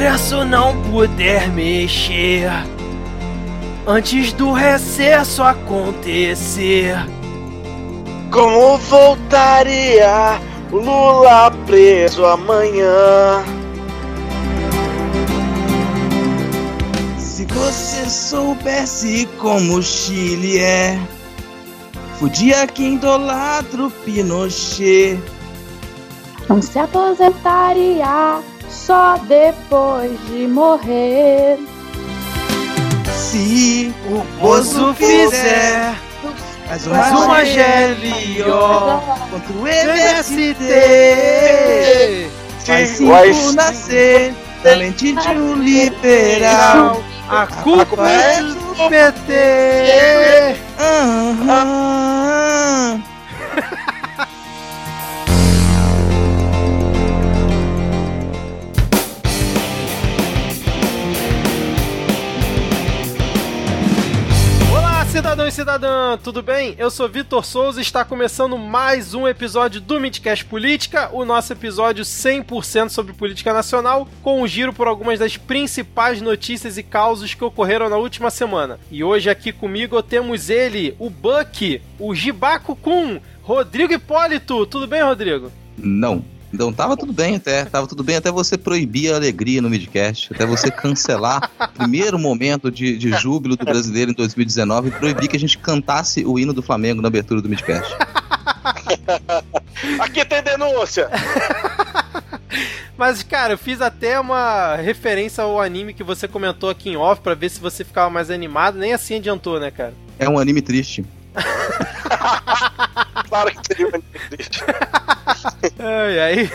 Congresso não puder mexer antes do recesso acontecer. Como voltaria o Lula preso amanhã? Se você soubesse como o Chile é, fudia quem idolatra o Pinochet. Não se aposentaria só depois de morrer. Se O Bozo fizer mais mais uma, uma GLO contra o MST. Faz Se cinco nascer, talente de um liberal. A culpa é do PT. Aham. Cidadão e cidadã, tudo bem? Eu sou Vitor Souza e está começando mais um episódio do Midcast Política, o nosso episódio 100% sobre política nacional, com um giro por algumas das principais notícias e causos que ocorreram na última semana. E hoje aqui comigo temos ele, o Buck, o Gibaco Kun, Rodrigo Hipólito. Tudo bem, Rodrigo? Não. Então tava tudo bem até, tava tudo bem até você proibir a alegria no midcast, até você cancelar o primeiro momento de, de júbilo do brasileiro em 2019 e proibir que a gente cantasse o hino do Flamengo na abertura do midcast. Aqui tem denúncia! Mas, cara, eu fiz até uma referência ao anime que você comentou aqui em off pra ver se você ficava mais animado. Nem assim adiantou, né, cara? É um anime triste. Claro que seria uma. Ai, aí,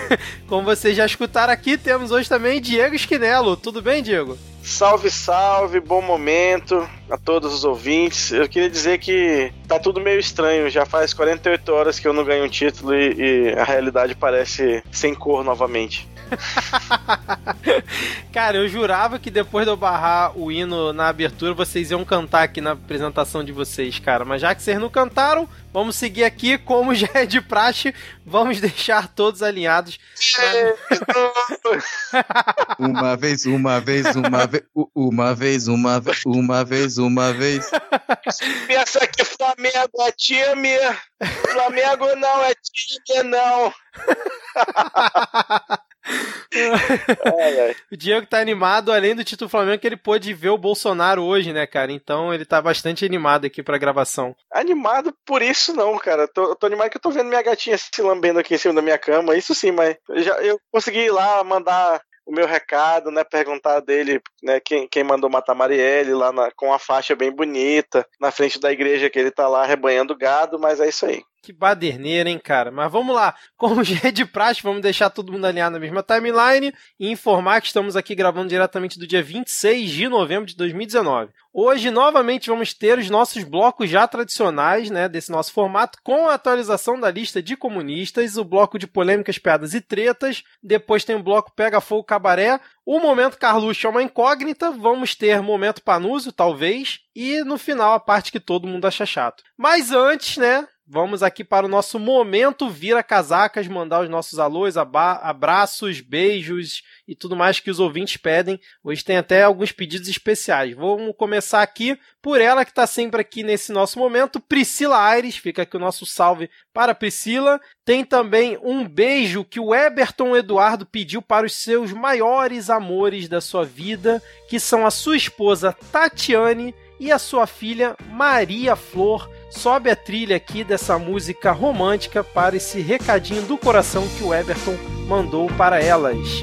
como vocês já escutaram aqui, temos hoje também Diego Esquinelo. Tudo bem, Diego? Salve, salve, bom momento a todos os ouvintes. Eu queria dizer que tá tudo meio estranho. Já faz 48 horas que eu não ganho um título e, e a realidade parece sem cor novamente. Cara, eu jurava que depois de eu barrar o hino na abertura, vocês iam cantar aqui na apresentação de vocês, cara. Mas já que vocês não cantaram, vamos seguir aqui, como já é de praxe, vamos deixar todos alinhados. Uma vez, uma vez, uma vez, u- uma vez, uma vez, uma vez, uma vez. Pensa que Flamengo é time? Flamengo não é time, não. O Diego tá animado, além do título Flamengo, que ele pôde ver o Bolsonaro hoje, né, cara? Então ele tá bastante animado aqui pra gravação. Animado por isso não, cara. Tô, tô animado que eu tô vendo minha gatinha se lambendo aqui em cima da minha cama. Isso sim, mas eu, já, eu consegui ir lá mandar o meu recado, né? Perguntar dele, né? Quem, quem mandou matar Marielle lá na- com a faixa bem bonita na frente da igreja que ele tá lá rebanhando gado, mas é isso aí. Que baderneira, hein, cara? Mas vamos lá. Como já é de praxe, vamos deixar todo mundo alinhado na mesma timeline e informar que estamos aqui gravando diretamente do dia 26 de novembro de 2019. Hoje, novamente, vamos ter os nossos blocos já tradicionais, né, desse nosso formato, com a atualização da lista de comunistas, o bloco de polêmicas, piadas e tretas. Depois tem o bloco Pega Fogo Cabaré. O momento Carluxo é uma incógnita. Vamos ter momento Panúzio, talvez. E no final, a parte que todo mundo acha chato. Mas antes, né, Vamos aqui para o nosso momento vira casacas, mandar os nossos alôs, abraços, beijos e tudo mais que os ouvintes pedem. Hoje tem até alguns pedidos especiais. Vamos começar aqui por ela que está sempre aqui nesse nosso momento, Priscila Aires. Fica aqui o nosso salve para Priscila. Tem também um beijo que o Eberton Eduardo pediu para os seus maiores amores da sua vida, que são a sua esposa Tatiane e a sua filha Maria Flor. Sobe a trilha aqui dessa música romântica para esse recadinho do coração que o Everton mandou para elas.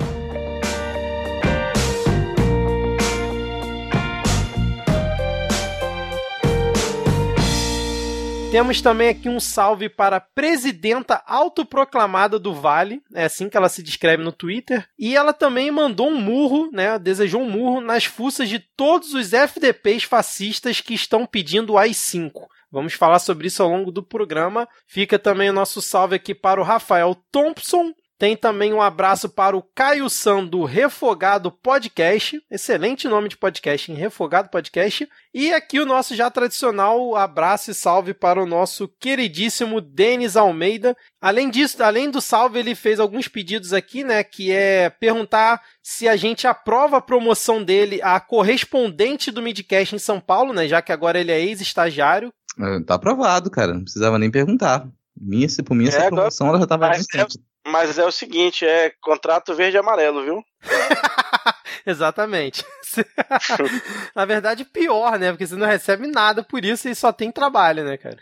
Temos também aqui um salve para a presidenta autoproclamada do Vale, é assim que ela se descreve no Twitter, e ela também mandou um murro, né, desejou um murro nas fuças de todos os FDPs fascistas que estão pedindo o AI-5. Vamos falar sobre isso ao longo do programa. Fica também o nosso salve aqui para o Rafael Thompson, Tem também um abraço para o Caio San do Refogado Podcast. Excelente nome de podcast, em Refogado Podcast. E aqui o nosso já tradicional abraço e salve para o nosso queridíssimo Denis Almeida. Além disso, além do salve, ele fez alguns pedidos aqui, né? Que é perguntar se a gente aprova a promoção dele a correspondente do Midcast em São Paulo, né? Já que agora ele é ex-estagiário. É, Tá aprovado, cara. Não precisava nem perguntar. Minha, se por mim, essa É, agora- promoção ela já tava Mas muito tempo. Mas é o seguinte, é contrato verde e amarelo, viu? Exatamente. Na verdade, pior, né? Porque você não recebe nada por isso e só tem trabalho, né, cara?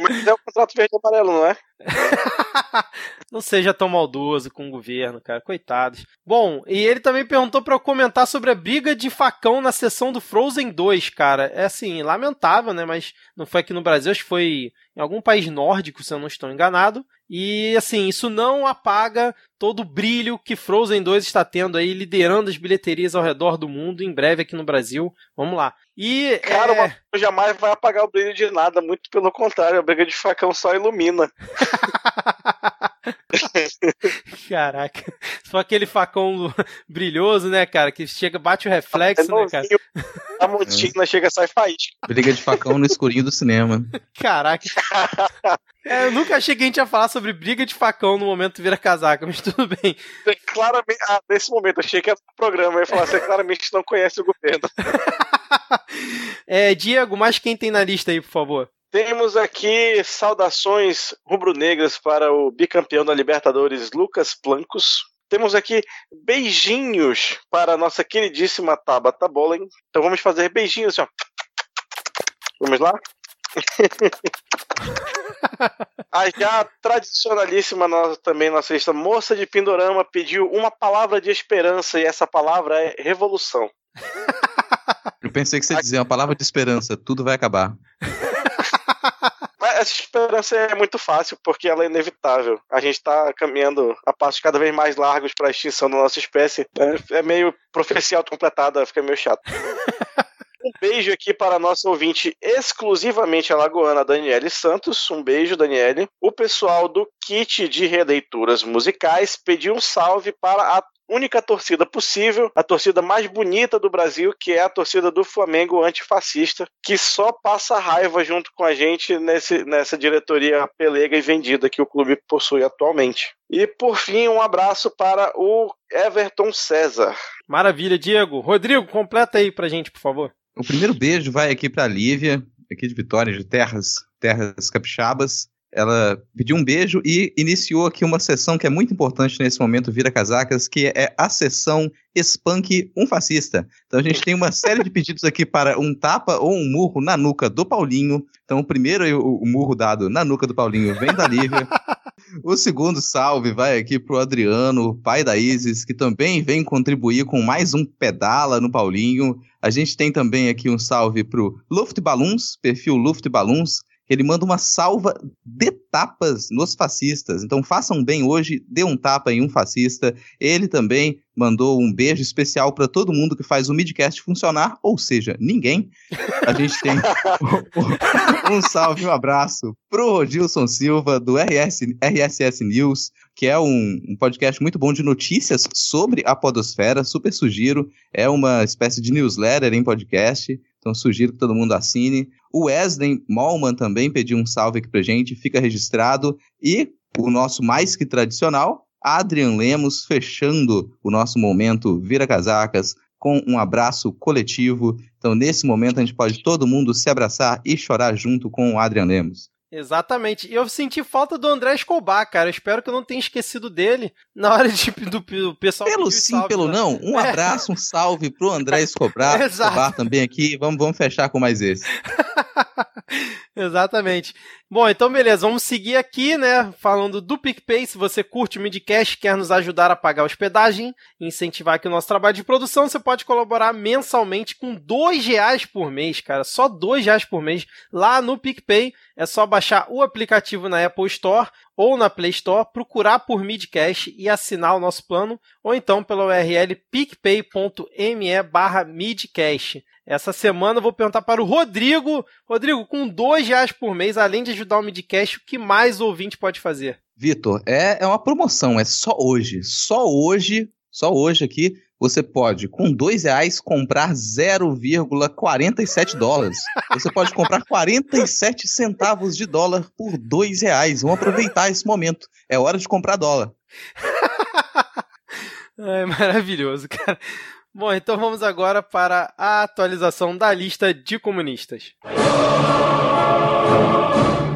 Mas é o contrato verde e amarelo, não é? Não seja tão maldoso com o governo, cara. Coitados. Bom, e ele também perguntou pra eu comentar sobre a briga de facão na sessão do Frozen 2, cara. É assim, lamentável, né? Mas não foi aqui no Brasil, acho que foi em algum país nórdico, se eu não estou enganado. E assim, isso não apaga todo o brilho que Frozen 2 está tendo aí, liderando as bilheterias ao redor do mundo, em breve aqui no Brasil. Vamos lá. E. Cara, é... uma coisa jamais vai apagar o brilho de nada, muito pelo contrário, a briga de facão só ilumina. Caraca. Só aquele facão brilhoso, né, cara? Que chega, bate o reflexo, né, cara? A montina chega a sair faísca. Briga de facão no escurinho do cinema. Caraca. É, eu nunca achei que a gente ia falar sobre briga de facão no momento vira casaca, mas tudo bem. Claramente, ah, nesse momento, achei que era um programa, eu ia falar, você claramente não conhece o governo. É, Diego, mais quem tem na lista aí, por favor? Temos aqui saudações rubro-negras para o bicampeão da Libertadores, Lucas Plancos. Temos aqui beijinhos para a nossa queridíssima Tabata Bolen. Então vamos fazer beijinhos, assim, ó. Vamos lá? A já tradicionalíssima nossa, também nossa lista Moça de Pindorama pediu uma palavra de esperança e essa palavra é revolução. Eu pensei que você ia dizer uma palavra de esperança. Tudo vai acabar. Mas essa esperança é muito fácil, porque ela é inevitável. A gente está caminhando a passos cada vez mais largos para a extinção da nossa espécie. É, é meio profecia autocompletada, fica meio chato. Um beijo aqui para a nossa ouvinte exclusivamente alagoana, Daniele Santos. Um beijo, Daniele. O pessoal do kit de releituras musicais pediu um salve para a única torcida possível, a torcida mais bonita do Brasil, que é a torcida do Flamengo antifascista, que só passa raiva junto com a gente nesse, nessa diretoria pelega e vendida que o clube possui atualmente. E por fim, um abraço para o Everton César. Maravilha, Diego. Rodrigo, completa aí pra gente, por favor. O primeiro beijo vai aqui pra Lívia, aqui de Vitória, de Terras, Terras Capixabas. Ela pediu um beijo e iniciou aqui uma sessão que é muito importante nesse momento, Vira Casacas, que é a sessão Spunk um fascista. Então a gente tem uma série de pedidos aqui para um tapa ou um murro na nuca do Paulinho. Então o primeiro o, o murro dado na nuca do Paulinho vem da Lívia. O segundo salve vai aqui pro Adriano, pai da Isis, que também vem contribuir com mais um pedala no Paulinho. A gente tem também aqui um salve pro Luft Balloons, perfil Luft Balloons, ele manda uma salva de tapas nos fascistas. Então façam bem hoje, dê um tapa em um fascista. Ele também mandou um beijo especial para todo mundo que faz o Midcast funcionar, ou seja, ninguém. A gente tem um salve, um abraço pro Rodilson Silva, do RS, RSS News, que é um, um, podcast muito bom de notícias sobre a podosfera, super sugiro. É uma espécie de newsletter em podcast, então sugiro que todo mundo assine. O Wesley Malman também pediu um salve aqui pra gente, fica registrado. E o nosso mais que tradicional, Adrian Lemos, fechando o nosso momento Vira Casacas com um abraço coletivo. Então, nesse momento, a gente pode todo mundo se abraçar e chorar junto com o Adrian Lemos. Exatamente. E eu senti falta do André Escobar, cara. Eu espero que eu não tenha esquecido dele na hora de, do, do pessoal. Pelo sim, salve, pelo né? não. Um abraço, um salve pro André Escobar, Exato. Escobar também aqui. Vamos, vamos fechar com mais esse. Exatamente. Bom, então beleza, vamos seguir aqui, né? Falando do PicPay. Se você curte o Midcast, quer nos ajudar a pagar a hospedagem, incentivar aqui o nosso trabalho de produção, você pode colaborar mensalmente com dois reais por mês, cara. Só dois reais por mês lá no PicPay. É só baixar o aplicativo na Apple Store ou na Play Store, procurar por Midcast e assinar o nosso plano, ou então pela URL picpay.me barra Midcast. Essa semana eu vou perguntar para o Rodrigo. Rodrigo, com dois reais por mês, além de ajudar o Midcast, o que mais o ouvinte pode fazer? Vitor, é, é uma promoção, é só hoje. Só hoje, só hoje aqui, você pode, com dois reais, comprar 0,47 dólares. Você pode comprar 47 centavos de dólar por dois reais. Vamos aproveitar esse momento. É hora de comprar dólar. É maravilhoso, cara. Bom, então vamos agora para a atualização da lista de comunistas.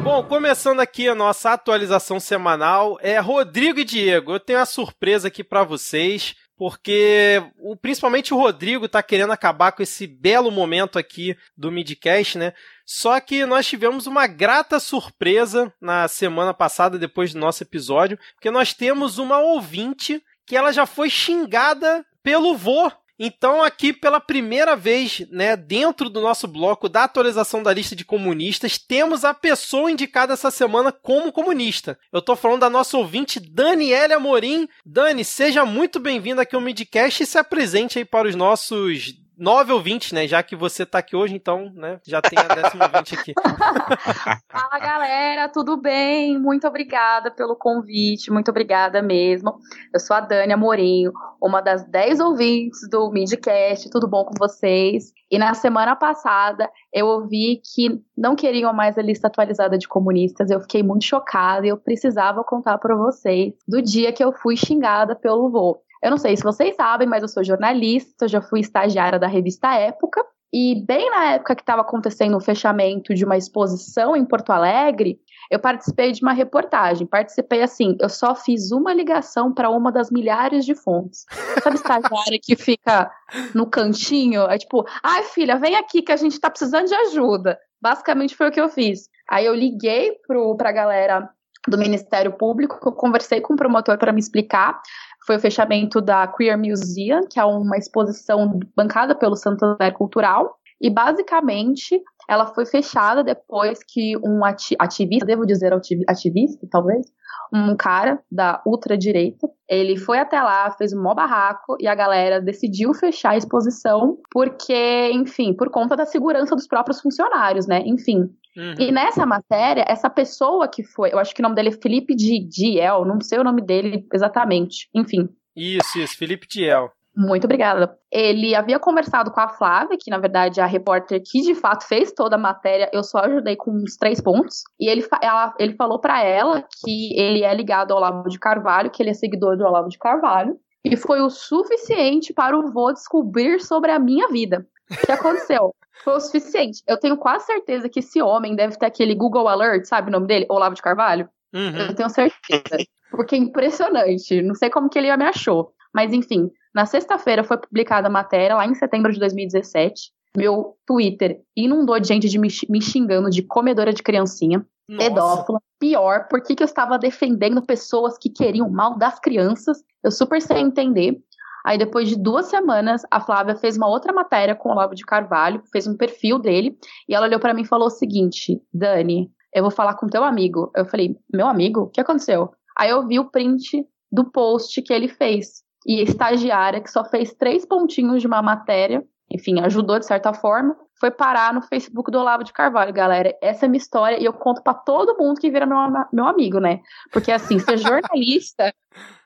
Bom, começando aqui a nossa atualização semanal, é Rodrigo e Diego. Eu tenho uma surpresa aqui para vocês, porque o, principalmente o Rodrigo tá querendo acabar com esse belo momento aqui do Midcast, né? Só que nós tivemos uma grata surpresa na semana passada, depois do nosso episódio, porque nós temos uma ouvinte que ela já foi xingada pelo vô então, aqui pela primeira vez, né, dentro do nosso bloco da atualização da lista de comunistas, temos a pessoa indicada essa semana como comunista. Eu tô falando da nossa ouvinte Daniela Amorim. Dani, seja muito bem-vinda aqui ao Midcast e se apresente aí para os nossos nove ouvintes, né? Já que você tá aqui hoje, então, né? Já tem a décima ouvinte aqui. Fala, galera, tudo bem? Muito obrigada pelo convite, muito obrigada mesmo. Eu sou a Dani Amorim, uma das dez ouvintes do Midcast, tudo bom com vocês? E na semana passada eu ouvi que não queriam mais a lista atualizada de comunistas. Eu fiquei muito chocada e eu precisava contar para vocês do dia que eu fui xingada pelo vô. Eu não sei se vocês sabem, mas eu sou jornalista, já fui estagiária da revista Época. E bem na época que estava acontecendo o fechamento de uma exposição em Porto Alegre, eu participei de uma reportagem. Participei assim, eu só fiz uma ligação para uma das milhares de fontes. Sabe estagiária que fica no cantinho, é tipo, ai filha, vem aqui que a gente está precisando de ajuda. Basicamente foi o que eu fiz. Aí eu liguei para a galera do Ministério Público, eu conversei com o promotor para me explicar foi o fechamento da Queer Museum, que é uma exposição bancada pelo Santander Cultural. E basicamente ela foi fechada depois que um ativista, devo dizer ativista, talvez, um cara da ultradireita, ele foi até lá, fez um mó barraco e a galera decidiu fechar a exposição porque, enfim, por conta da segurança dos próprios funcionários, né? Enfim, Uhum. E nessa matéria, essa pessoa que foi, eu acho que o nome dele é Felipe Diel, não sei o nome dele exatamente, enfim. Isso, isso, Felipe Diel. Muito obrigada. Ele havia conversado com a Flávia, que na verdade é a repórter que de fato fez toda a matéria, eu só ajudei com uns três pontos. E ele, ela, ele falou para ela que ele é ligado ao Olavo de Carvalho, que ele é seguidor do Olavo de Carvalho. E foi o suficiente para o vô descobrir sobre a minha vida. O que aconteceu? Foi o suficiente. Eu tenho quase certeza que esse homem deve ter aquele Google Alert, sabe o nome dele? Olavo de Carvalho. Uhum. Eu tenho certeza. Porque é impressionante. Não sei como que ele me achou. Mas enfim, na sexta-feira foi publicada a matéria, lá em setembro de 2017. Meu Twitter inundou de gente de me, me xingando de comedora de criancinha, Nossa. pedófila. Pior, por que, que eu estava defendendo pessoas que queriam mal das crianças? Eu super sei entender. Aí, depois de duas semanas, a Flávia fez uma outra matéria com o Olavo de Carvalho, fez um perfil dele, e ela olhou para mim e falou o seguinte: Dani, eu vou falar com teu amigo. Eu falei: Meu amigo? O que aconteceu? Aí eu vi o print do post que ele fez. E a estagiária, que só fez três pontinhos de uma matéria, enfim, ajudou de certa forma, foi parar no Facebook do Olavo de Carvalho, galera. Essa é a minha história e eu conto para todo mundo que vira meu, meu amigo, né? Porque assim, ser jornalista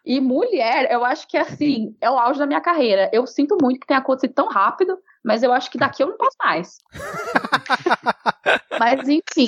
e mulher, eu acho que assim, é o auge da minha carreira. Eu sinto muito que tenha acontecido tão rápido, mas eu acho que daqui eu não posso mais. mas enfim.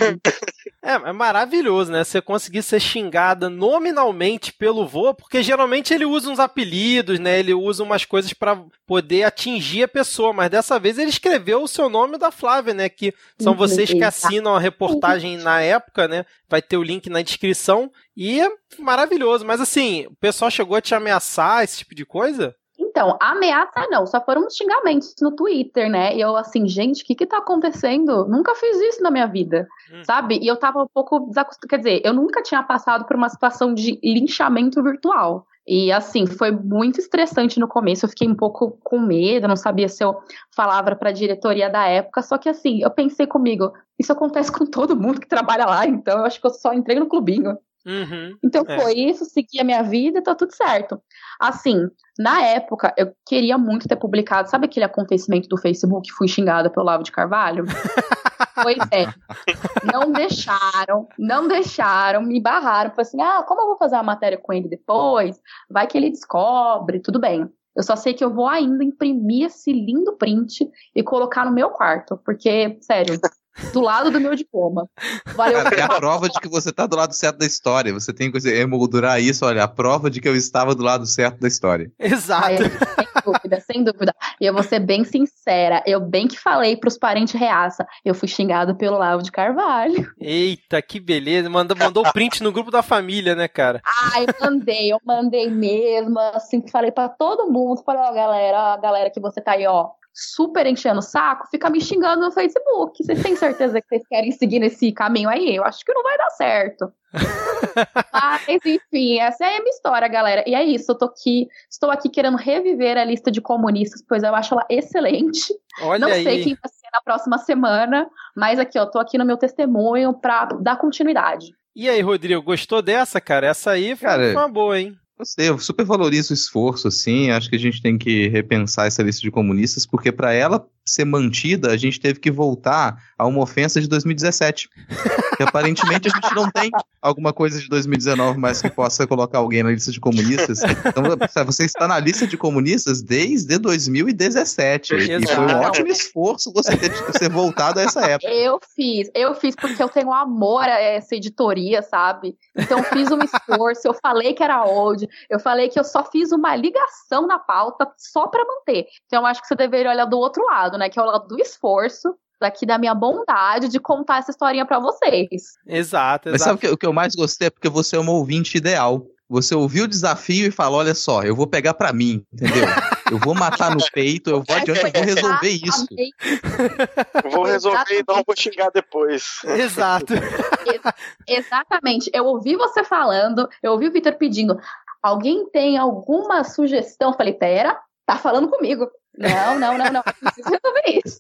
É, é, maravilhoso, né? Você conseguir ser xingada nominalmente pelo vô, porque geralmente ele usa uns apelidos, né? Ele usa umas coisas para poder atingir a pessoa, mas dessa vez ele escreveu o seu nome da Flávia, né? Que são vocês que assinam a reportagem na época, né? Vai ter o link na descrição. E é maravilhoso. Mas assim, o pessoal chegou a te ameaçar, esse tipo de coisa? Então, ameaça não, só foram uns xingamentos no Twitter, né? E eu assim, gente, o que que tá acontecendo? Nunca fiz isso na minha vida, hum. sabe? E eu tava um pouco desacostumada, quer dizer, eu nunca tinha passado por uma situação de linchamento virtual. E assim, foi muito estressante no começo, eu fiquei um pouco com medo, não sabia se eu falava para a diretoria da época, só que assim, eu pensei comigo, isso acontece com todo mundo que trabalha lá, então eu acho que eu só entrei no clubinho Uhum. Então É. foi isso, segui a minha vida e tá tudo certo. Assim, na época, eu queria muito ter publicado, sabe aquele acontecimento do Facebook que fui xingada pelo Lavo de Carvalho? pois é. Não deixaram, não deixaram, me barraram. Falei assim: ah, como eu vou fazer uma matéria com ele depois? Vai que ele descobre, tudo bem. Eu só sei que eu vou ainda imprimir esse lindo print e colocar no meu quarto, porque, sério, do lado do meu diploma. Valeu Cara, é a prova de que você tá do lado certo da história. Você tem que emoldurar isso, olha, a prova de que eu estava do lado certo da história. Exato. Aí, sem dúvida, sem dúvida. E eu vou ser bem sincera, eu bem que falei pros parentes reaça, eu fui xingado pelo Lavo de Carvalho. Eita, que beleza. Mandou, mandou o print no grupo da família, né, cara? Ai, eu mandei, eu mandei mesmo, assim, falei pra todo mundo, falei, ó, galera, ó, galera que você tá aí, ó, super enchendo o saco, fica me xingando no Facebook. Vocês têm certeza que vocês querem seguir nesse caminho aí? Eu acho que não vai dar certo. Mas, enfim, essa é a minha história, galera. E é isso, eu tô aqui, estou aqui querendo reviver a lista de comunistas, pois eu acho ela excelente. Olha não aí. sei quem vai ser na próxima semana, mas aqui, ó, tô aqui no meu testemunho pra dar continuidade. E aí, Rodrigo, gostou dessa, cara? Essa aí foi, Cara, foi uma boa, hein? Gostei, eu super valorizo o esforço, assim. Acho que a gente tem que repensar essa lista de comunistas, porque para ela ser mantida, a gente teve que voltar a uma ofensa de 2017. que aparentemente a gente não tem alguma coisa de 2019 mais que possa colocar alguém na lista de comunistas. Então você está na lista de comunistas desde 2017. E foi um Exato. ótimo esforço você ter ser voltado a essa época. Eu fiz, eu fiz porque eu tenho amor a essa editoria, sabe? Então eu fiz um esforço, eu falei que era old, eu falei que eu só fiz uma ligação na pauta só pra manter. Então eu acho que você deveria olhar do outro lado, né? Que é o lado do esforço, daqui da minha bondade de contar essa historinha pra vocês. Exato, Mas exato. sabe o que, o que eu mais gostei? É porque você é uma ouvinte ideal. Você ouviu o desafio e falou: olha só, eu vou pegar pra mim, entendeu? Eu vou matar no peito, eu vou adiante, eu vou resolver isso. Exatamente. Vou resolver e não vou xingar depois. Exato. Exatamente. Eu ouvi você falando, eu ouvi o Vitor pedindo. Alguém tem alguma sugestão? Eu falei, pera, tá falando comigo. Não, não, não, não. Eu preciso resolver isso.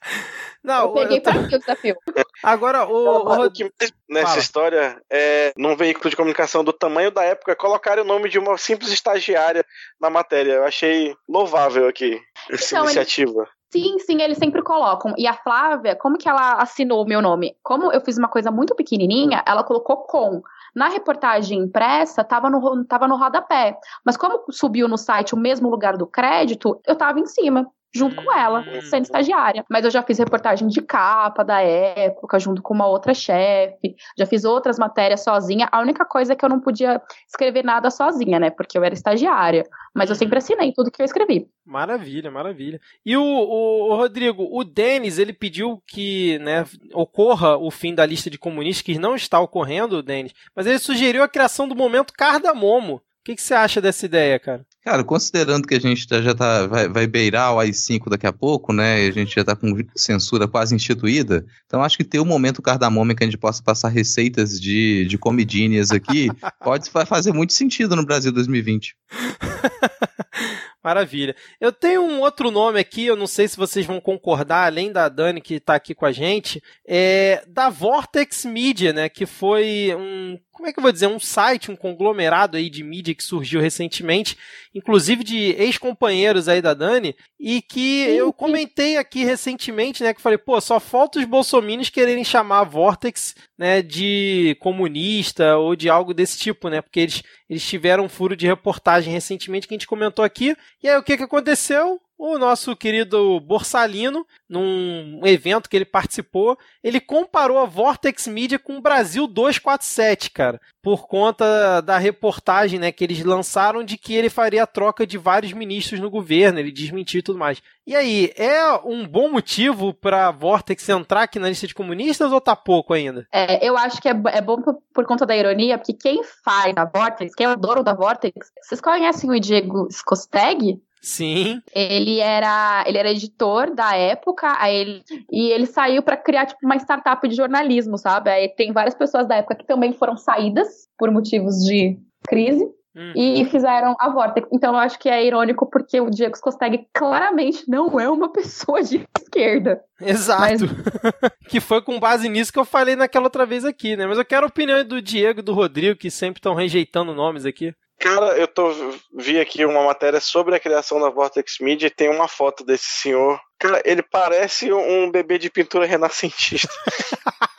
Não, Eu peguei eu tô- pra mim o desafio. Agora, o, o que mais nessa Fala. história é, num veículo de comunicação do tamanho da época, colocar o nome de uma simples estagiária na matéria. Eu achei louvável aqui essa Então, ele- iniciativa. Sim, sim, eles sempre colocam. E a Flávia, como que ela assinou o meu nome? Como eu fiz uma coisa muito pequenininha, ela colocou com. Na reportagem impressa, tava no, tava no rodapé. Mas como subiu no site o mesmo lugar do crédito, eu tava em cima. Junto com ela, Hum. sendo estagiária. Mas eu já fiz reportagem de capa da época, junto com uma outra chefe. Já fiz outras matérias sozinha. A única coisa é que eu não podia escrever nada sozinha, né? Porque eu era estagiária. Mas eu sempre assinei tudo que eu escrevi. Maravilha, maravilha. E o, o- o Rodrigo, o Denis, ele pediu que né, ocorra o fim da lista de comunistas, que não está ocorrendo, Denis, mas ele sugeriu a criação do momento cardamomo. O que, que você acha dessa ideia, cara? Cara, considerando que a gente tá- já tá, vai, vai beirar o AI-5 daqui a pouco, né? E a gente já tá com censura quase instituída. Então acho que ter um momento cardamômico que a gente possa passar receitas de, de comidinhas aqui pode fa- fazer muito sentido no Brasil 2020. Maravilha. Eu tenho um outro nome aqui, eu não sei se vocês vão concordar, além da Dani que está aqui com a gente, é da Vortex Media, né? Que foi um, como é que eu vou dizer, um site, um conglomerado aí de mídia que surgiu recentemente, inclusive de ex-companheiros aí da Dani, e que Sim, eu sim. comentei aqui recentemente, né? Que falei, pô, só falta os bolsominions quererem chamar a Vortex, né, de comunista ou de algo desse tipo, né? Porque eles, eles tiveram um furo de reportagem recentemente que a gente comentou aqui. E aí o que, que aconteceu? O nosso querido Borsalino, num evento que ele participou, ele comparou a Vortex Media com o Brasil 247, cara, por conta da reportagem né, que eles lançaram de que ele faria a troca de vários ministros no governo, ele desmentiu e tudo mais. E aí, é um bom motivo para a Vortex entrar aqui na lista de comunistas ou tá pouco ainda? É, eu acho que é, é bom por, por conta da ironia, porque quem faz a Vortex, quem é o dono da Vortex, vocês conhecem o Diego Skosteg? Sim, Ele era, ele era editor da época, aí ele, e ele saiu para criar tipo uma startup de jornalismo, sabe? Aí tem várias pessoas da época que também foram saídas por motivos de crise. Hum. e fizeram a Vortex. Então eu acho que é irônico porque o Diego Skosteg claramente não é uma pessoa de esquerda. Exato. que foi com base nisso que eu falei naquela outra vez aqui, né? Mas eu quero a opinião do Diego e do Rodrigo, que sempre estão rejeitando nomes aqui. Cara, eu tô, vi aqui uma matéria sobre a criação da Vortex Media e tem uma foto desse senhor. Cara, ele parece um bebê de pintura renascentista.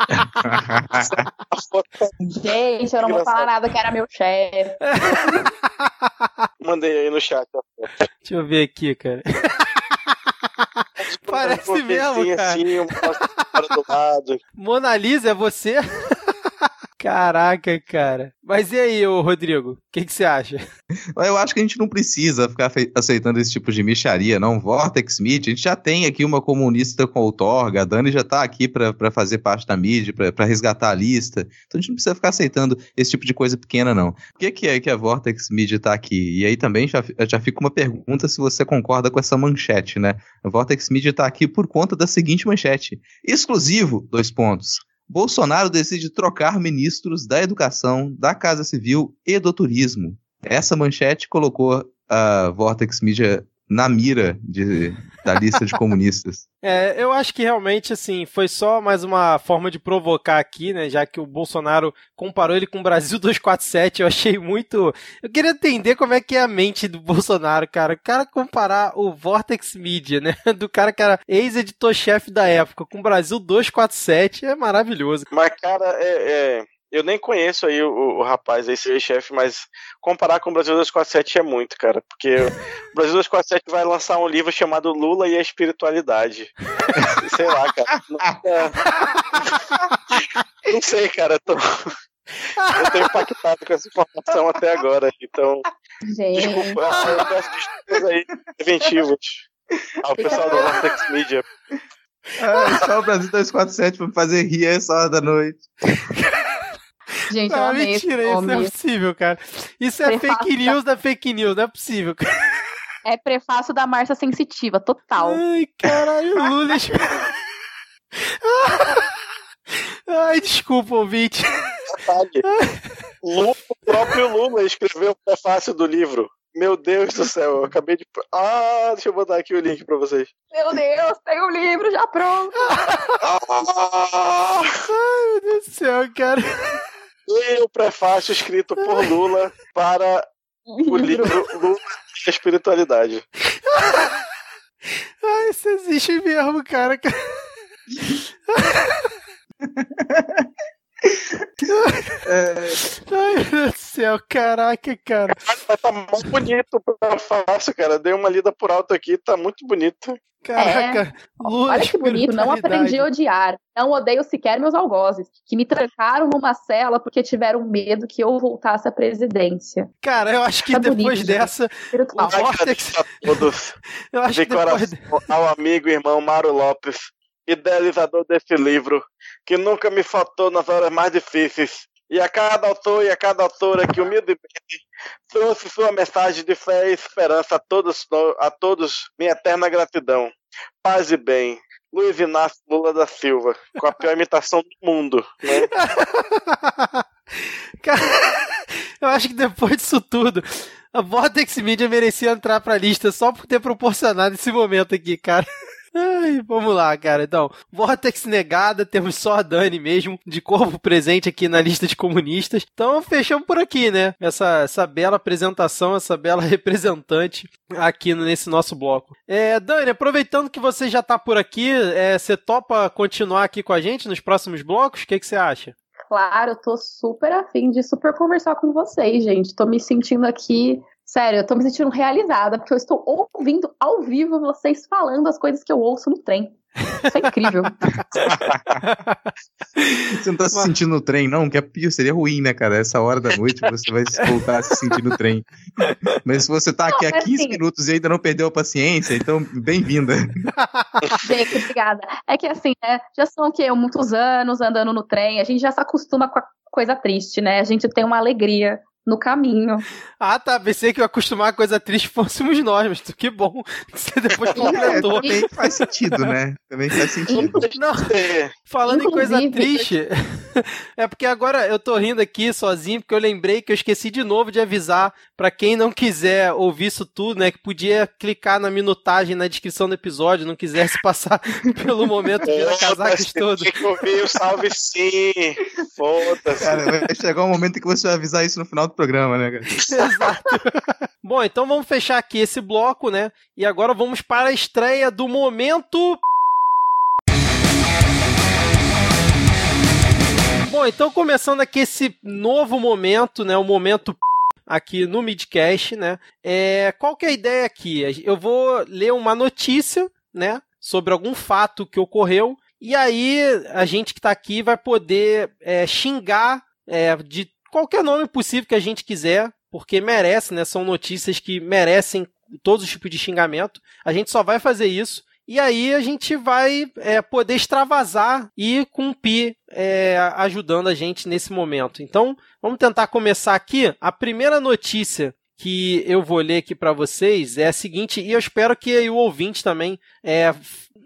A foto Gente, eu não vou falar nada que era meu chefe. mandei aí no chat. ó. Deixa eu ver aqui, cara. Parece mesmo, cara. Assim, cara do lado. Mona Lisa, é você? Caraca, cara. Mas e aí, ô Rodrigo? O que você acha? Eu acho que a gente não precisa ficar aceitando esse tipo de micharia, não. Vortex Media, a gente já tem aqui uma comunista com outorga, a Dani já tá aqui pra fazer parte da mídia, pra resgatar a lista. Então a gente não precisa ficar aceitando esse tipo de coisa pequena, não. Por que, que é que a Vortex Media tá aqui? E aí também já, já fica uma pergunta se você concorda com essa manchete, né? A Vortex Media tá aqui por conta da seguinte manchete. Exclusivo, dois pontos. Bolsonaro decide trocar ministros da educação, da Casa Civil e do turismo. Essa manchete colocou a Vortex Media na mira de- da lista de comunistas. É, eu acho que realmente, assim, foi só mais uma forma de provocar aqui, né? Já que o Bolsonaro comparou ele com o Brasil 247, eu achei muito. Eu queria entender como é que é a mente do Bolsonaro, cara. O cara comparar o Vortex Media, né? Do cara que era ex-editor-chefe da época com o Brasil 247 é maravilhoso. Mas, cara, é, é, eu nem conheço aí o, o rapaz aí, seu chefe, mas comparar com o Brasil 247 é muito, cara. Porque o Brasil 247 vai lançar um livro chamado Lula e a Espiritualidade. Sei lá, cara. Nunca- Não sei, cara. Eu tô, eu tô impactado com essa informação até agora. Então, Gente, desculpa. Eu peço desculpas aí, preventivos ao pessoal do Vortex Media. Ah, só o Brasil 247 pra me fazer rir essa hora da noite. gente, eu Ah, amei mentira, isso não é possível, cara. Isso é Prefácio fake news da fake news, não é possível. É prefácio da Marcia Sensitiva, total. Ai, caralho, Lula. Ai, desculpa, ouvinte. Lula, o próprio Lula escreveu o prefácio do livro. Meu Deus do céu, eu acabei de. Ah, deixa eu botar aqui o link pra vocês. Meu Deus, tem o livro já pronto. Ah, Meu Deus do céu, cara. e o prefácio escrito por Lula para o livro Lula e a Espiritualidade. Ai, isso existe mesmo, cara. Ai, meu Deus do céu, caraca, cara. Mas tá muito bonito o prefácio, cara. Dei uma lida por alto aqui, tá muito bonito. Caraca, Lula. Olha que bonito, não aprendi a odiar. Não odeio sequer meus algozes, que me trancaram numa cela porque tiveram medo que eu voltasse à presidência. Cara, eu acho que Tá depois bonito, dessa. Espiritual. O Vortex. a todos. Eu acho De que depois. coração ao amigo e irmão Mário Lopes, idealizador desse livro, que nunca me faltou nas horas mais difíceis. E a cada autor e a cada autora que humildemente trouxe sua mensagem de fé e esperança a todos, a todos minha eterna gratidão. Paz e bem. Luiz Inácio Lula da Silva, com a pior imitação do mundo. Né? Cara, eu acho que depois disso tudo, a Vortex Media merecia entrar pra lista só por ter proporcionado esse momento aqui, cara. Ai, vamos lá, cara. Então, Vortex negada, temos só a Dani mesmo, de corpo presente aqui na lista de comunistas. Então, fechamos por aqui, né? Essa, essa bela apresentação, essa bela representante aqui nesse nosso bloco. É, Dani, aproveitando que você já tá por aqui, é, você topa continuar aqui com a gente nos próximos blocos? O que, que você acha? Claro, tô super afim de super conversar com vocês, gente. Tô me sentindo aqui. Sério, eu tô me sentindo realizada, porque eu estou ouvindo ao vivo vocês falando as coisas que eu ouço no trem. Isso é incrível. Você não tá se sentindo no trem, não? Que é pior, seria ruim, né, cara? Essa hora da noite você vai se voltar a se sentir no trem. Mas se você tá aqui Não, há mas 15 assim- minutos e ainda não perdeu a paciência, então bem-vinda. Gente, obrigada. É que assim, né? Já são o quê? Muitos anos andando no trem, a gente já se acostuma com a coisa triste, né? A gente tem uma alegria no caminho. Ah, tá. Pensei que eu acostumar a coisa triste fôssemos nós, mas que bom que você depois É, completou. também faz sentido, né? Também faz sentido. Não, É, falando em coisa Inclusive- triste, é porque agora eu tô rindo aqui sozinho, porque eu lembrei que eu esqueci de novo de avisar pra quem não quiser ouvir isso tudo, né, que podia clicar na minutagem na descrição do episódio, não quisesse passar pelo momento casacos Foda-se, todo. Tem que ouvir o salve sim. Foda-se. Cara, vai chegar um momento em que você vai avisar isso no final do programa, né, cara? Exato. Bom, então vamos fechar aqui esse bloco, né? E agora vamos para a estreia do momento. Bom, então começando aqui esse novo momento, né? O momento aqui no Midcast, né? É, qual que é a ideia aqui? Eu vou ler uma notícia, né? Sobre algum fato que ocorreu. E aí a gente que está aqui vai poder é, xingar é, de qualquer nome possível que a gente quiser, porque merece, né? São notícias que merecem todos os tipos de xingamento. A gente só vai fazer isso. E aí a gente vai é, poder extravasar e cumprir é, ajudando a gente nesse momento. Então, vamos tentar começar aqui. A primeira notícia que eu vou ler aqui para vocês é a seguinte, e eu espero que o ouvinte também, é,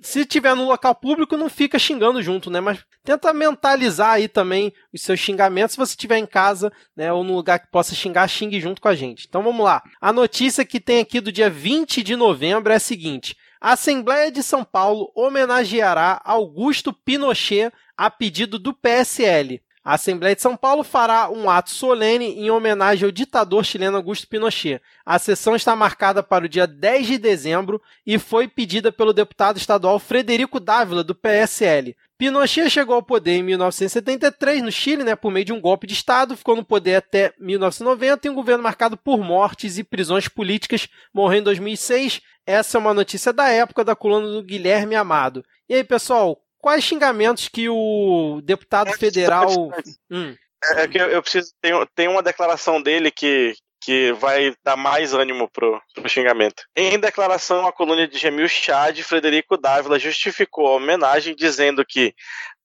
se tiver no local público, não fica xingando junto, né? Mas tenta mentalizar aí também os seus xingamentos. Se você estiver em casa, né, ou no lugar que possa xingar, xingue junto com a gente. Então vamos lá. A notícia que tem aqui do dia 20 de novembro é a seguinte: a Assembleia de São Paulo homenageará Augusto Pinochet a pedido do PSL. A Assembleia de São Paulo fará um ato solene em homenagem ao ditador chileno Augusto Pinochet. A sessão está marcada para o dia 10 de dezembro e foi pedida pelo deputado estadual Frederico Dávila, do PSL. Pinochet chegou ao poder em 1973 no Chile, né, por meio de um golpe de Estado, ficou no poder até 1990 em um governo marcado por mortes e prisões políticas, morreu em 2006. Essa é uma notícia da época da coluna do Guilherme Amado. E aí, pessoal, quais xingamentos que o deputado federal... antes, Hum, É que eu, eu preciso. Tem, tem uma declaração dele que, que vai dar mais ânimo pro, pro xingamento. Em declaração à coluna de Gemil Chad, Frederico Dávila justificou a homenagem dizendo que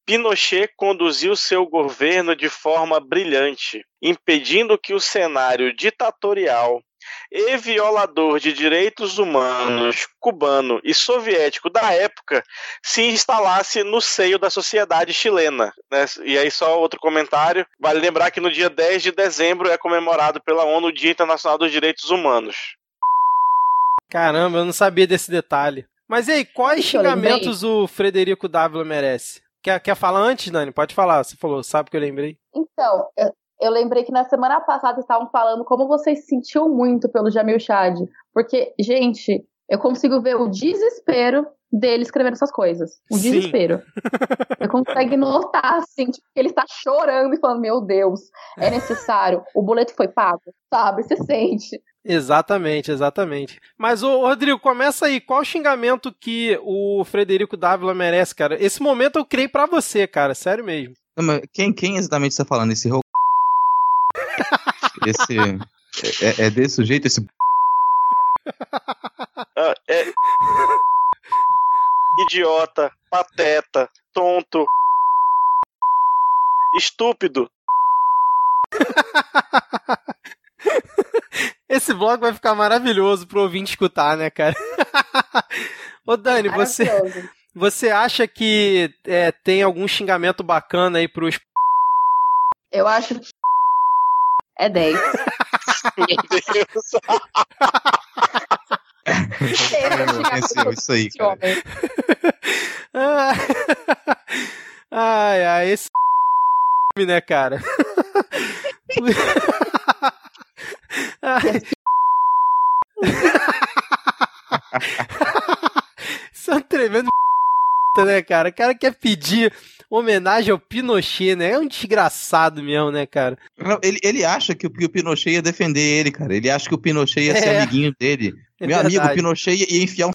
Pinochet conduziu seu governo de forma brilhante, impedindo que o cenário ditatorial e violador de direitos humanos cubano e soviético da época se instalasse no seio da sociedade chilena. né? E aí, só outro comentário: vale lembrar que no dia 10 de dezembro é comemorado pela ONU o Dia Internacional dos Direitos Humanos. caramba, eu não sabia desse detalhe. Mas e aí, quais xingamentos o Frederico Dávila merece? Quer, quer falar antes, Dani? Pode falar. Você falou, sabe que eu lembrei. Então, eu, eu lembrei que na semana passada vocês estavam falando como vocês se sentiam muito pelo Jamil Chad. Porque, gente, eu consigo ver o desespero dele escrevendo essas coisas. O Sim. desespero. Você consegue notar, assim, tipo, que ele está chorando e falando, meu Deus, é necessário, o boleto foi pago, sabe? Você sente. Exatamente, exatamente. Mas, ô, Rodrigo, começa aí. Qual xingamento que o Frederico Dávila merece, cara? Esse momento eu criei pra você, cara. Sério mesmo. Quem, quem exatamente está falando? Esse Esse. É, é desse jeito, esse. Ah, é... Idiota, pateta, tonto, estúpido. Esse blog vai ficar maravilhoso pro ouvinte escutar, né, cara? Ô, Dani, você, você acha que é, tem algum xingamento bacana aí pros. Eu acho que é 10. Meu Deus. Venceu isso aí, cara. ai, ai, esse né, cara? Isso é um tremendo né, cara? O cara quer pedir homenagem ao Pinochet, né? É um desgraçado mesmo, né, cara? Não, ele, ele acha que o, que o Pinochet ia defender ele, cara. Ele acha que o Pinochet ia ser É. amiguinho dele. É Meu amigo, o verdade. Pinochet ia enfiar um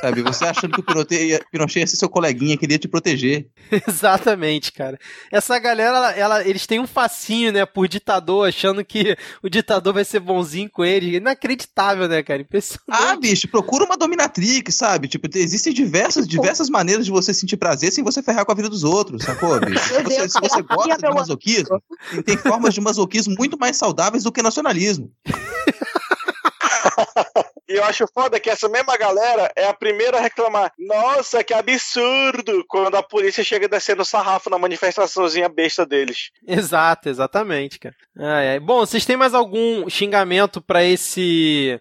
Sabe? Você achando que o Pinochet ia, Pinochet ia ser seu coleguinha, que ele ia te proteger. Exatamente, cara. Essa galera, ela, ela- eles têm um fascínio, né, por ditador, achando que o ditador vai ser bonzinho com eles. Inacreditável, né, cara? Impressionante. Ah, bicho, procura uma dominatrix, sabe? Tipo, te- existem diversas, diversas maneiras de você sentir prazer sem você ferrar com a vida dos outros, sacou, bicho? Se você, se você gosta de masoquismo, tem, tem formas de masoquismo muito mais saudáveis do que nacionalismo. E eu acho foda que essa mesma galera é a primeira a reclamar. Nossa, que absurdo! Quando a polícia chega descendo o sarrafo na manifestaçãozinha besta deles. Exato, exatamente, cara. Ai, ai. Bom, vocês têm mais algum xingamento pra esse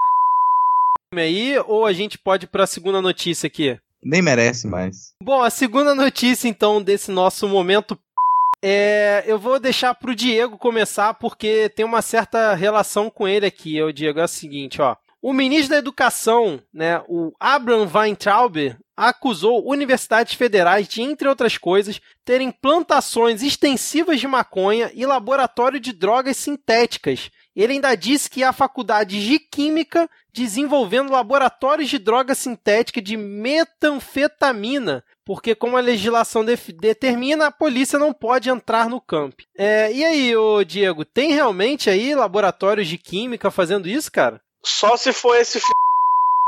aí ou a gente pode ir pra segunda notícia aqui? Nem merece mais. Bom, a segunda notícia então desse nosso momento é, eu vou deixar pro Diego começar porque tem uma certa relação com ele aqui. O Diego é o seguinte, ó. O ministro da Educação, né, o Abraham Weintraub, acusou universidades federais de, entre outras coisas, terem plantações extensivas de maconha e laboratório de drogas sintéticas. Ele ainda disse que há faculdades de química desenvolvendo laboratórios de droga sintética de metanfetamina, porque como a legislação determina, a polícia não pode entrar no campo. É, e aí, ô Diego, tem realmente aí laboratórios de química fazendo isso, cara? Só se for esse f...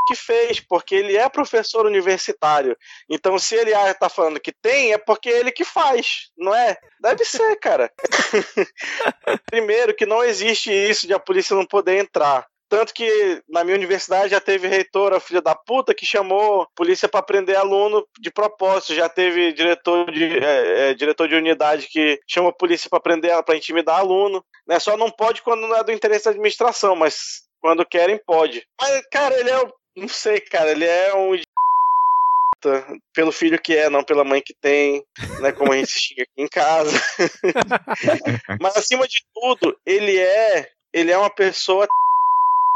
que fez, porque ele é professor universitário. Então, se ele ah, tá falando que tem, é porque ele que faz, não é? Deve ser, cara. Primeiro, que não existe isso de a polícia não poder entrar. Tanto que na minha universidade já teve reitora, filha da puta, que chamou polícia para prender aluno de propósito. Já teve diretor de, é, é, diretor de unidade que chama a polícia para prender, para intimidar aluno. Né? Só não pode quando não é do interesse da administração, mas quando querem, pode. Mas, cara, ele é. Não sei, cara, ele é um. Pelo filho que é, não pela mãe que tem, né? Como a gente xinga aqui em casa. Mas acima de tudo, ele é. Ele é uma pessoa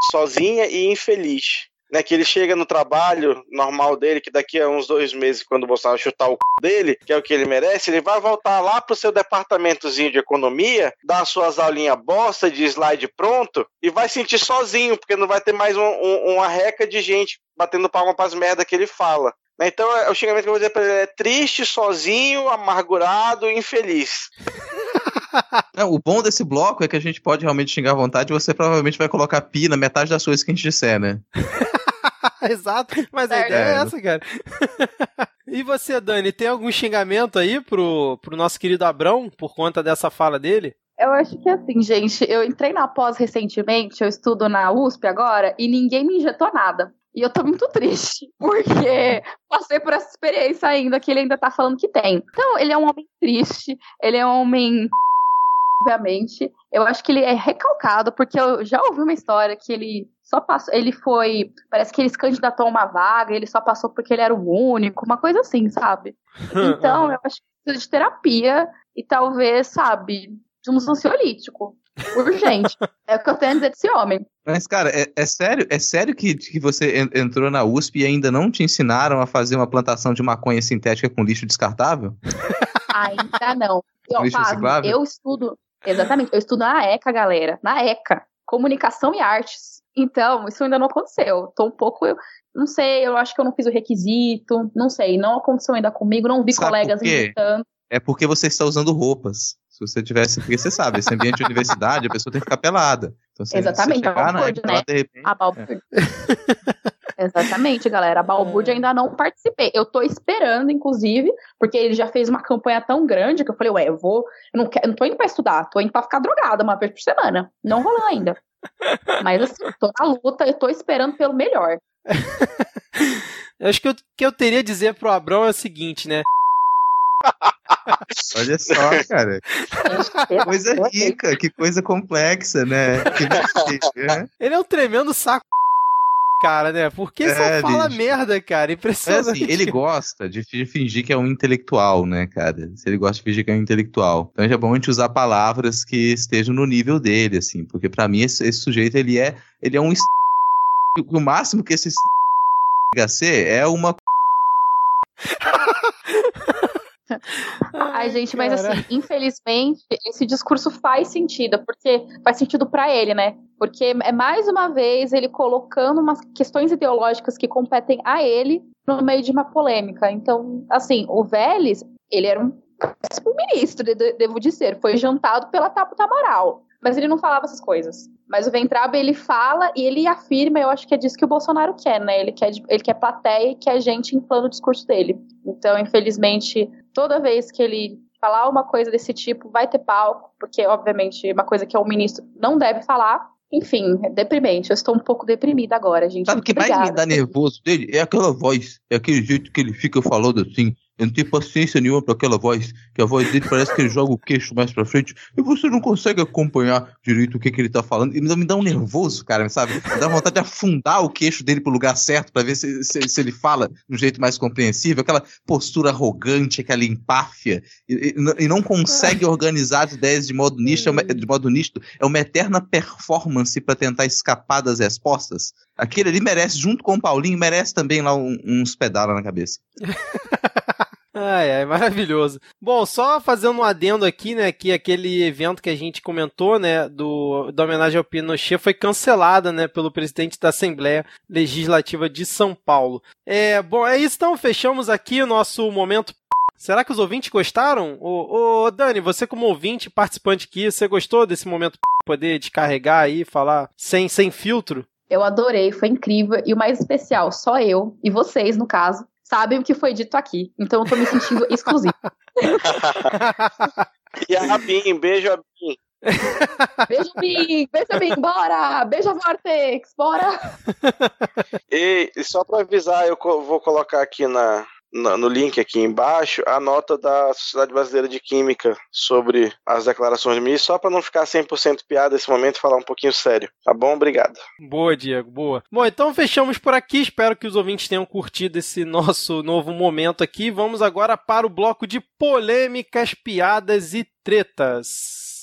sozinha e infeliz. Né, que ele chega no trabalho normal dele, que daqui a uns dois meses, quando o Bolsonaro chutar o c... dele, que é o que ele merece, ele vai voltar lá pro seu departamentozinho de economia, dar as suas aulinhas bosta de slide pronto, e vai sentir sozinho, porque não vai ter mais um- um- uma reca de gente batendo palma pras merda que ele fala. Né, Então, é- o xingamento que eu vou dizer pra ele é triste, sozinho, amargurado e infeliz. Não, o bom desse bloco é que a gente pode realmente xingar à vontade e você provavelmente vai colocar pi na metade das coisas que a gente disser, né? Exato, mas a ideia é É. essa, cara. e você, Dani, tem algum xingamento aí pro, pro nosso querido Abrão por conta dessa fala dele? Eu acho que assim, gente, eu entrei na pós recentemente, eu estudo na USP agora, e ninguém me injetou nada. E eu tô muito triste, porque passei por essa experiência ainda, que ele ainda tá falando que tem. Então, ele é um homem triste, ele é um homem. Obviamente, eu acho que ele é recalcado, porque eu já ouvi uma história que ele só passou. Ele foi. Parece que ele se candidatou a uma vaga, ele só passou porque ele era o único, uma coisa assim, sabe? Então, eu acho que precisa de terapia e talvez, sabe, de um ansiolítico. Urgente. é o que eu tenho a dizer desse homem. Mas, cara, é, é sério, é sério que, que você en- entrou na USP e ainda não te ensinaram a fazer uma plantação de maconha sintética com lixo descartável? Ainda não. Eu, Lixo Fábio, eu estudo. Exatamente, eu estudo na ECA, galera. Na ECA. Comunicação e artes. Então, isso ainda não aconteceu. Tô um pouco. eu Não sei, eu acho que eu não fiz o requisito. Não sei, não aconteceu ainda comigo. Não vi Sabe colegas inventando. É porque você está usando roupas. Se você tivesse. Porque você sabe, esse ambiente de universidade, a pessoa tem que ficar pelada. Então, você, Exatamente, você é chegar na coisa, época, né? de repente, A balbúrdia. Exatamente, galera. A balbúrdia ainda não participei. Eu tô esperando, inclusive, porque ele já fez uma campanha tão grande que eu falei, ué, eu vou. Eu não, quero, eu não tô indo pra estudar, tô indo pra ficar drogada uma vez por semana. Não rolou ainda. Mas assim, tô na luta, eu tô esperando pelo melhor. Eu acho que o que eu teria a dizer pro Abrão é o seguinte, né? Olha só, cara. Que coisa rica, que coisa complexa, né? Né? Ele é um tremendo saco, cara, né? Porque É, só fala bicho. merda, cara. É Impressionante. assim, ele gosta de fi- fingir que é um intelectual, né, cara? Se ele gosta de fingir que é um intelectual. Então é bom a gente usar palavras que estejam no nível dele, assim. Porque pra mim esse, esse sujeito, ele é, ele é um... O máximo que esse HC é uma... Ai, gente, mas cara. assim, infelizmente, esse discurso faz sentido, porque faz sentido pra ele, né? Porque é mais uma vez ele colocando umas questões ideológicas que competem a ele no meio de uma polêmica. Então, assim, o Vélez, ele era um péssimo ministro, de- de- devo dizer. Foi jantado pela Taputa Amaral. Mas ele não falava essas coisas. Mas o Ventraba, ele fala e ele afirma, eu acho que é disso que o Bolsonaro quer, né? Ele quer, ele quer plateia e quer gente inflando o discurso dele. Então, infelizmente, toda vez que ele falar uma coisa desse tipo, vai ter palco, porque, obviamente, é uma coisa que o ministro não deve falar. Enfim, é deprimente. Eu estou um pouco deprimida agora, gente. Sabe o que mais me dá nervoso dele? É aquela voz, é aquele jeito que ele fica falando assim. Eu não tenho paciência nenhuma pra aquela voz, que a voz dele parece que ele joga o queixo mais pra frente e você não consegue acompanhar direito o que, que ele tá falando. E me dá, me dá um nervoso, cara, sabe? Me dá vontade de afundar o queixo dele pro lugar certo pra ver se, se, se ele fala de um jeito mais compreensível. Aquela postura arrogante, aquela empáfia, e, e- e não consegue organizar as ideias de modo nítido, é uma- de modo nítido. É uma eterna performance pra tentar escapar das respostas. Aquele ali merece, junto com o Paulinho, merece também lá um- uns pedalos na cabeça. Ai, ai, maravilhoso. Bom, só fazendo um adendo aqui, né, que aquele evento que a gente comentou, né, do, da homenagem ao Pinochet foi cancelada, né, pelo presidente da Assembleia Legislativa de São Paulo. É, bom, é isso então, fechamos aqui o nosso momento Será que os ouvintes gostaram? Ô, ô, Dani, você como ouvinte, participante aqui, você gostou desse momento poder descarregar aí, falar sem, sem filtro? Eu adorei, foi incrível. E o mais especial, só eu e vocês, no caso, sabem o que foi dito aqui. Então eu tô me sentindo exclusiva. E a Rabin, beijo, Rabin. Beijo, Bim! Beijo, Bim! Bora! Beijo, Vortex! Bora! E, só para avisar, eu vou colocar aqui na- no link aqui embaixo a nota da Sociedade Brasileira de Química sobre as declarações de ministro, só para não ficar 100% piada esse momento e falar um pouquinho sério. Tá bom? Obrigado. Boa, Diego, boa. Bom, então fechamos por aqui. Espero que os ouvintes tenham curtido esse nosso novo momento aqui. Vamos agora para o bloco de polêmicas, piadas e tretas.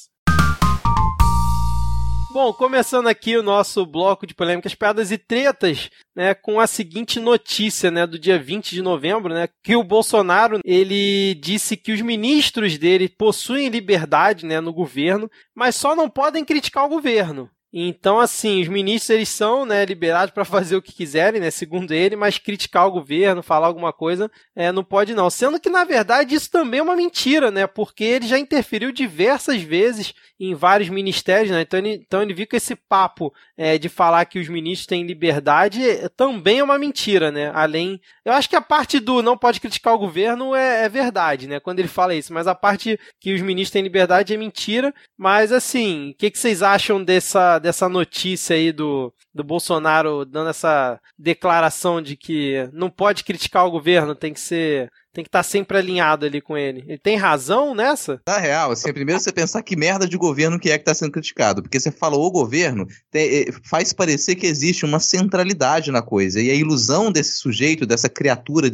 Bom, começando aqui o nosso bloco de polêmicas, piadas e tretas, né, com a seguinte notícia, né, do dia 20 de novembro, né, que o Bolsonaro, ele disse que os ministros dele possuem liberdade, né, no governo, mas só não podem criticar o governo. Então, assim, os ministros eles são né, liberados para fazer o que quiserem, né, segundo ele, mas criticar o governo, falar alguma coisa, é, não pode não. Sendo que, na verdade, isso também é uma mentira, né? Porque ele já interferiu diversas vezes em vários ministérios, né? Então ele, então ele viu que esse papo é, de falar que os ministros têm liberdade é, também é uma mentira, né? Além. Eu acho que a parte do não pode criticar o governo é, é verdade, né? Quando ele fala isso, mas a parte que os ministros têm liberdade é mentira. Mas assim, o que, que vocês acham dessa, dessa notícia aí do, do Bolsonaro dando essa declaração de que não pode criticar o governo, tem que ser. Tem que estar sempre alinhado ali com ele. Ele tem razão nessa? Na real, assim, é primeiro você pensar que merda de governo que é que está sendo criticado. Porque você fala o governo, tem- eh, faz parecer que existe uma centralidade na coisa. E a ilusão desse sujeito, dessa criatura,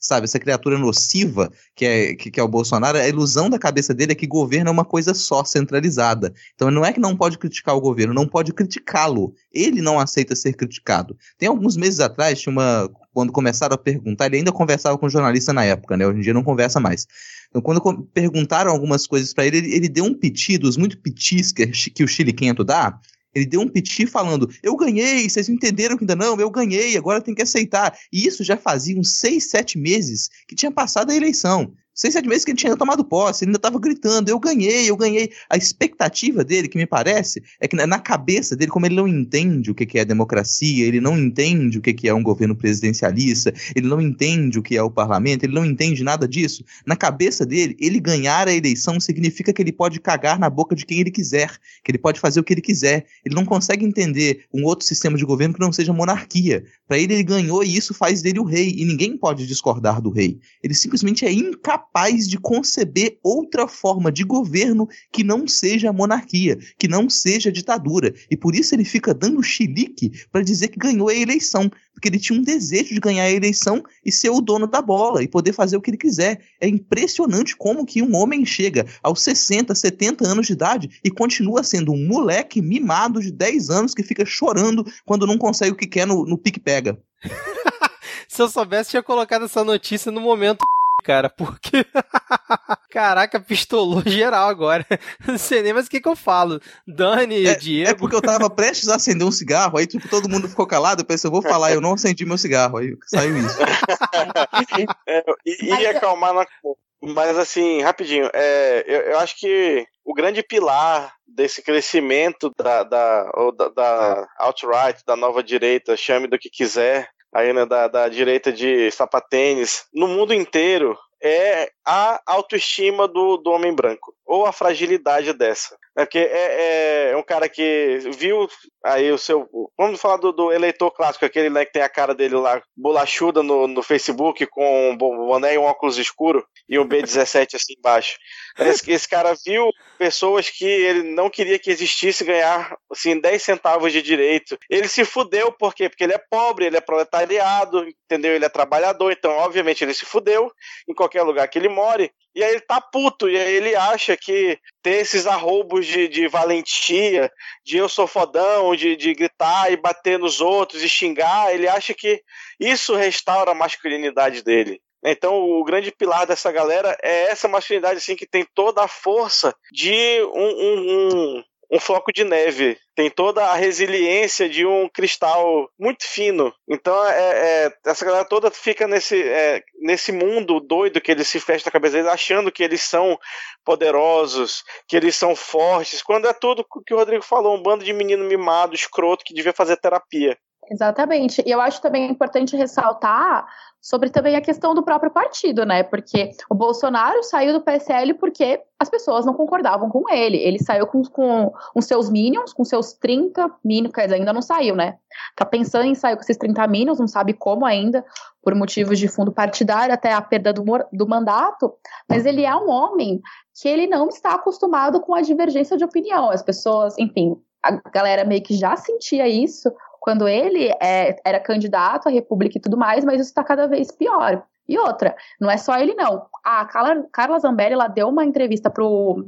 sabe, essa criatura nociva que é, que, que é o Bolsonaro, a ilusão da cabeça dele é que governo é uma coisa só, centralizada. Então não é que não pode criticar o governo, não pode criticá-lo. Ele não aceita ser criticado. Tem alguns meses atrás, tinha uma. Quando começaram a perguntar, ele ainda conversava com jornalista na época, né? Hoje em dia não conversa mais. Então, quando perguntaram algumas coisas para ele, ele, ele deu um piti dos muito pitis que, que o Chile Quento dá. Ele deu um piti falando: Eu ganhei, vocês entenderam que ainda não? Eu ganhei, agora tem que aceitar. E isso já fazia uns seis, sete meses que tinha passado a eleição. Seis, sete meses que ele tinha tomado posse, ele ainda estava gritando: Eu ganhei, eu ganhei. A expectativa dele, que me parece, é que na- cabeça dele, como ele não entende o que é democracia, ele não entende o que é um governo presidencialista, ele não entende o que é o parlamento, ele não entende nada disso. Na cabeça dele, ele ganhar a eleição significa que ele pode cagar na boca de quem ele quiser, que ele pode fazer o que ele quiser. Ele não consegue entender um outro sistema de governo que não seja monarquia. Para ele, ele ganhou e isso faz dele o rei, e ninguém pode discordar do rei. Ele simplesmente é incapaz de conceber outra forma de governo que não seja a monarquia, que não seja ditadura. E por isso ele fica dando chilique para dizer que ganhou a eleição, porque ele tinha um desejo de ganhar a eleição e ser o dono da bola e poder fazer o que ele quiser. É impressionante como que um homem chega aos 60, 70 anos de idade e continua sendo um moleque mimado de 10 anos que fica chorando quando não consegue o que quer no, no pique-pega. Se eu soubesse, tinha colocado essa notícia no momento. Cara, porque. Caraca, pistolou geral agora. Não sei nem mais o que, que eu falo. Dani, É, Diego. é porque eu tava prestes a acender um cigarro, aí tipo, todo mundo ficou calado, eu pensei, eu vou falar, eu não acendi meu cigarro, aí saiu isso. É, e, Mas e é- acalmar na Mas assim, rapidinho, é, eu, eu acho que o grande pilar desse crescimento da, da, da, da alt-right, da nova direita, chame do que quiser, aí, né, da, da direita de sapatênis, no mundo inteiro, é a autoestima do, do homem branco, ou a fragilidade dessa. É porque é, é um cara que viu aí o seu. Vamos falar do, do eleitor clássico, aquele né, que tem a cara dele lá, bolachuda no, no Facebook, com um boné e um óculos escuro e um B17 assim embaixo. Esse, esse cara viu pessoas que ele não queria que existisse ganhar assim, 10 centavos de direito. Ele se fudeu, por quê? Porque ele é pobre, ele é proletariado, entendeu? Ele é trabalhador, então, obviamente, ele se fudeu em qualquer lugar que ele more. E aí ele tá puto, e aí ele acha que ter esses arroubos de, de valentia, de eu sou fodão, de, de gritar e bater nos outros e xingar, ele acha que isso restaura a masculinidade dele. Então, o grande pilar dessa galera é essa masculinidade assim que tem toda a força de um, um, um, um floco de neve, tem toda a resiliência de um cristal muito fino. Então, é, é, essa galera toda fica nesse, é, nesse mundo doido que eles se fecham na cabeça deles, achando que eles são poderosos, que eles são fortes, quando é tudo o que o Rodrigo falou, um bando de menino mimado, escroto, que devia fazer terapia. Exatamente. E eu acho também importante ressaltar sobre também a questão do próprio partido, né? Porque o Bolsonaro saiu do PSL porque as pessoas não concordavam com ele. Ele saiu com, com os seus minions, com seus 30 minions, quer dizer, ainda não saiu, né? Tá pensando em sair com esses 30 minions, não sabe como ainda, por motivos de fundo partidário, até a perda do, do mandato, mas ele é um homem que ele não está acostumado com a divergência de opinião. As pessoas, enfim, a galera meio que já sentia isso quando ele é, era candidato à República e tudo mais, mas isso está cada vez pior. E outra, não é só ele não. A Carla, Carla Zambelli, ela deu uma entrevista pro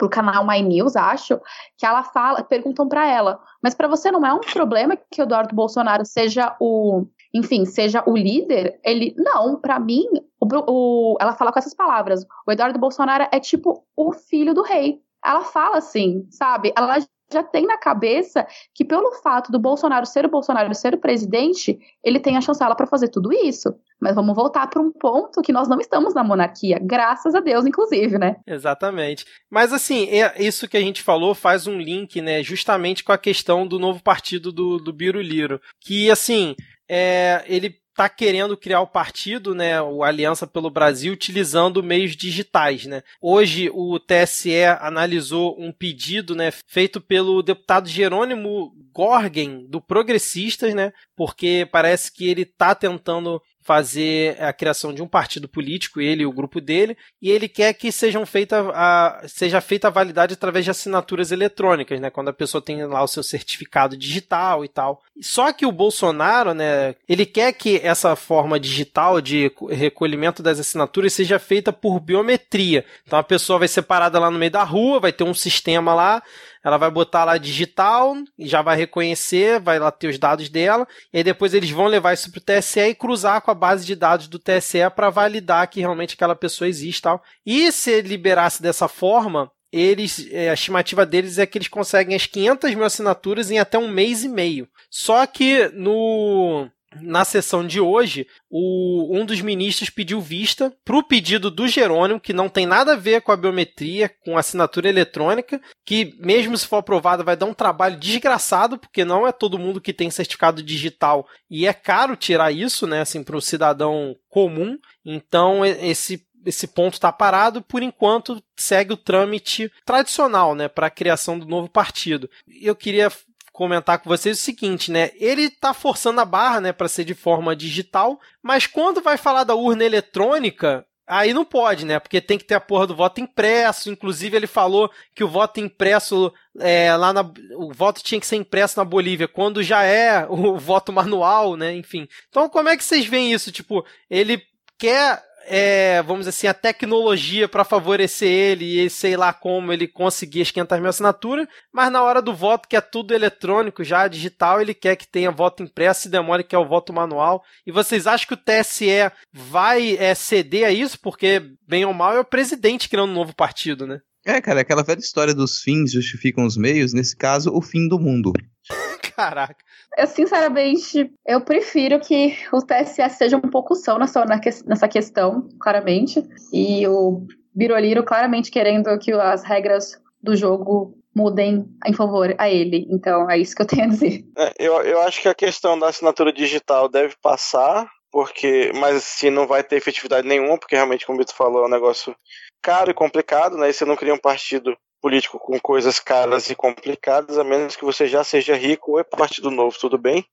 pro canal My News, acho, que ela fala, perguntam para ela, mas para você não é um problema que o Eduardo Bolsonaro seja o, enfim, seja o líder? Ele, não, para mim, o, o, ela fala com essas palavras, o Eduardo Bolsonaro é tipo o filho do rei. Ela fala assim, sabe? Ela já tem na cabeça que pelo fato do Bolsonaro ser o Bolsonaro ser o presidente, ele tem a chancela para fazer tudo isso. Mas vamos voltar para um ponto que nós não estamos na monarquia, graças a Deus, inclusive, né? Exatamente. Mas assim, é, isso que a gente falou faz um link, né, justamente com a questão do novo partido do, do Biruliro. Que assim, é, ele está querendo criar o partido, né, o Aliança pelo Brasil, utilizando meios digitais, né. Hoje o TSE analisou um pedido, né, feito pelo deputado Jerônimo Gorgen do Progressistas, né, porque parece que ele está tentando fazer a criação de um partido político, ele e o grupo dele, e ele quer que sejam feita a, seja feita a validade através de assinaturas eletrônicas, né, quando a pessoa tem lá o seu certificado digital e tal. Só que o Bolsonaro, né, ele quer que essa forma digital de recolhimento das assinaturas seja feita por biometria. Então a pessoa vai ser parada lá no meio da rua, vai ter um sistema lá, ela vai botar lá digital, já vai reconhecer, vai lá ter os dados dela, e aí depois eles vão levar isso pro TSE e cruzar com a base de dados do TSE para validar que realmente aquela pessoa existe tal. E se liberasse dessa forma, eles, a estimativa deles é que eles conseguem as 500 mil assinaturas em até um mês e meio. Só que no na sessão de hoje, o, um dos ministros pediu vista para o pedido do Jerônimo, que não tem nada a ver com a biometria, com a assinatura eletrônica, que mesmo se for aprovada vai dar um trabalho desgraçado, porque não é todo mundo que tem certificado digital e é caro tirar isso, né, assim, para o cidadão comum. Então, esse esse ponto está parado, por enquanto segue o trâmite tradicional, né, para a criação do novo partido. Eu queria comentar com vocês o seguinte, né? Ele tá forçando a barra, né, para ser de forma digital, mas quando vai falar da urna eletrônica, Aí não pode, né? Porque tem que ter a porra do voto impresso. Inclusive, ele falou que o voto impresso é, lá na. O voto tinha que ser impresso na Bolívia, quando já é o voto manual, né? Enfim. Então, como é que vocês veem isso? Tipo, ele quer é, vamos dizer assim, a tecnologia para favorecer ele e sei lá como ele conseguir as 500 mil assinaturas, mas na hora do voto, que é tudo eletrônico já, digital, ele quer que tenha voto impresso e demore que é o voto manual. E vocês acham que o TSE vai é, ceder a isso? Porque, bem ou mal, é o presidente criando um novo partido, né? É, cara, aquela velha história dos fins justificam os meios, nesse caso, o fim do mundo. Caraca. Eu, sinceramente, eu prefiro que o TSE seja um pouco são nessa, nessa questão, claramente. E o Biroliro claramente querendo que as regras do jogo mudem em favor a ele. Então, é isso que eu tenho a dizer. É, eu, eu acho que a questão da assinatura digital deve passar, porque mas assim, não vai ter efetividade nenhuma, porque realmente, como o Vitor falou, é um negócio caro e complicado, né? E você não cria um partido político com coisas caras e complicadas, a menos que você já seja rico ou é partido novo, tudo bem.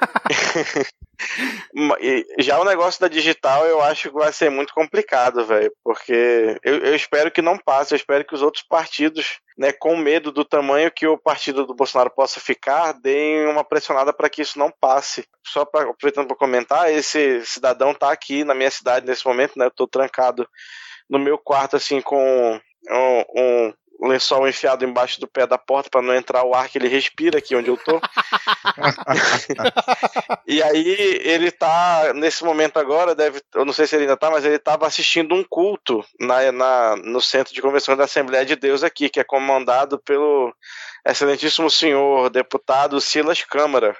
já o negócio da digital eu acho que vai ser muito complicado, velho, porque eu, eu, espero que não passe, eu espero que os outros partidos, né, com medo do tamanho que o partido do Bolsonaro possa ficar, deem uma pressionada para que isso não passe. Só para aproveitando para comentar, esse cidadão tá aqui na minha cidade nesse momento, né, eu tô trancado no meu quarto assim com um, um lençol enfiado embaixo do pé da porta para não entrar o ar que ele respira aqui onde eu tô. e aí ele tá nesse momento agora, deve, eu não sei se ele ainda tá, mas ele estava assistindo um culto na, na, no centro de convenção da Assembleia de Deus aqui, que é comandado pelo excelentíssimo senhor deputado Silas Câmara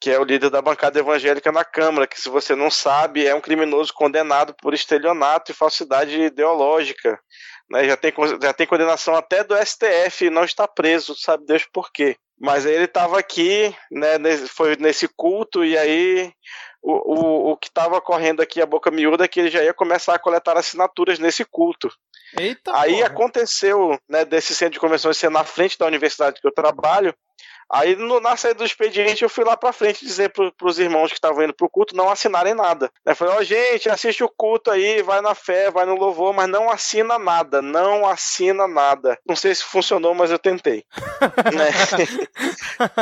que é o líder da bancada evangélica na Câmara, que, se você não sabe, é um criminoso condenado por estelionato e falsidade ideológica. Né? Já, tem, já tem condenação até do STF e não está preso, sabe Deus por quê. Mas aí ele estava aqui, né, foi nesse culto, e aí o, o, o que estava correndo aqui a boca miúda é que ele já ia começar a coletar assinaturas nesse culto. Eita aí porra. aconteceu, né, desse centro de convenções ser na frente da universidade que eu trabalho, Aí no, na saída do expediente eu fui lá pra frente dizer pro, pros irmãos que estavam indo pro culto não assinarem nada. Eu falei, ó, oh, gente, assiste o culto aí, vai na fé, vai no louvor, mas não assina nada, não assina nada. Não sei se funcionou, mas eu tentei. né?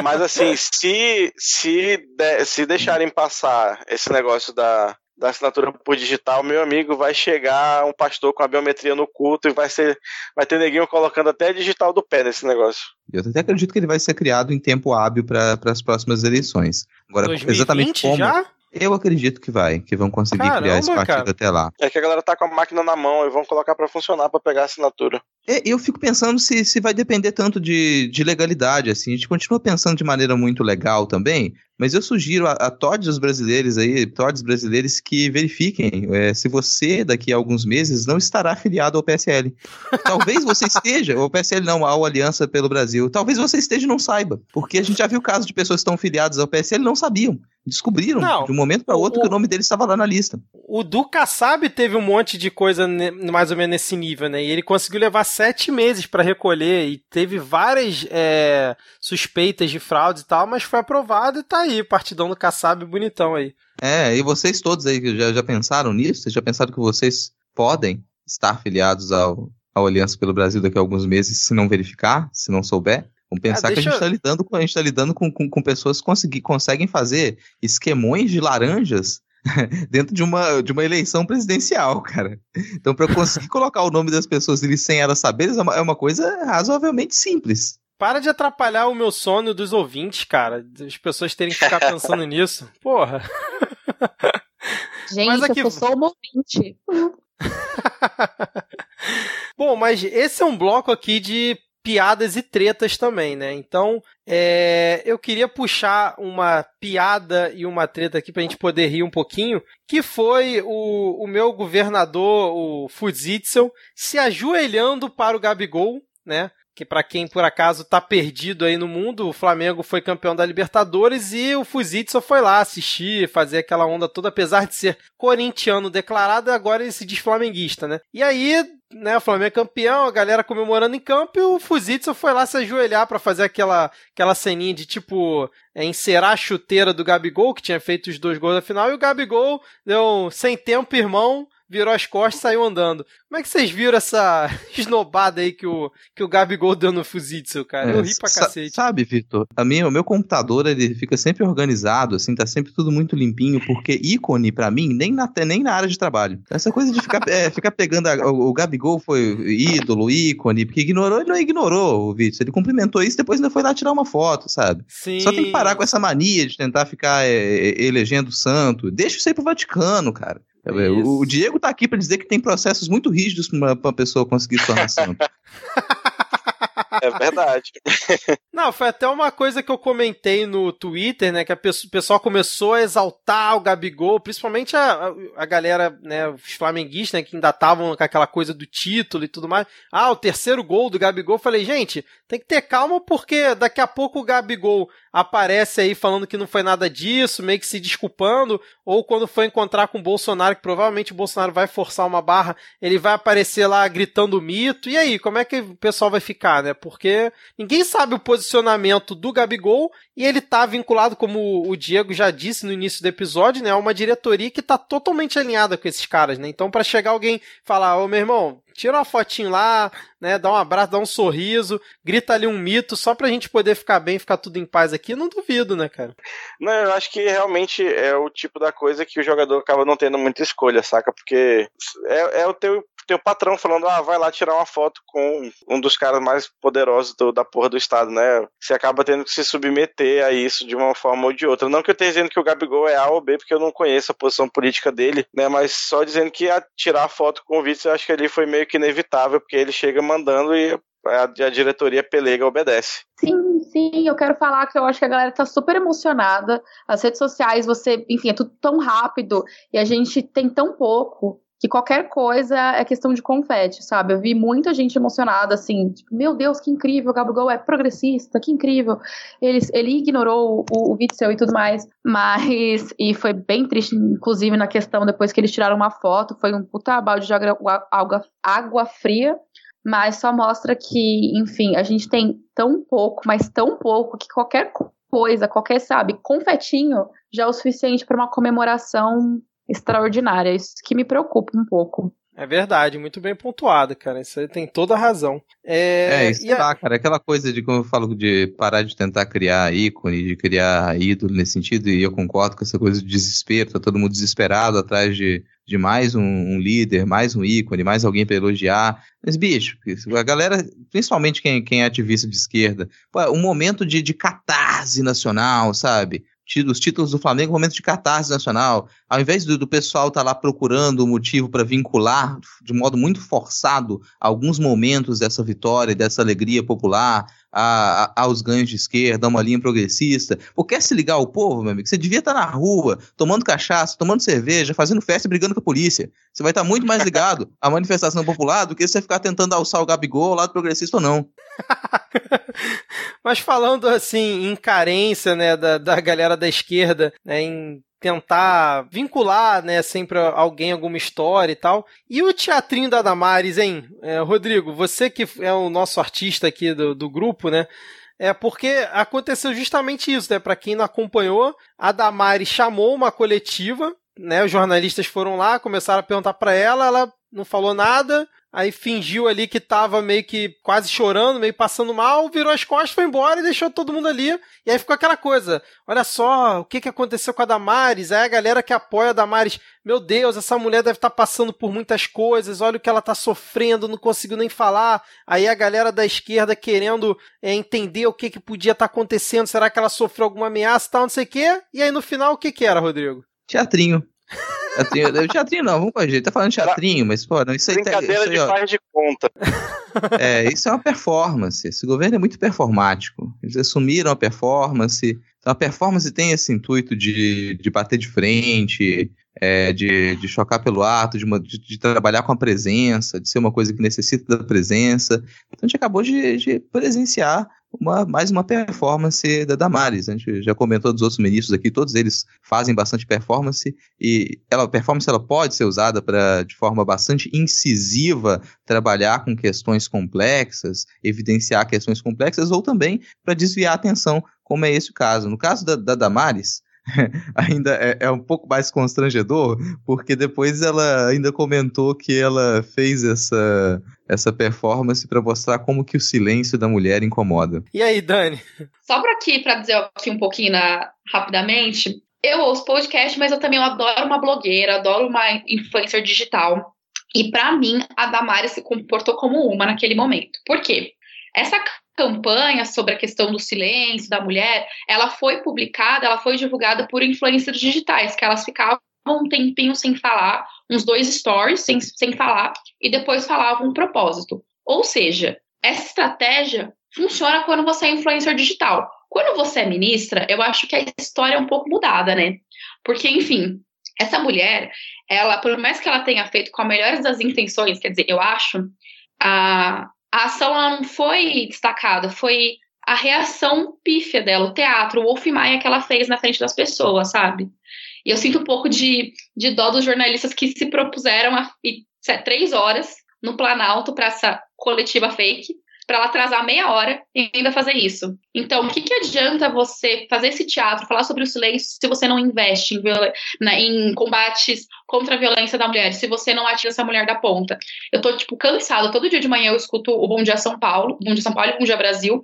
mas assim, se, se, de, se deixarem passar esse negócio da, da assinatura por digital, meu amigo, vai chegar um pastor com a biometria no culto e vai ser vai ter neguinho colocando até digital do pé nesse negócio. Eu até acredito que ele vai ser criado em tempo hábil para as próximas eleições. Agora, 2020 exatamente como já? Eu acredito que vai, que vão conseguir Caramba, criar esse partido cara. até lá. É que a galera tá com a máquina na mão e vão colocar para funcionar para pegar a assinatura. É, eu fico pensando se, se vai depender tanto de, de legalidade, assim. A gente continua pensando de maneira muito legal também, mas eu sugiro a, a todos os brasileiros aí, todos os brasileiros que verifiquem é, se você, daqui a alguns meses, não estará afiliado ao PSL. Talvez você esteja, ou PSL não, ao Aliança pelo Brasil. Talvez você esteja e não saiba, porque a gente já viu casos de pessoas que estão filiadas ao PSL e não sabiam. Descobriram Não, de um momento para outro o- que o nome dele estava lá na lista. O Du Kassab teve um monte de coisa mais ou menos nesse nível, né? E ele conseguiu levar sete meses pra recolher e teve várias é, suspeitas de fraude e tal, mas foi aprovado e tá aí, partidão do Kassab bonitão aí. É, e vocês todos aí que já, já pensaram nisso? Vocês já pensaram que vocês podem estar afiliados ao, ao Aliança pelo Brasil daqui a alguns meses se não verificar, se não souber? Vamos pensar Ah, que a gente eu- está lidando, com, a gente tá lidando com, com, com pessoas que consegui- conseguem fazer esquemões de laranjas dentro de uma, de uma eleição presidencial, cara. Então, para conseguir colocar o nome das pessoas ali sem elas saberem, é uma, é uma coisa razoavelmente simples. Para de atrapalhar o meu sono dos ouvintes, cara. As pessoas terem que ficar pensando nisso. Porra. Gente, Mas aqui- eu sou só uma ouvinte. Bom, mas esse é um bloco aqui de piadas e tretas também, né? Então, é, eu queria puxar uma piada e uma treta aqui pra gente poder rir um pouquinho, que foi o, o meu governador, o Fuzitzel, se ajoelhando para o Gabigol, né? Que pra quem por acaso tá perdido aí no mundo, o Flamengo foi campeão da Libertadores e o Fuzitzel foi lá assistir, fazer aquela onda toda, apesar de ser corintiano declarado, agora ele se diz flamenguista, né? E aí, né, o Flamengo é campeão, a galera comemorando em campo e o Fuzitzel foi lá se ajoelhar pra fazer aquela, aquela ceninha de tipo é, encerar a chuteira do Gabigol, que tinha feito os dois gols da final, e o Gabigol deu sem tempo, irmão, virou as costas e saiu andando. Como é que vocês viram essa esnobada aí que o, que o Gabigol deu no Fuzitsu, cara? Eu É, ri pra cacete. Sabe, Vitor, a minha, o meu computador ele fica sempre organizado, assim, tá sempre tudo muito limpinho, porque ícone, pra mim, nem na, nem na área de trabalho. Essa coisa de ficar, é, ficar pegando. a- o, o Gabigol foi ídolo, ícone, porque ignorou, ele não ignorou o Vitor. Ele cumprimentou isso, depois ainda foi lá tirar uma foto, sabe? Sim. Só tem que parar com essa mania de tentar ficar é, elegendo santo. Deixa isso aí pro Vaticano, cara. O, o Diego tá aqui pra dizer que tem processos muito rígidos pra uma, pessoa conseguir se tornar santo. É verdade. Não, foi até uma coisa que eu comentei no Twitter, né? Que a pesso- o pessoal começou a exaltar o Gabigol, principalmente a, a, galera, né? Os flamenguistas, né, que ainda estavam com aquela coisa do título e tudo mais. Ah, o terceiro gol do Gabigol. Eu Falei, gente, tem que ter calma porque daqui a pouco o Gabigol aparece aí falando que não foi nada disso, meio que se desculpando, ou quando for encontrar com o Bolsonaro, que provavelmente o Bolsonaro vai forçar uma barra, ele vai aparecer lá gritando mito. E aí, como é que o pessoal vai ficar, né? Porque ninguém sabe o posicionamento do Gabigol e ele tá vinculado, como o Diego já disse no início do episódio, né, a uma diretoria que tá totalmente alinhada com esses caras, né? Então, para chegar alguém falar, ô meu irmão, tira uma fotinho lá, né, dá um abraço, dá um sorriso, grita ali um mito só pra gente poder ficar bem, ficar tudo em paz aqui, não duvido, né, cara? Não, eu acho que realmente é o tipo da coisa que o jogador acaba não tendo muita escolha, saca? Porque é, é o teu, teu patrão falando, ah, vai lá tirar uma foto com um dos caras mais poderosos do- da porra do estado, né? Você acaba tendo que se submeter a isso de uma forma ou de outra. Não que eu esteja dizendo que o Gabigol é A ou B, porque eu não conheço a posição política dele, né? Mas só dizendo que a tirar a foto com o vice, eu acho que ali foi meio que inevitável, porque ele chega mandando e a, a diretoria pelega obedece. Sim, sim, eu quero falar que eu acho que a galera tá super emocionada. As redes sociais, você, enfim, é tudo tão rápido e a gente tem tão pouco que qualquer coisa é questão de confete, sabe? Eu vi muita gente emocionada, assim, tipo, meu Deus, que incrível, o Gabigol é progressista, que incrível. Ele, ele ignorou o, o Witzel e tudo mais, mas, e foi bem triste, inclusive, na questão, depois que eles tiraram uma foto, foi um puta balde de água, água, água fria, mas só mostra que, enfim, a gente tem tão pouco, mas tão pouco, que qualquer coisa, qualquer, sabe, confetinho já é o suficiente para uma comemoração extraordinária. Isso que me preocupa um pouco. É verdade, muito bem pontuado, cara. Isso aí tem toda a razão. É, É, isso e a- tá, cara. Aquela coisa de, como eu falo, de parar de tentar criar ícone, de criar ídolo nesse sentido, e eu concordo com essa coisa de desespero, tá todo mundo desesperado atrás de, de mais um, um líder, mais um ícone, mais alguém pra elogiar. Mas, bicho, a galera, principalmente quem, quem é ativista de esquerda, pô, um momento de, de catarse nacional, sabe? Os títulos do Flamengo, momento de catarse nacional. Ao invés do, do pessoal estar lá procurando um motivo para vincular de modo muito forçado alguns momentos dessa vitória, dessa alegria popular a- a- aos ganhos de esquerda, a uma linha progressista. Pô, quer se ligar ao povo, meu amigo? Você devia estar na rua, tomando cachaça, tomando cerveja, fazendo festa e brigando com a polícia. Você vai estar muito mais ligado à manifestação popular do que você ficar tentando alçar o Gabigol ao lado progressista ou não. Mas falando assim, em carência, né, da, da galera da esquerda, né, em tentar vincular, né, sempre alguém, alguma história e tal. E o teatrinho da Damares, hein? É, Rodrigo, você que é o nosso artista aqui do, do grupo, né? É porque aconteceu justamente isso, né? Para quem não acompanhou, a Damares chamou uma coletiva, né? Os jornalistas foram lá, começaram a perguntar para ela, ela não falou nada, aí fingiu ali que tava meio que quase chorando, meio passando mal, virou as costas, foi embora e deixou todo mundo ali. E aí ficou aquela coisa: olha só, o que, que aconteceu com a Damares? Aí a galera que apoia a Damares, meu Deus, essa mulher deve estar passando por muitas coisas, olha o que ela tá sofrendo, não conseguiu nem falar. Aí a galera da esquerda querendo é, entender o que, que podia estar acontecendo, será que ela sofreu alguma ameaça e tal, não sei o quê. E aí no final, o que, que era, Rodrigo? Teatrinho. Teatrinho, teatrinho não, vamos corrigir. Tá falando teatrinho, mas, pô, não, isso aí, tá- Brincadeira isso aí, de faz de conta. É, isso é uma performance. Esse governo é muito performático. Eles assumiram a performance. Então, a performance tem esse intuito de, de bater de frente, é, de, de chocar pelo ato, de, uma- de- de trabalhar com a presença, de ser uma coisa que necessita da presença. Então, a gente acabou de, de presenciar uma, mais uma performance da Damares. A gente já comentou dos outros ministros aqui, todos eles fazem bastante performance e ela, a performance ela pode ser usada para de forma bastante incisiva trabalhar com questões complexas, evidenciar questões complexas ou também para desviar a atenção, como é esse o caso. No caso da, da Damares, ainda é, é um pouco mais constrangedor, porque depois ela ainda comentou que ela fez essa, essa performance para mostrar como que o silêncio da mulher incomoda. E aí, Dani? Só para aqui, para dizer aqui um pouquinho na, rapidamente, eu ouço podcast, mas eu também adoro uma blogueira, adoro uma influencer digital. E para mim, a Damares se comportou como uma naquele momento. Por quê? Essa campanha sobre a questão do silêncio da mulher, ela foi publicada, ela foi divulgada por influencers digitais, que elas ficavam um tempinho sem falar, uns dois stories sem, sem falar, e depois falavam um propósito. Ou seja, essa estratégia funciona quando você é influencer digital. Quando você é ministra, eu acho que a história é um pouco mudada, né? Porque, enfim, essa mulher, ela, por mais que ela tenha feito com a melhor das intenções, quer dizer, eu acho, a, a ação não foi destacada, foi a reação pífia dela, o teatro, o Wolf Maia que ela fez na frente das pessoas, sabe? E eu sinto um pouco de, de dó dos jornalistas que se propuseram a ir três horas no Planalto para essa coletiva fake, para ela atrasar meia hora e ainda fazer isso. Então, o que, que adianta você fazer esse teatro, falar sobre o silêncio, se você não investe em, né, em combates contra a violência da mulher, se você não atira essa mulher da ponta? Eu tô, tipo, cansada. Todo dia de manhã eu escuto o Bom Dia São Paulo, Bom Dia São Paulo e Bom Dia Brasil,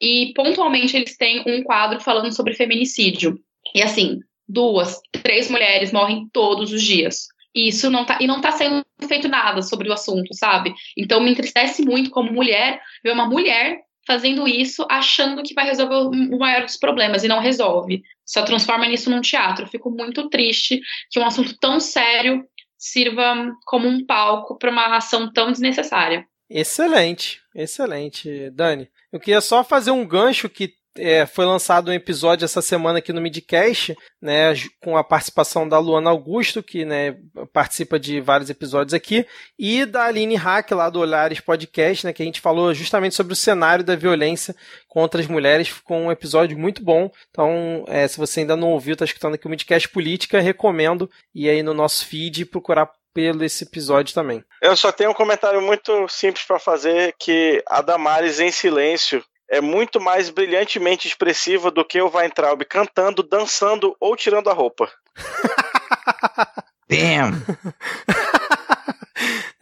e pontualmente eles têm um quadro falando sobre feminicídio. E assim, duas, três mulheres morrem todos os dias. Isso não tá, e não tá sendo feito nada sobre o assunto, sabe? Então me entristece muito como mulher ver uma mulher fazendo isso achando que vai resolver o maior dos problemas e não resolve. Só transforma nisso num teatro. Fico muito triste que um assunto tão sério sirva como um palco para uma ação tão desnecessária. Excelente, excelente, Dani. Eu queria só fazer um gancho que é, foi lançado um episódio essa semana aqui no Midcast, né, com a participação da Luana Augusto, que né, participa de vários episódios aqui, e da Aline Hack, lá do Olhares Podcast, né, que a gente falou justamente sobre o cenário da violência contra as mulheres. Ficou um episódio muito bom. Então, é, se você ainda não ouviu, está escutando aqui o Midcast Política, recomendo ir aí no nosso feed procurar pelo esse episódio também. Eu só tenho um comentário muito simples para fazer que a Damares em silêncio é muito mais brilhantemente expressiva do que o Weintraub cantando, dançando ou tirando a roupa. Damn!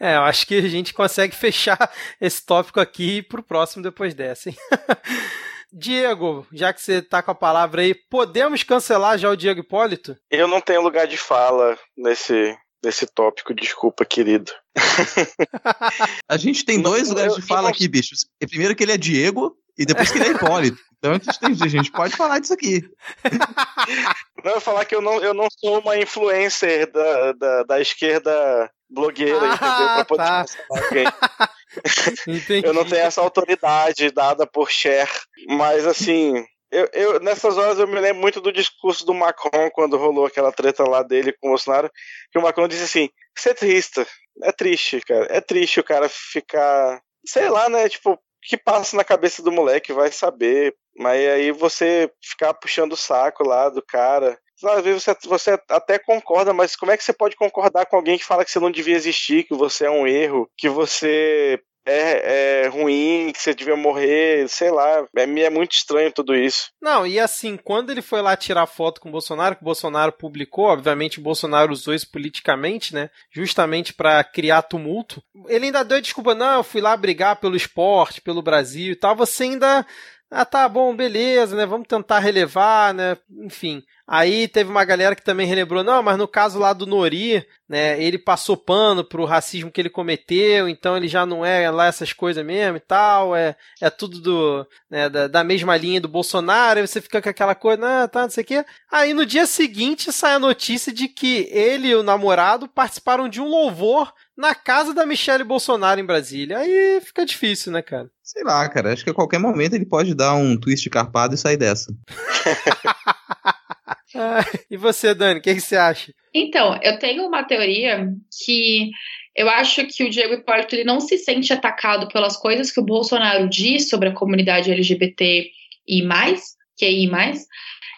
É, eu acho que a gente consegue fechar esse tópico aqui pro próximo depois dessa, hein? Diego, já que você tá com a palavra aí, podemos cancelar já o Diego Hipólito? Eu não tenho lugar de fala nesse, nesse tópico, desculpa, querido. a gente tem dois lugares de fala aqui, bicho. Primeiro que ele é Diego e depois que ele é Hipólito. Então a gente pode falar disso aqui. Não, eu falar que eu não, eu não sou uma influencer da, da, da esquerda blogueira, ah, entendeu? Pra poder tá. alguém. eu não tenho essa autoridade dada por Cher. Mas assim, eu, eu, nessas horas eu me lembro muito do discurso do Macron quando rolou aquela treta lá dele com o Bolsonaro, que o Macron disse assim: ser triste, é triste, cara, é triste o cara ficar, sei lá, né, tipo, que passa na cabeça do moleque, vai saber. Mas aí você ficar puxando o saco lá do cara. Às vezes você, você até concorda, mas como é que você pode concordar com alguém que fala que você não devia existir, que você é um erro, que você é, é, ruim, que você devia morrer, sei lá. É, é muito estranho tudo isso. Não, e assim, quando ele foi lá tirar foto com o Bolsonaro, que o Bolsonaro publicou, obviamente o Bolsonaro usou isso politicamente, né? Justamente para criar tumulto. Ele ainda deu desculpa, não, eu fui lá brigar pelo esporte, pelo Brasil e tal. Você ainda ah, tá bom, beleza, né? Vamos tentar relevar, né? Enfim. Aí teve uma galera que também relembrou, não, mas no caso lá do Nori, né, ele passou pano pro racismo que ele cometeu, então ele já não é lá essas coisas mesmo e tal, é, é tudo do, né, da, da mesma linha do Bolsonaro, aí você fica com aquela coisa, não, tá, não sei o quê. Aí no dia seguinte sai a notícia de que ele e o namorado participaram de um louvor na casa da Michelle Bolsonaro em Brasília. Aí fica difícil, né, cara? Sei lá, cara, acho que a qualquer momento ele pode dar um twist carpado e sair dessa. Ah, e você, Dani, o que, que, você acha? Então, eu tenho uma teoria que eu acho que o Diego Hipólito ele não se sente atacado pelas coisas que o Bolsonaro diz sobre a comunidade LGBT e mais, QI mais,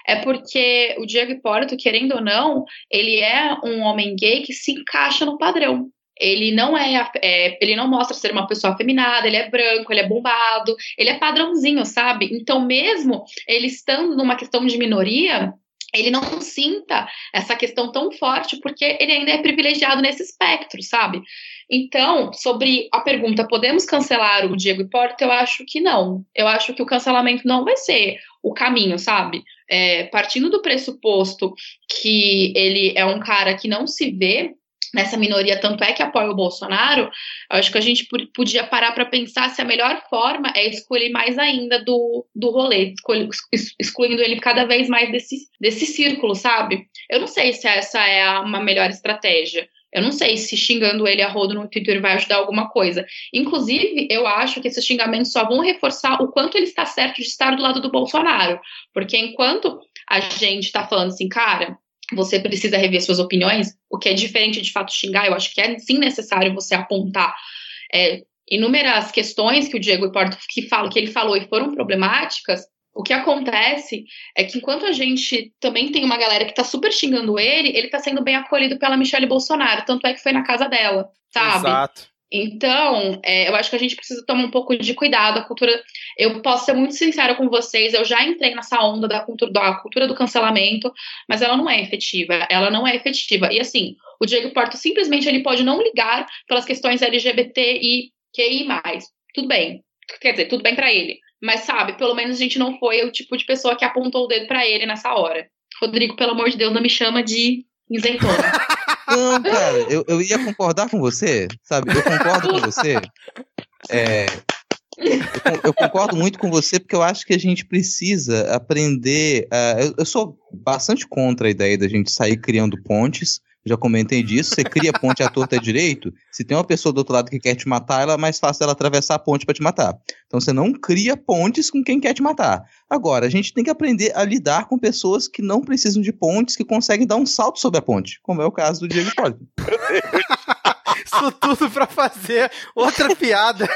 é porque o Diego Hipólito, querendo ou não, ele é um homem gay que se encaixa no padrão. Ele não é, é, ele não mostra ser uma pessoa afeminada, ele é branco, ele é bombado, ele é padrãozinho, sabe? Então, mesmo ele estando numa questão de minoria, ele não sinta essa questão tão forte, porque ele ainda é privilegiado nesse espectro, sabe? Então, sobre a pergunta, podemos cancelar o Diego Hipólito? Eu acho que não. Eu acho que o cancelamento não vai ser o caminho, sabe? É, partindo do pressuposto que ele é um cara que não se vê nessa minoria, tanto é que apoia o Bolsonaro, acho que a gente podia parar para pensar se a melhor forma é excluir mais ainda do, do rolê, excluindo ele cada vez mais desse, desse círculo, sabe? Eu não sei se essa é uma melhor estratégia. Eu não sei se xingando ele a rodo no Twitter vai ajudar alguma coisa. Inclusive, eu acho que esses xingamentos só vão reforçar o quanto ele está certo de estar do lado do Bolsonaro. Porque enquanto a gente está falando assim, cara, você precisa rever suas opiniões, o que é diferente de fato xingar, eu acho que é sim necessário você apontar é, inúmeras questões que o Diego Hipólito que, fala, que ele falou e foram problemáticas, o que acontece é que enquanto a gente também tem uma galera que tá super xingando ele, ele tá sendo bem acolhido pela Michelle Bolsonaro, tanto é que foi na casa dela, sabe? Exato. Então, é, eu acho que a gente precisa tomar um pouco de cuidado. A cultura. Eu posso ser muito sincera com vocês, eu já entrei nessa onda da cultura, da cultura do cancelamento, mas ela não é efetiva. Ela não é efetiva. E assim, o Diego Porto simplesmente ele pode não ligar pelas questões LGBT e QI. Tudo bem. Quer dizer, tudo bem para ele. Mas sabe, pelo menos a gente não foi o tipo de pessoa que apontou o dedo para ele nessa hora. Rodrigo, pelo amor de Deus, não me chama de isentona. Não, cara, eu, eu ia concordar com você, sabe? Eu concordo com você. É, eu, eu, concordo muito com você porque eu acho que a gente precisa aprender. Uh, eu, eu, sou bastante contra a ideia da gente sair criando pontes já comentei disso, você cria ponte à torta direito, se tem uma pessoa do outro lado que quer te matar, ela é mais fácil dela atravessar a ponte para te matar. Então você não cria pontes com quem quer te matar. Agora, a gente tem que aprender a lidar com pessoas que não precisam de pontes, que conseguem dar um salto sobre a ponte, como é o caso do Diego Hipólito. Isso tudo pra fazer outra piada.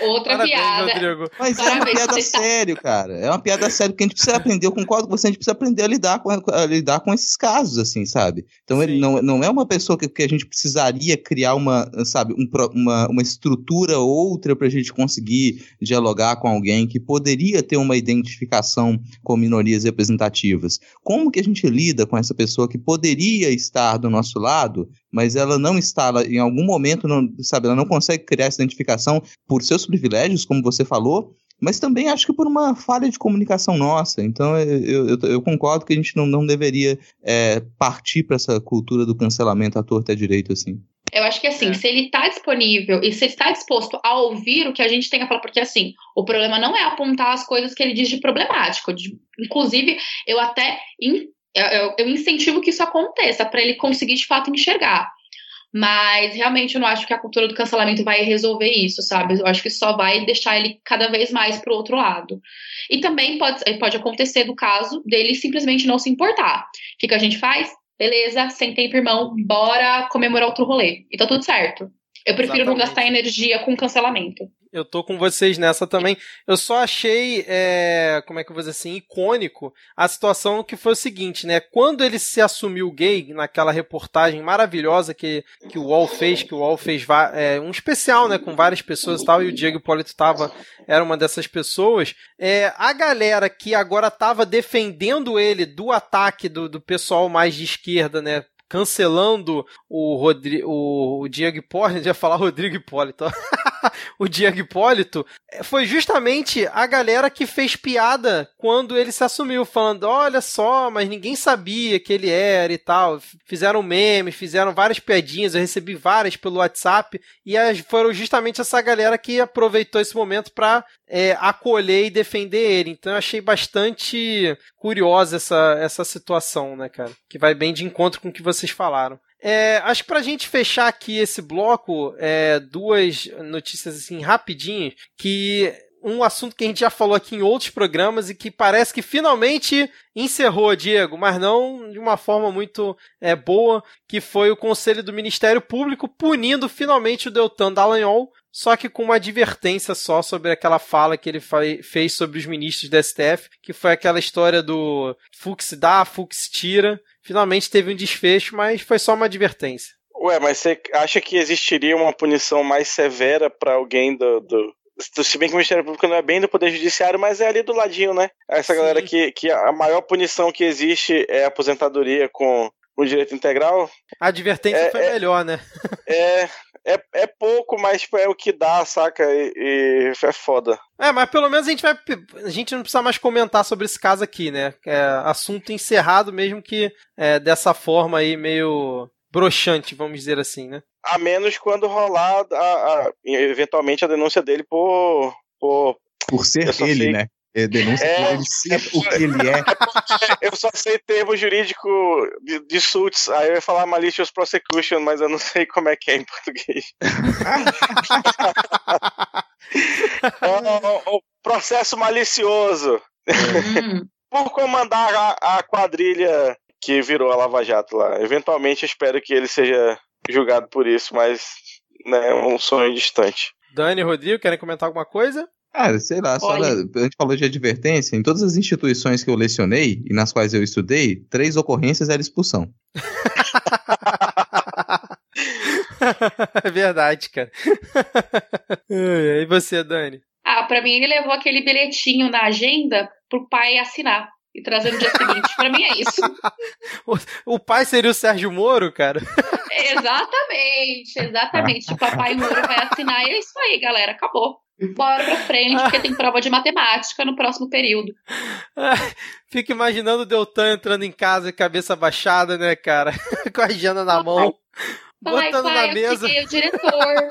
Outra Parabéns, piada. Rodrigo. Mas Parabéns, é uma piada tá... sério, cara. É uma piada sério que a gente precisa aprender. Eu concordo com você, a gente precisa aprender a lidar com, a lidar com esses casos, assim, sabe? Então Sim. ele não, não é uma pessoa que, que a gente precisaria criar uma, sabe, um, uma, uma estrutura outra pra gente conseguir dialogar com alguém que poderia ter uma identificação com minorias representativas. Como que a gente lida com essa pessoa que poderia estar do nosso lado, mas ela não está em algum momento, não, sabe, ela não consegue criar essa identificação por seus privilégios, como você falou, mas também acho que por uma falha de comunicação nossa. Então eu, eu, eu concordo que a gente não, não deveria é, partir para essa cultura do cancelamento à torta e à direito, assim. Eu acho que assim, é. se ele está disponível e se ele está disposto a ouvir o que a gente tem a falar, porque assim, o problema não é apontar as coisas que ele diz de problemático. De, inclusive, eu até eu, eu incentivo que isso aconteça, para ele conseguir de fato enxergar. Mas realmente eu não acho que a cultura do cancelamento vai resolver isso, sabe? Eu acho que só vai deixar ele cada vez mais pro outro lado. E também pode, pode acontecer do caso dele simplesmente não se importar. O que, que a gente faz? Beleza, sem tempo, irmão, bora comemorar outro rolê. E tá tudo certo. Eu prefiro Exatamente. não gastar energia com cancelamento. Eu tô com vocês nessa também. Eu só achei, é, como é que eu vou dizer assim, icônico a situação que foi o seguinte, né? Quando ele se assumiu gay, naquela reportagem maravilhosa que, que o UOL fez, que o UOL fez é, um especial, né, com várias pessoas e tal, e o Diego Hipólito tava, era uma dessas pessoas, é, a galera que agora tava defendendo ele do ataque do, do pessoal mais de esquerda, né, cancelando o, Rodri o Diego Hipólito, ia falar Rodrigo Hipólito, o Diego Hipólito, é, foi justamente a galera que fez piada quando ele se assumiu, falando: olha só, mas ninguém sabia que ele era e tal. Fizeram meme, fizeram várias piadinhas, eu recebi várias pelo WhatsApp, e foram justamente essa galera que aproveitou esse momento para é, acolher e defender ele. Então eu achei bastante curiosa essa, essa situação, né, cara? Que vai bem de encontro com o que vocês falaram. É, acho que pra gente fechar aqui esse bloco, é, duas notícias assim rapidinhas, que um assunto que a gente já falou aqui em outros programas e que parece que finalmente encerrou, Diego, mas não de uma forma muito é, boa, que foi o Conselho do Ministério Público punindo finalmente o Deltan Dallagnol só que com uma advertência só sobre aquela fala que ele fez sobre os ministros da STF, que foi aquela história do Fux dá, Fux tira. Finalmente teve um desfecho, mas foi só uma advertência. Ué, mas você acha que existiria uma punição mais severa para alguém do, do, Se bem que o Ministério Público não é bem do Poder Judiciário, mas é ali do ladinho, né? Essa Sim. galera que, que a maior punição que existe é a aposentadoria com o direito integral. A advertência É, foi é- melhor, né? É, é, é pouco, mas tipo, é o que dá, saca? E, e é foda. É, mas pelo menos a gente vai. A gente não precisa mais comentar sobre esse caso aqui, né? É assunto encerrado, mesmo que é, dessa forma aí, meio broxante, vamos dizer assim, né? A menos quando rolar, a, a- eventualmente, a denúncia dele por. por Por ser ele, sei- né? É denúncia É, ele ser o que ele é. eu só sei termo jurídico de, de suits. Aí eu ia falar malicious prosecution, mas eu não sei como é que é em português. É o, o processo malicioso. Hum. Por comandar a, a quadrilha que virou a Lava Jato lá. Eventualmente eu espero que ele seja julgado por isso, mas né, é um sonho distante. Dani e Rodrigo, querem comentar alguma coisa? Cara, sei lá, só na- a gente falou de advertência. Em todas as instituições que eu lecionei e nas quais eu estudei, três ocorrências era expulsão. é verdade, cara. E você, Dani? Ah, pra mim ele levou aquele bilhetinho na agenda pro pai assinar e trazer no dia seguinte. Pra mim é isso. O pai seria o Sérgio Moro, cara? Exatamente, exatamente. O papai Moro vai assinar e é isso aí, galera. Acabou. Bora pra frente, porque tem prova de matemática no próximo período. Fico imaginando o Deltan entrando em casa, cabeça baixada, né, cara? Com a agenda na mão, Vai, botando pai, na mesa. eu o diretor.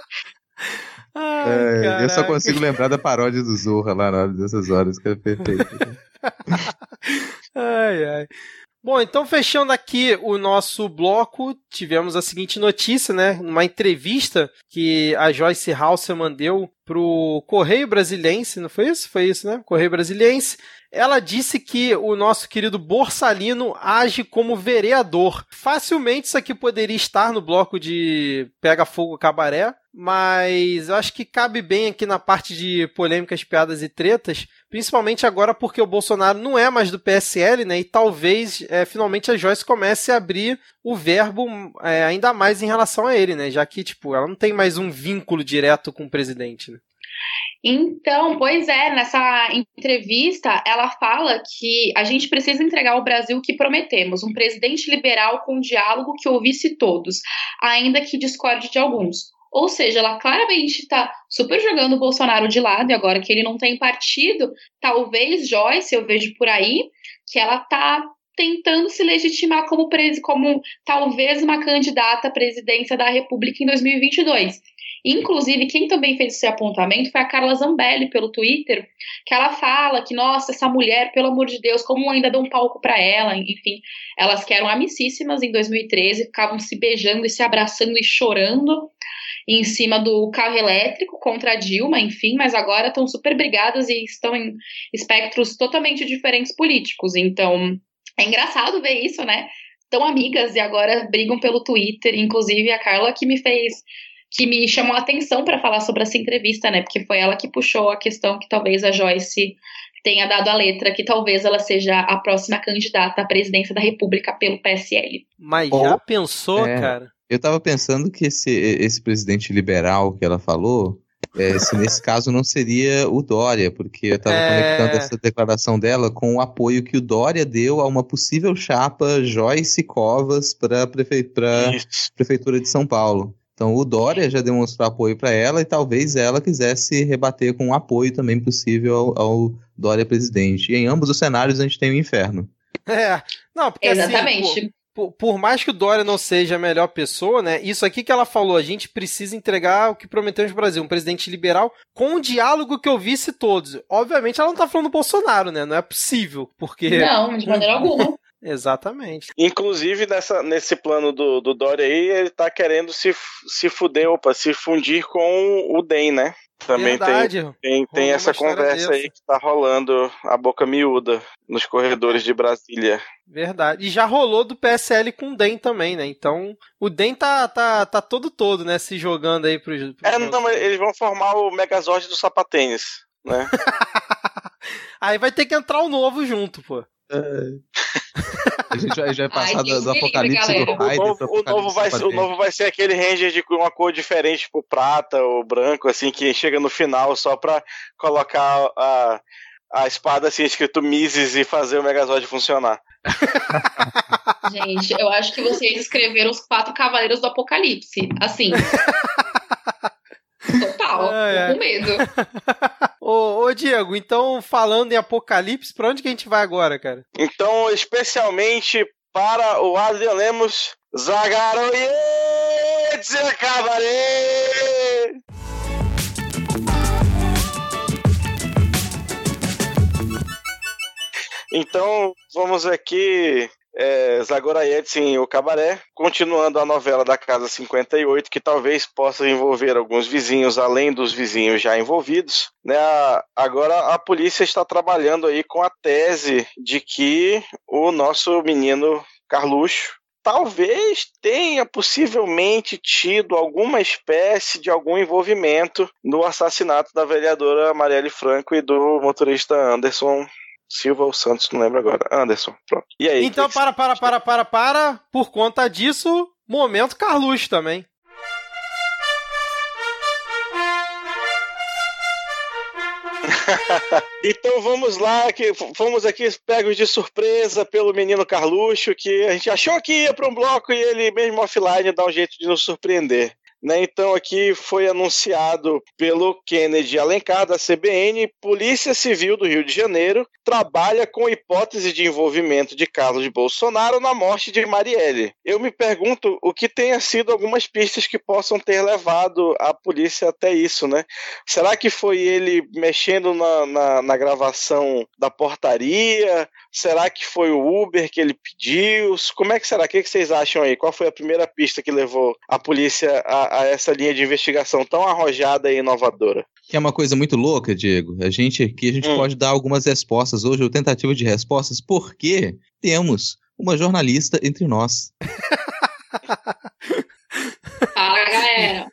Ai, É, eu só consigo lembrar da paródia do Zorra lá na hora dessas horas, que é perfeito. Ai, ai. Bom, então fechando aqui o nosso bloco, tivemos a seguinte notícia, né? Uma entrevista que a Joyce Halseman deu pro Correio Brasiliense, não foi isso? Foi isso, né? Correio Brasiliense. Ela disse que o nosso querido Borsalino age como vereador. Facilmente isso aqui poderia estar no bloco de Pega Fogo Cabaré, mas eu acho que cabe bem aqui na parte de polêmicas, piadas e tretas, principalmente agora porque o Bolsonaro não é mais do PSL, né? E talvez é, finalmente a Joyce comece a abrir o verbo é, ainda mais em relação a ele, né? Já que, tipo, ela não tem mais um vínculo direto com o presidente, né? Então, pois é, nessa entrevista ela fala que a gente precisa entregar ao Brasil o que prometemos, um presidente liberal com diálogo que ouvisse todos, ainda que discorde de alguns. Ou seja, ela claramente está super jogando o Bolsonaro de lado, e agora que ele não tem partido, talvez Joyce, eu vejo por aí, que ela está tentando se legitimar como, como talvez uma candidata à presidência da República em 2022. Inclusive, quem também fez esse apontamento foi a Carla Zambelli pelo Twitter, que ela fala que, nossa, essa mulher, pelo amor de Deus, como ainda dão um palco para ela, enfim, elas que eram amicíssimas em 2013, ficavam se beijando e se abraçando e chorando em cima do carro elétrico contra a Dilma, enfim, mas agora estão super brigadas e estão em espectros totalmente diferentes políticos. Então, é engraçado ver isso, né? Tão amigas e agora brigam pelo Twitter, inclusive a Carla que me fez que me chamou a atenção para falar sobre essa entrevista, né? Porque foi ela que puxou a questão que talvez a Joyce tenha dado a letra, que talvez ela seja a próxima candidata à presidência da República pelo PSL. Mas já pensou, É. cara? Eu tava pensando que esse, esse presidente liberal que ela falou, é, se nesse caso não seria o Dória, porque eu tava É. conectando essa declaração dela com o apoio que o Dória deu a uma possível chapa Joyce Covas para prefe pra. Prefeitura de São Paulo. Então o Dória já demonstrou apoio para ela e talvez ela quisesse rebater com um apoio também possível ao, ao Dória presidente. E em ambos os cenários a gente tem o inferno. É. Não, porque assim, Exatamente. pô, por, por mais que o Dória não seja a melhor pessoa, né? Isso aqui que ela falou, a gente precisa entregar o que prometemos pro Brasil, um presidente liberal com um diálogo que eu visse todos. Obviamente ela não tá falando do Bolsonaro, né? Não é possível, porque Não, de maneira alguma. Exatamente. Inclusive, nessa, nesse plano do, do Dória aí, ele tá querendo se, se fuder, opa, se fundir com o DEM, né? Também tem, Verdade. tem, tem uma essa conversa aí dessa. que tá rolando a boca miúda nos corredores de Brasília. Verdade. E já rolou do PSL com o DEM também, né? Então, o DEM tá, tá, tá todo todo, né? Se jogando aí pros. pros É, não, mas eles vão formar o Megazord do sapatênis, né? Aí vai ter que entrar o novo junto, pô. A gente vai, gente vai passar Ai, do, do apocalipse do galera. O novo, pro o, novo apocalipse vai do ser, o novo vai ser aquele Ranger de uma cor diferente, tipo prata ou branco, assim, que chega no final só pra colocar a, a espada assim, escrito Mises e fazer o Megazord funcionar. Gente, eu acho que vocês escreveram os quatro cavaleiros do apocalipse. Assim. Total. Tô com medo. Ô, ô, Diego, então falando em apocalipse, pra onde que a gente vai agora, cara? Então, especialmente para o Adrian Lemos, Zagaroye Cabaré! Então, vamos aqui, é, Zagoraetsin o Cabaré, continuando a novela da Casa 58, que talvez possa envolver alguns vizinhos, além dos vizinhos já envolvidos. Né? Agora a polícia está trabalhando aí com a tese de que o nosso menino Carluxo talvez tenha possivelmente tido alguma espécie de algum envolvimento no assassinato da vereadora Marielle Franco e do motorista Anderson Silva ou Santos, não lembro agora. Anderson, pronto. E aí? Então, para, para, para, para, para. Por conta disso, momento Carluxo também. Então vamos lá, que fomos aqui pegos de surpresa pelo menino Carluxo, que a gente achou que ia para um bloco e ele mesmo offline dá um jeito de nos surpreender. Né, então aqui foi anunciado pelo Kennedy Alencar da CBN, Polícia Civil do Rio de Janeiro trabalha com hipótese de envolvimento de Carlos Bolsonaro na morte de Marielle. Eu me pergunto o que tenha sido algumas pistas que possam ter levado a polícia até isso, né? Será que foi ele mexendo na, na, na gravação da portaria? Será que foi o Uber que ele pediu? Como é que será? O que, que vocês acham aí? Qual foi a primeira pista que levou a polícia a, a essa linha de investigação tão arrojada e inovadora? Que é uma coisa muito louca, Diego. A gente aqui a gente Hum. pode dar algumas respostas hoje, ou tentativa de respostas, porque temos uma jornalista entre nós. Fala, galera.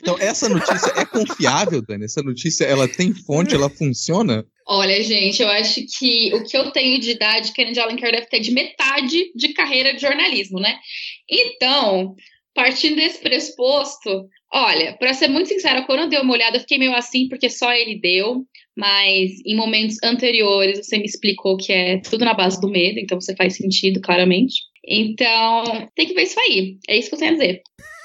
Então, essa notícia é confiável, Dani? Essa notícia, ela tem fonte, ela funciona? Olha, gente, eu acho que o que eu tenho de idade, Kennedy Alencar deve ter de metade de carreira de jornalismo, né? Então, partindo desse pressuposto, olha, pra ser muito sincera, quando eu dei uma olhada, eu fiquei meio assim, porque só ele deu, mas em momentos anteriores você me explicou que é tudo na base do medo, então você faz sentido, claramente. Então, tem que ver isso aí. É isso que eu tenho a dizer.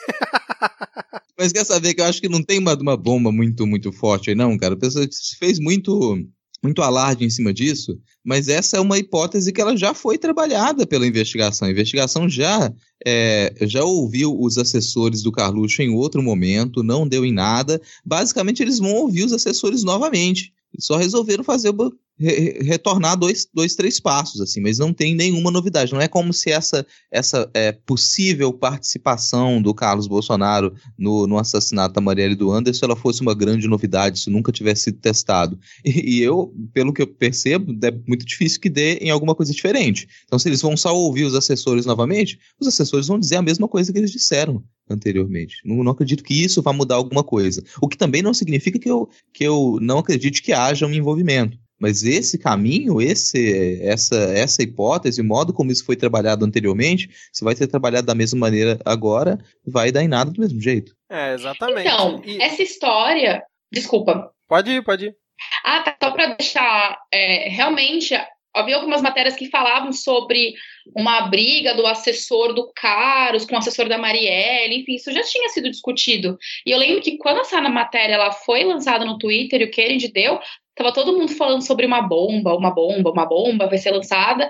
Mas quer saber que eu acho que não tem uma, uma bomba muito, muito forte aí, não, cara. A pessoa se fez muito, muito alarde em cima disso, mas essa é uma hipótese que ela já foi trabalhada pela investigação. A investigação já, é, já ouviu os assessores do Carluxo em outro momento, não deu em nada. Basicamente, eles vão ouvir os assessores novamente. Só resolveram fazer re- retornar dois, dois, três passos, assim, mas não tem nenhuma novidade. Não é como se essa, essa é, possível participação do Carlos Bolsonaro no, no assassinato da Marielle do Anderson ela fosse uma grande novidade, isso nunca tivesse sido testado. E, e eu, pelo que eu percebo, é muito difícil que dê em alguma coisa diferente. Então, se eles vão só ouvir os assessores novamente, os assessores vão dizer a mesma coisa que eles disseram anteriormente. Não, não acredito que isso vá mudar alguma coisa. O que também não significa que eu, que eu não acredite que haja um envolvimento. Mas esse caminho, esse, essa, essa hipótese, o modo como isso foi trabalhado anteriormente, se vai ser trabalhado da mesma maneira agora, vai dar em nada do mesmo jeito. É, exatamente. Então, E- essa história. Desculpa. Pode ir, pode ir. Ah, tá. Só para deixar. é, realmente, havia algumas matérias que falavam sobre uma briga do assessor do Caros com o assessor da Marielle, enfim, isso já tinha sido discutido. E eu lembro que quando essa matéria ela foi lançada no Twitter e o Kennedy deu, tava todo mundo falando sobre uma bomba, uma bomba, uma bomba vai ser lançada.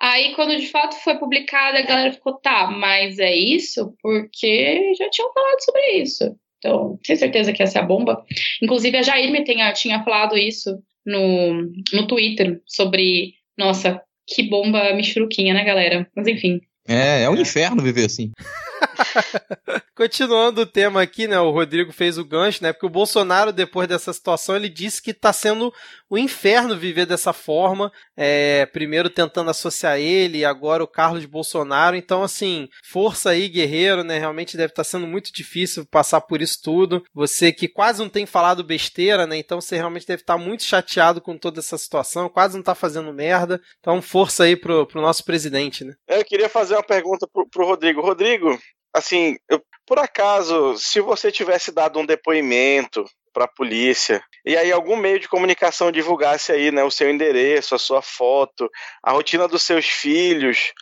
Aí, quando de fato foi publicada, a galera ficou, tá, mas é isso? Porque já tinham falado sobre isso. Então, tenho certeza que essa é a bomba. Inclusive, a Jair me tinha, tinha falado isso no, no Twitter sobre, nossa, que bomba michuruquinha, né, galera? Mas enfim. É, é um inferno viver assim. Continuando o tema aqui, né? O Rodrigo fez o gancho, né? Porque o Bolsonaro, depois dessa situação, ele disse que tá sendo o inferno viver dessa forma. É, primeiro tentando associar ele, agora o Carlos Bolsonaro. Então, assim, força aí, guerreiro, né? Realmente deve estar sendo muito difícil passar por isso tudo. Você que quase não tem falado besteira, né? Então você realmente deve estar muito chateado com toda essa situação, quase não tá fazendo merda. Então, força aí pro, pro nosso presidente, né? Eu queria fazer uma pergunta pro, pro Rodrigo. Rodrigo, assim, eu, por acaso, se você tivesse dado um depoimento para a polícia e aí algum meio de comunicação divulgasse aí, né, o seu endereço, a sua foto, a rotina dos seus filhos,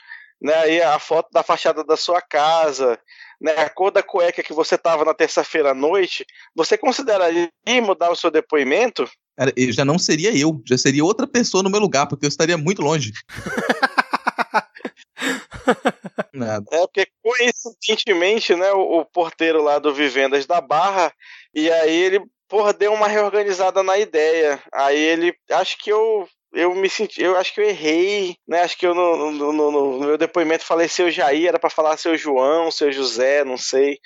né, aí a foto da fachada da sua casa, né, a cor da cueca que você tava na terça-feira à noite, você consideraria mudar o seu depoimento? Cara, eu já não seria eu, já seria outra pessoa no meu lugar, porque eu estaria muito longe. Nada. É porque coincidentemente, né, o, o, porteiro lá do Vivendas da Barra, e aí ele, porra, deu uma reorganizada na ideia. Aí ele, acho que eu eu me senti, eu acho que eu errei, né? Acho que eu no, no, no, no meu depoimento falei seu Jair, era para falar seu João, seu José, não sei.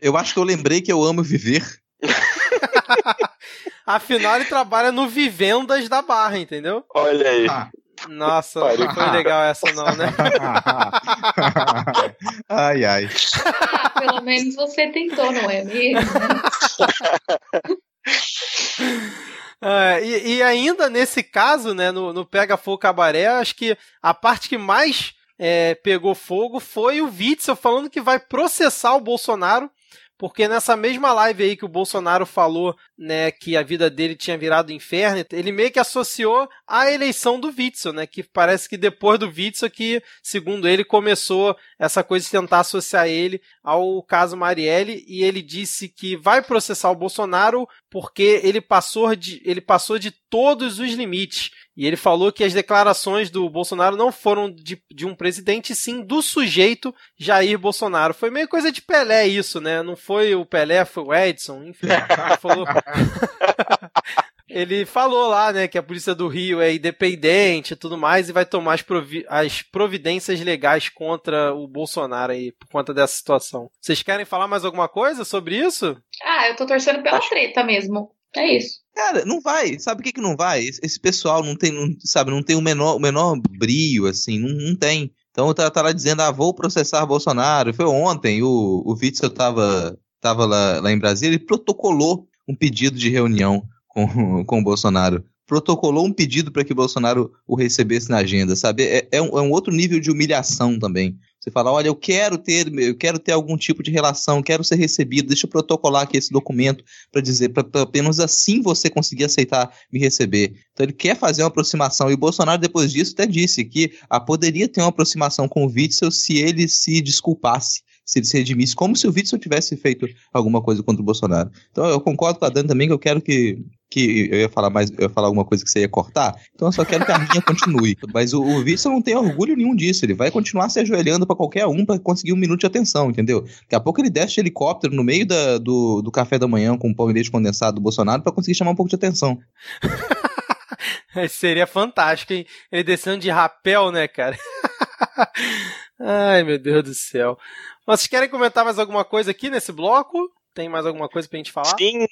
Eu acho que eu lembrei que eu amo viver. Afinal, ele trabalha no Vivendas da Barra, entendeu? Olha aí. Ah. Nossa, não foi legal essa não, né? ai, ai. Ah, pelo menos você tentou, não é mesmo? É, e, e, ainda nesse caso, né, no, no Pega Fogo Cabaré, acho que a parte que mais é, pegou fogo foi o Witzel falando que vai processar o Bolsonaro porque nessa mesma live aí que o Bolsonaro falou, né, que a vida dele tinha virado inferno, ele meio que associou a eleição do Witzel, né, que parece que depois do Witzel que, segundo ele, começou essa coisa de tentar associar ele ao caso Marielle e ele disse que vai processar o Bolsonaro porque ele passou de, ele passou de todos os limites. E ele falou que as declarações do Bolsonaro não foram de, de um presidente, sim do sujeito Jair Bolsonaro. Foi meio coisa de Pelé isso, né? Não foi o Pelé, foi o Edson, enfim. Ele falou... Ele falou lá, né, que a polícia do Rio é independente e tudo mais e vai tomar as, provi as, providências legais contra o Bolsonaro aí, por conta dessa situação. Vocês querem falar mais alguma coisa sobre isso? Ah, eu tô torcendo pela treta mesmo. É isso. Cara, não vai. Sabe o que que não vai? Esse pessoal não tem, não, sabe, não tem o menor, o menor brilho, assim, não, não tem. Então tá, lá dizendo, ah, vou processar Bolsonaro. Foi ontem, o, o Witzel tava, tava lá, lá em Brasília, ele protocolou um pedido de reunião com, com o Bolsonaro. Protocolou um pedido para que Bolsonaro o recebesse na agenda, sabe? É, é, um, é um outro nível de humilhação também. Você fala, olha, eu quero ter, eu quero ter algum tipo de relação, quero ser recebido, deixa eu protocolar aqui esse documento para dizer, para apenas assim você conseguir aceitar me receber. Então ele quer fazer uma aproximação e o Bolsonaro depois disso até disse que ah, poderia ter uma aproximação com o Witzel se ele se desculpasse se ele se redimisse, como se o Witzel tivesse feito alguma coisa contra o Bolsonaro. Então eu concordo com a Dani também que eu quero que que eu ia falar mais, eu ia falar alguma coisa que você ia cortar, então eu só quero que a minha continue. Mas o, o Witzel não tem orgulho nenhum disso, ele vai continuar se ajoelhando para qualquer um para conseguir um minuto de atenção, entendeu? Daqui a pouco ele desce de helicóptero no meio da, do, do café da manhã com pão e leite condensado do Bolsonaro para conseguir chamar um pouco de atenção. Seria fantástico, hein? Ele descendo de rapel, né, cara? Ai, meu Deus do céu. Vocês querem comentar mais alguma coisa aqui nesse bloco? Tem mais alguma coisa pra gente falar? Sim,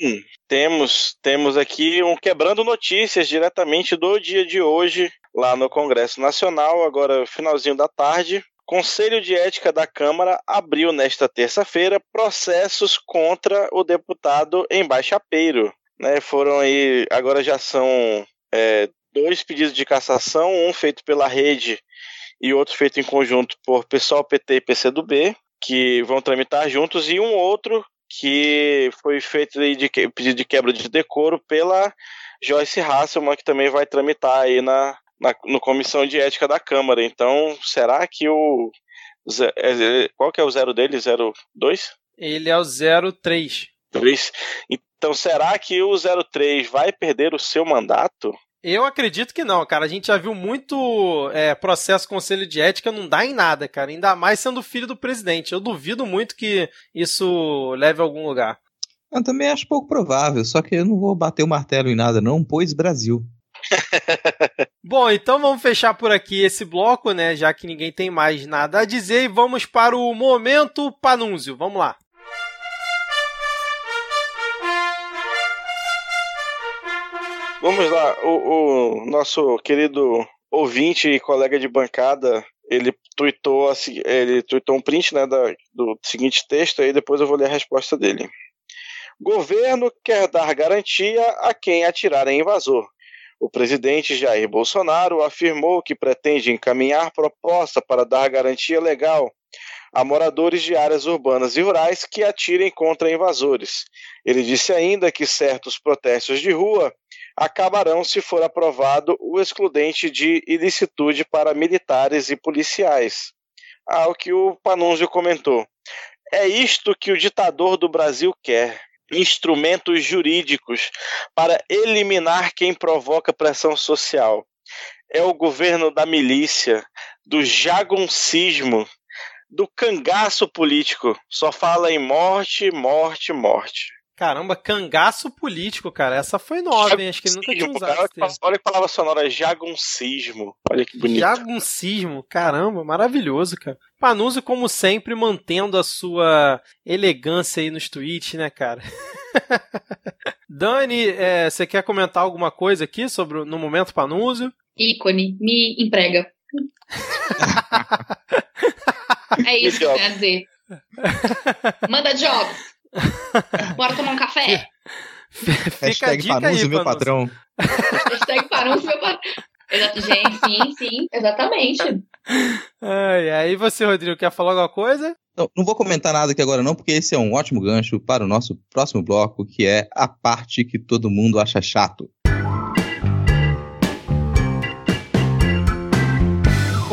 temos. Temos aqui um Quebrando Notícias diretamente do dia de hoje, lá no Congresso Nacional, agora finalzinho da tarde. Conselho de Ética da Câmara abriu nesta terça-feira processos contra o deputado embaixapeiro. Né, foram aí, agora já são é, dois pedidos de cassação, um feito pela rede e outro feito em conjunto por pessoal PT e PCdoB, que vão tramitar juntos, e um outro que foi feito de pedido de quebra de decoro pela Joyce Hasselman, que também vai tramitar aí na, na no Comissão de Ética da Câmara. Então, será que o. É, é, qual que é o zero dele? 02? Ele é o 03. 3. Então, será que o 03 vai perder o seu mandato? Eu acredito que não, cara. A gente já viu muito é, processo conselho de ética, não dá em nada, cara. Ainda mais sendo filho do presidente. Eu duvido muito que isso leve a algum lugar. Eu também acho pouco provável, só que eu não vou bater o martelo em nada, não, pois Brasil. Bom, então vamos fechar por aqui esse bloco, né? Já que ninguém tem mais nada a dizer, e vamos para o momento Panúncio. Vamos lá. Vamos lá, o, o nosso querido ouvinte e colega de bancada, ele tweetou, ele tweetou um print né, da- do seguinte texto, aí depois eu vou ler a resposta dele. Governo quer dar garantia a quem atirar em invasor. O presidente Jair Bolsonaro afirmou que pretende encaminhar proposta para dar garantia legal a moradores de áreas urbanas e rurais que atirem contra invasores. Ele disse ainda que certos protestos de rua acabarão se for aprovado o excludente de ilicitude para militares e policiais. Ao que o Panunzio comentou: É isto que o ditador do Brasil quer. Instrumentos jurídicos para eliminar quem provoca pressão social. É o governo da milícia, do jaguncismo, do cangaço político. Só fala em morte, morte, morte. Caramba, cangaço político, cara. Essa foi nova, hein? Acho que ele nunca tinha usado. cara. termo. Olha que palavra sonora, jaguncismo. Olha que bonito. Jaguncismo, caramba, maravilhoso, cara. Panuzzi, como sempre, mantendo a sua elegância aí nos tweets, né, cara? Dani, é, você quer comentar alguma coisa aqui sobre o- no momento Panuzzi? Ícone, me emprega. é isso que eu quero dizer. Manda job. Bora tomar um café. Fica a Hashtag dica aí, meu patrão. Hashtag parou meu patrão. Exato, gente, sim, sim, exatamente. Ai, aí você, Rodrigo, quer falar alguma coisa? Não, não vou comentar nada aqui agora não, porque esse é um ótimo gancho para o nosso próximo bloco, que é a parte que todo mundo acha chato.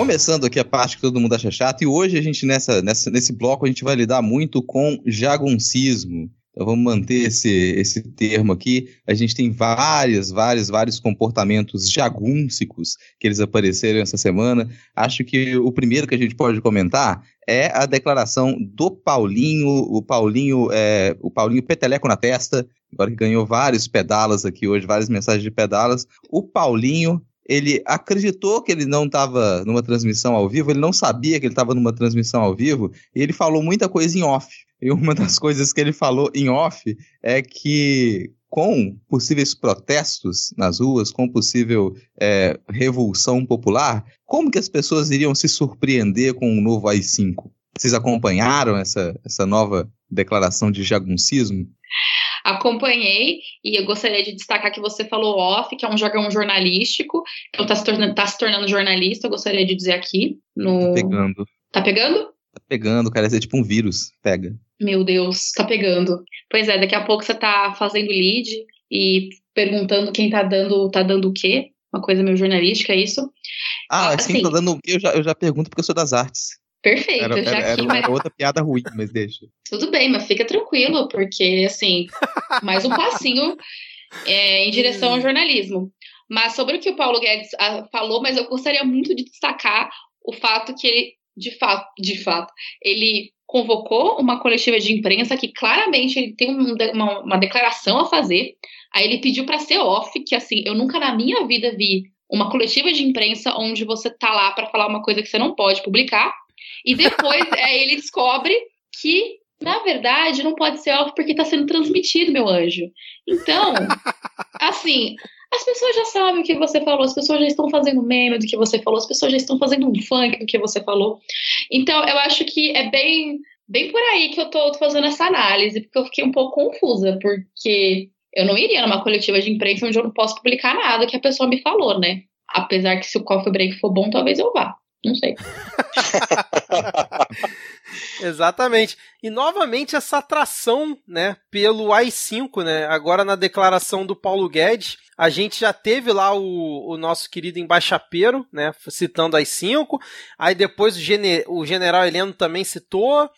Começando aqui a parte que todo mundo acha chato, e hoje a gente, nessa, nessa, nesse bloco, a gente vai lidar muito com jaguncismo. Então vamos manter esse, esse termo aqui. A gente tem vários, vários, vários comportamentos jagúncicos que eles apareceram essa semana. Acho que o primeiro que a gente pode comentar é a declaração do Paulinho, o Paulinho, é, o Paulinho Peteleco na testa, agora que ganhou vários pedalas aqui hoje, várias mensagens de pedalas. O Paulinho, ele acreditou que ele não estava numa transmissão ao vivo, ele não sabia que ele estava numa transmissão ao vivo, e ele falou muita coisa em off. E uma das coisas que ele falou em off é que com possíveis protestos nas ruas, com possível é, revolução popular, como que as pessoas iriam se surpreender com o novo AI-5? Vocês acompanharam essa, essa nova declaração de jaguncismo? Acompanhei e eu gostaria de destacar que você falou off, que é um jargão jornalístico, então tá se tornando, tá se tornando jornalista, eu gostaria de dizer aqui. No... Tá pegando. Tá pegando? Tá pegando, cara, é tipo um vírus. Pega. Meu Deus, tá pegando. Pois é, daqui a pouco você tá fazendo lead e perguntando quem tá dando, tá dando o quê? Uma coisa meio jornalística, é isso? Ah, Ah, assim, assim. tô dando o quê? Eu já, eu já pergunto porque eu sou das artes. Perfeito, Era, já era, aqui, era, outra piada ruim, mas deixa. tudo bem, mas fica tranquilo, porque assim, mais um passinho é, em direção ao jornalismo. Mas sobre o que o Paulo Guedes ah, falou, mas eu gostaria muito de destacar o fato que ele, de fato, de fato, ele convocou uma coletiva de imprensa que claramente ele tem um uma, uma declaração a fazer. Aí ele pediu para ser off, que assim, eu nunca na minha vida vi uma coletiva de imprensa onde você tá lá para falar uma coisa que você não pode publicar. E depois é, ele descobre que, na verdade, não pode ser off porque está sendo transmitido, meu anjo. Então, assim, as pessoas já sabem o que você falou, as pessoas já estão fazendo meme do que você falou, as pessoas já estão fazendo um funk do que você falou. Então, eu acho que é bem, bem por aí que eu tô fazendo essa análise, porque eu fiquei um pouco confusa, porque eu não iria numa coletiva de imprensa onde eu não posso publicar nada que a pessoa me falou, né? Apesar que se o coffee break for bom, talvez eu vá. Não sei. Exatamente. E novamente essa atração, né, pelo AI-5, né? Agora na declaração do Paulo Guedes, a gente já teve lá o, o nosso querido embaixapeiro, né, citando AI-5. Aí depois o, gene, o general Heleno também citou.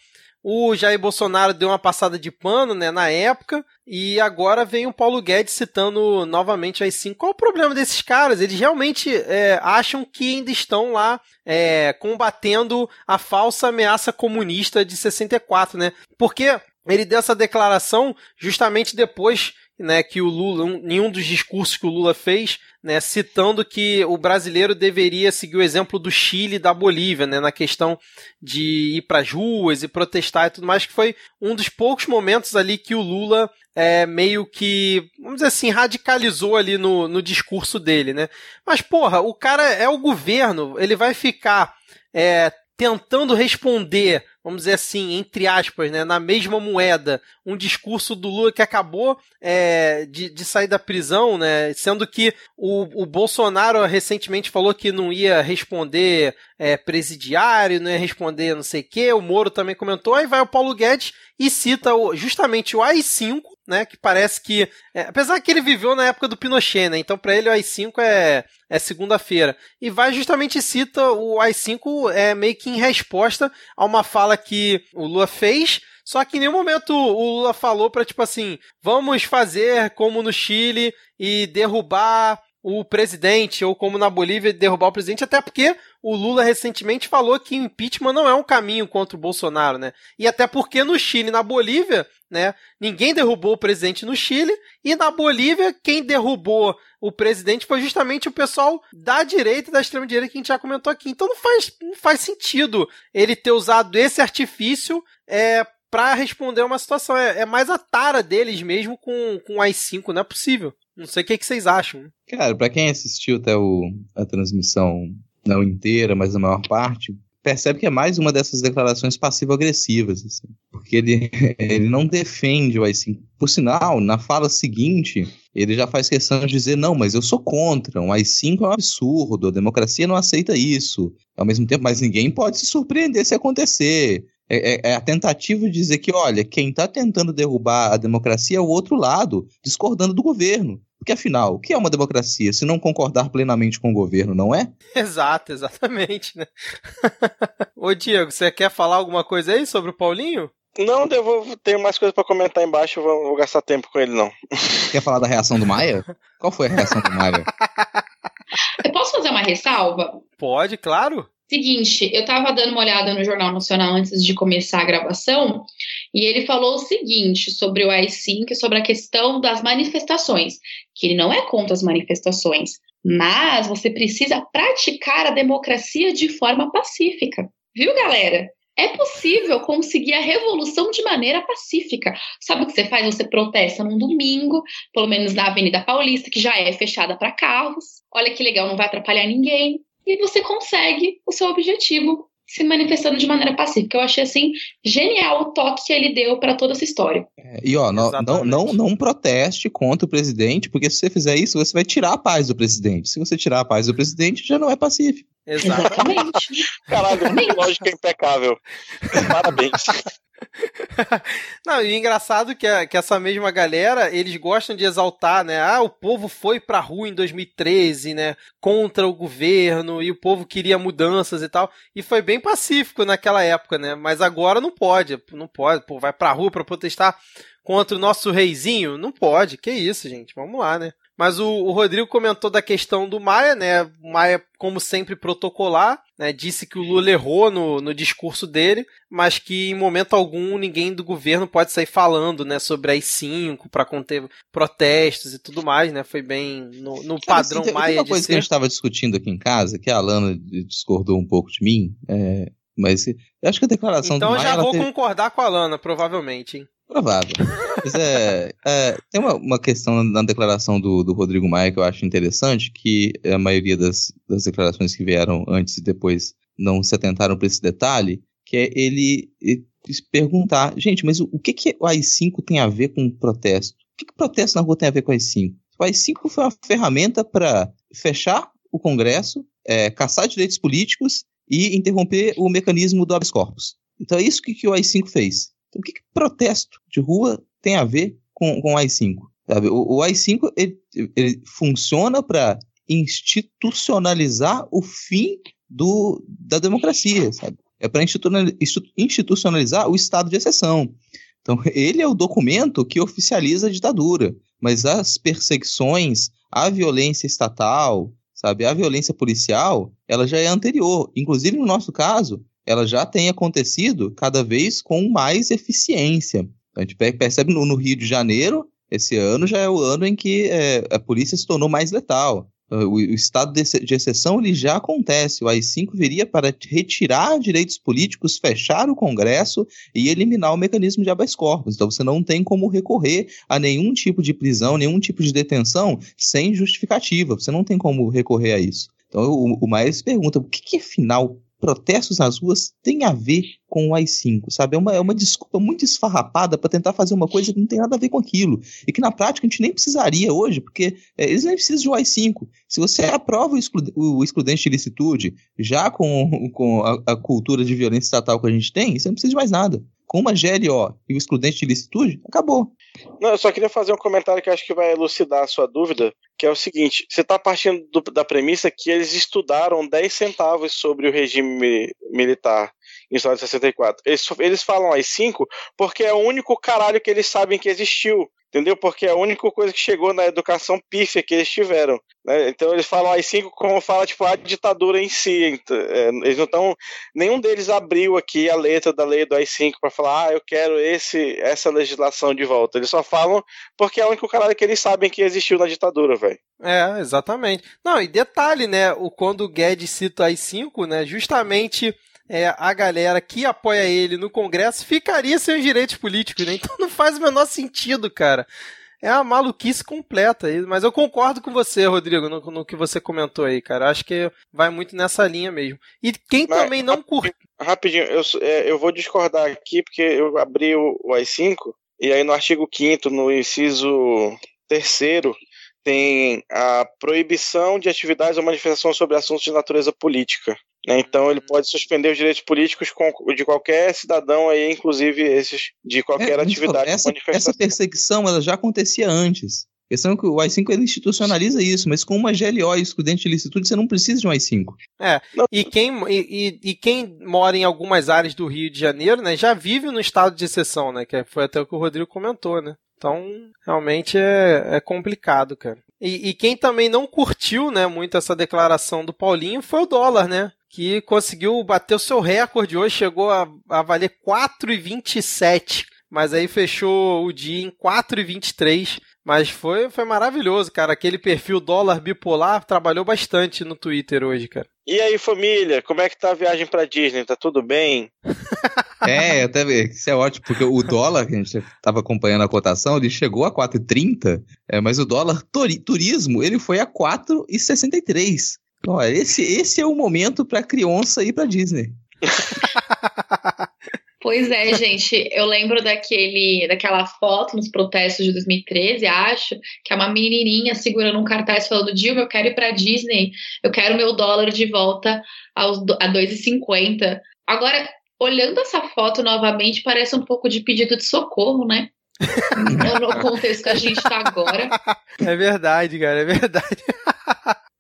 O Jair Bolsonaro deu uma passada de pano, né, na época, e agora vem o Paulo Guedes citando novamente aí sim. Qual o problema desses caras? Eles realmente é, acham que ainda estão lá é, combatendo a falsa ameaça comunista de 64, né? Porque ele deu essa declaração justamente depois né, que o Lula, um, nenhum dos discursos que o Lula fez, né, citando que o brasileiro deveria seguir o exemplo do Chile e da Bolívia, né, na questão de ir para as ruas e protestar e tudo mais, que foi um dos poucos momentos ali que o Lula é, meio que, vamos dizer assim, radicalizou ali no, no discurso dele, né? Mas, porra, o cara é o governo, ele vai ficar é, tentando responder, vamos dizer assim, entre aspas, né, na mesma moeda, um discurso do Lula que acabou é, de, de, sair da prisão, né, sendo que o, o Bolsonaro recentemente falou que não ia responder é, presidiário, não ia responder não sei o que, o Moro também comentou, aí vai o Paulo Guedes e cita justamente o AI-5, né, que parece que, é, apesar que ele viveu na época do Pinochet, né, então para ele o AI-5 é, é segunda-feira, e vai justamente cita o AI-5 é, meio que em resposta a uma fala que o Lula fez, só que em nenhum momento o Lula falou para tipo assim, vamos fazer como no Chile e derrubar o presidente, ou como na Bolívia, derrubar o presidente, até porque o Lula recentemente falou que impeachment não é um caminho contra o Bolsonaro, né? E até porque no Chile e na Bolívia, né, ninguém derrubou o presidente no Chile, e na Bolívia, quem derrubou o presidente foi justamente o pessoal da direita e da extrema-direita que a gente já comentou aqui. Então não faz, não faz sentido ele ter usado esse artifício é, para responder uma situação. É, é, mais a tara deles mesmo com, com o AI-5, não é possível. Não sei o que, que vocês acham. Cara, para quem assistiu até o, a transmissão, não inteira, mas a maior parte, percebe que é mais uma dessas declarações passivo-agressivas, assim, porque ele, ele não defende o AI-5. Por sinal, na fala seguinte, ele já faz questão de dizer, não, mas eu sou contra, um AI-5 é um absurdo, a democracia não aceita isso. Ao mesmo tempo, mas ninguém pode se surpreender se acontecer. É, é, é, a tentativa de dizer que, olha, quem está tentando derrubar a democracia é o outro lado, discordando do governo. Porque afinal, o que é uma democracia se não concordar plenamente com o governo, não é? Exato, exatamente, né? Ô Diego, você quer falar alguma coisa aí sobre o Paulinho? Não, eu vou ter mais coisas para comentar embaixo, vou, vou gastar tempo com ele não. Quer falar da reação do Maia? Qual foi a reação do Maia? Eu posso fazer uma ressalva? Pode, claro. Seguinte, eu estava dando uma olhada no Jornal Nacional antes de começar a gravação e ele falou o seguinte sobre o AI-5 sobre a questão das manifestações, que ele não é contra as manifestações, mas você precisa praticar a democracia de forma pacífica. Viu, galera? É possível conseguir a revolução de maneira pacífica. Sabe o que você faz? Você protesta num domingo, pelo menos na Avenida Paulista, que já é fechada para carros. Olha que legal, não vai atrapalhar ninguém e você consegue o seu objetivo se manifestando de maneira pacífica. Eu achei assim genial o toque que ele deu para toda essa história. É, e ó, não, não, não, não, proteste contra o presidente, porque se você fizer isso, você vai tirar a paz do presidente. Se você tirar a paz do presidente, já não é pacífico. Exatamente. Caralho, lógica impecável. Parabéns. Não, e engraçado que, é, que essa mesma galera, eles gostam de exaltar, né? Ah, o povo foi pra rua em 2013, né? Contra o governo, e o povo queria mudanças e tal. E foi bem pacífico naquela época, né? Mas agora não pode, não pode, pô, vai pra rua pra protestar contra o nosso reizinho? Não pode, que isso, gente, vamos lá, né? Mas o, o, Rodrigo comentou da questão do Maia, né? O Maia, como sempre, protocolar, né? Disse que o Lula errou no, no discurso dele, mas que em momento algum ninguém do governo pode sair falando, né? Sobre as cinco para conter protestos e tudo mais, né? Foi bem no, no Cara, padrão assim, Maia. Uma coisa ser... que a gente estava discutindo aqui em casa, que a Alana discordou um pouco de mim, é, mas eu acho que a declaração então do Maia. Então eu já vou teve... concordar com a Alana, provavelmente, hein? Provável. Mas é, é, tem uma, uma questão na declaração do, do Rodrigo Maia que eu acho interessante, que a maioria das, das declarações que vieram antes e depois não se atentaram para esse detalhe, que é ele, ele perguntar, gente, mas o, o, que, que o AI-5 tem a ver com protesto? O que, que protesto na rua tem a ver com o AI-5? O AI-5 foi uma ferramenta para fechar o Congresso, é, caçar direitos políticos e interromper o mecanismo do habeas corpus. Então é isso que, que o AI-5 fez. Então, o que, que, protesto de rua tem a ver com, com o AI-5? Sabe? O, o AI-5 ele, ele funciona para institucionalizar o fim do, da democracia, sabe? É para institucionalizar o estado de exceção. Então, ele é o documento que oficializa a ditadura, mas as perseguições, a violência estatal, sabe, a violência policial, ela já é anterior. Inclusive, no nosso caso, ela já tem acontecido cada vez com mais eficiência. A gente percebe no, no Rio de Janeiro Esse ano já é o ano em que é, a polícia se tornou mais letal. O, o estado de, exceção ele já acontece. O AI-5 viria para retirar direitos políticos, fechar o Congresso e eliminar o mecanismo de habeas corpus. Então você não tem como recorrer a nenhum tipo de prisão, nenhum tipo de detenção sem justificativa. Você não tem como recorrer a isso. Então o, o Maes pergunta: o que, que afinal protestos nas ruas tem a ver com o AI-5, sabe? É uma, é uma desculpa muito esfarrapada para tentar fazer uma coisa que não tem nada a ver com aquilo. E que na prática a gente nem precisaria hoje, porque é, eles nem precisam de um AI-5. Se você aprova o, exclu o excludente de licitude, já com, com a, a, cultura de violência estatal que a gente tem, você não precisa de mais nada. Com uma GLO e o excludente de licitude, acabou. Não, eu só queria fazer um comentário que acho que vai elucidar a sua dúvida, que é o seguinte: você está partindo do, da premissa que eles estudaram 10 centavos sobre o regime militar em história de 64. Eles, eles falam as 5 porque é o único caralho que eles sabem que existiu entendeu? Porque é a única coisa que chegou na educação pífia que eles tiveram. Né? Então eles falam as cinco como fala tipo a ditadura em si. É, eles não estão, nenhum deles abriu aqui a letra da lei do AI-5 para falar, ah, eu quero esse, essa legislação de volta. Eles só falam porque é o único canal que eles sabem que existiu na ditadura, velho. É, exatamente. Não, e detalhe, né? O, quando o Guedes cita AI-5, né? Justamente é, a galera que apoia ele no Congresso ficaria sem os direitos políticos, né? Então não faz o menor sentido, cara. É uma maluquice completa. Mas eu concordo com você, Rodrigo, no, no que você comentou aí, cara. Acho que vai muito nessa linha mesmo. E quem mas, também não curte. Rapidinho, eu, é, eu vou discordar aqui, porque eu abri o, o AI-5, e aí no artigo 5, no inciso terceiro, tem a proibição de atividades ou manifestações sobre assuntos de natureza política. Né? Então ele pode suspender os direitos políticos de qualquer cidadão aí, inclusive esses de qualquer é, atividade. Essa, essa perseguição ela já acontecia antes. A questão é que o AI-5 ele institucionaliza isso, mas com uma GLO e excludente de licitude, você não precisa de um AI-5. É, e quem, e, e, quem mora em algumas áreas do Rio de Janeiro, né, já vive no estado de exceção, né, que foi até o que o Rodrigo comentou, né. Então, realmente é, é complicado, cara. E, e, quem também não curtiu, né, muito essa declaração do Paulinho foi o dólar, né? Que conseguiu bater o seu recorde hoje, chegou a, a valer 4,27. Mas aí fechou o dia em 4,23. Mas foi, foi maravilhoso, cara. Aquele perfil dólar bipolar trabalhou bastante no Twitter hoje, cara. E aí, família, como é que tá a viagem pra Disney? Tá tudo bem? é, até isso é ótimo, porque o dólar, que a gente tava acompanhando a cotação, ele chegou a 4,30, é, mas o dólar turismo, ele foi a 4,63. Então, esse, esse é o momento pra criança ir pra Disney. Pois é, gente, eu lembro daquele, daquela foto nos protestos de 2013, acho, que é uma menininha segurando um cartaz falando: Dilma, eu quero ir para Disney, eu quero meu dólar de volta aos, a 2,50. Agora, olhando essa foto novamente, parece um pouco de pedido de socorro, né? no contexto que a gente está agora. É verdade, cara, é verdade.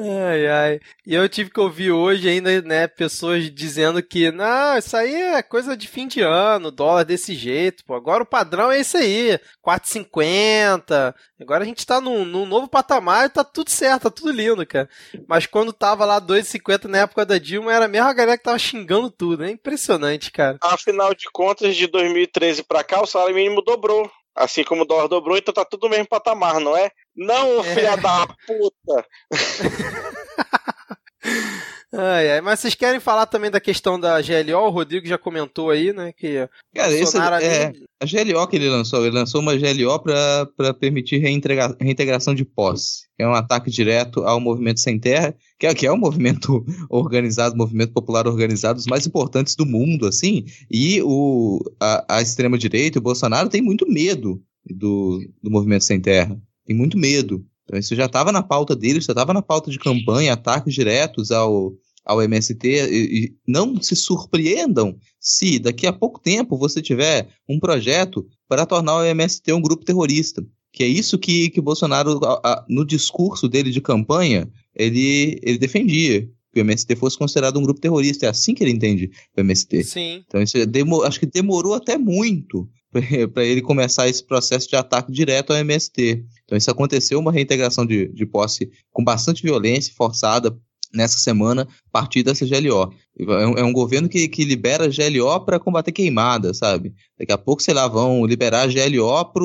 Ai, ai. E eu tive que ouvir hoje ainda, né, pessoas dizendo que, não, isso aí é coisa de fim de ano, dólar desse jeito, pô. Agora o padrão é esse aí, 4,50. Agora a gente tá num, num novo patamar e tá tudo certo, tá tudo lindo, cara. Mas quando tava lá 2,50 na época da Dilma, era a mesma galera que tava xingando tudo, é impressionante, cara. Afinal de contas, de 2013 pra cá, o salário mínimo dobrou. Assim como o dólar dobrou, então tá tudo no mesmo patamar, não é? Não, é. filha da puta! Ai, ai, mas vocês querem falar também da questão da GLO? O Rodrigo já comentou aí, né? Que Cara, esse, é, a GLO que ele lançou, ele lançou uma GLO para permitir reintegração de posse. É um ataque direto ao movimento sem terra, que é, que é um movimento organizado, movimento popular organizado, dos mais importantes do mundo, assim. E o, a, a extrema-direita, o Bolsonaro, tem muito medo do, do movimento sem terra. Tem muito medo. Então, isso já estava na pauta dele, já estava na pauta de campanha, ataques diretos ao, ao MST. E, e não se surpreendam se daqui a pouco tempo você tiver um projeto para tornar o MST um grupo terrorista. Que é isso que, que Bolsonaro, a, a, no discurso dele de campanha, ele, ele defendia. Que o MST fosse considerado um grupo terrorista. É assim que ele entende o MST. Sim. Então, isso demo, acho que demorou até muito para ele começar esse processo de ataque direto ao MST. Então isso aconteceu, uma reintegração de, de posse com bastante violência forçada nessa semana a partir dessa GLO. É um, é um governo que, que libera GLO para combater queimada, sabe? Daqui a pouco, sei lá, vão liberar GLO para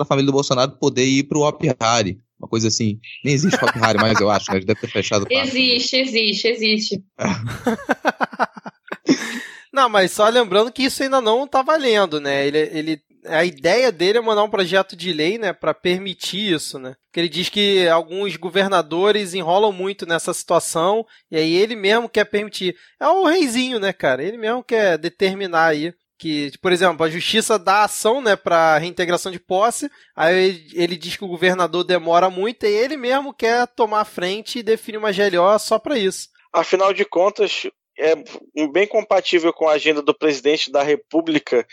a família do Bolsonaro poder ir para o Hari. Uma coisa assim. Nem existe Hop Hari mais, eu acho, né? Deve ter fechado. Existe, existe, existe. Não, mas só lembrando que isso ainda não tá valendo, né? Ele, ele, a ideia dele é mandar um projeto de lei, né, para permitir isso, né? Porque ele diz que alguns governadores enrolam muito nessa situação e aí ele mesmo quer permitir. É o reizinho, né, cara? Ele mesmo quer determinar aí que, por exemplo, a justiça dá ação, né, para reintegração de posse, aí ele, ele, diz que o governador demora muito e ele mesmo quer tomar a frente e definir uma GLO só para isso. Afinal de contas, é bem compatível com a agenda do presidente da República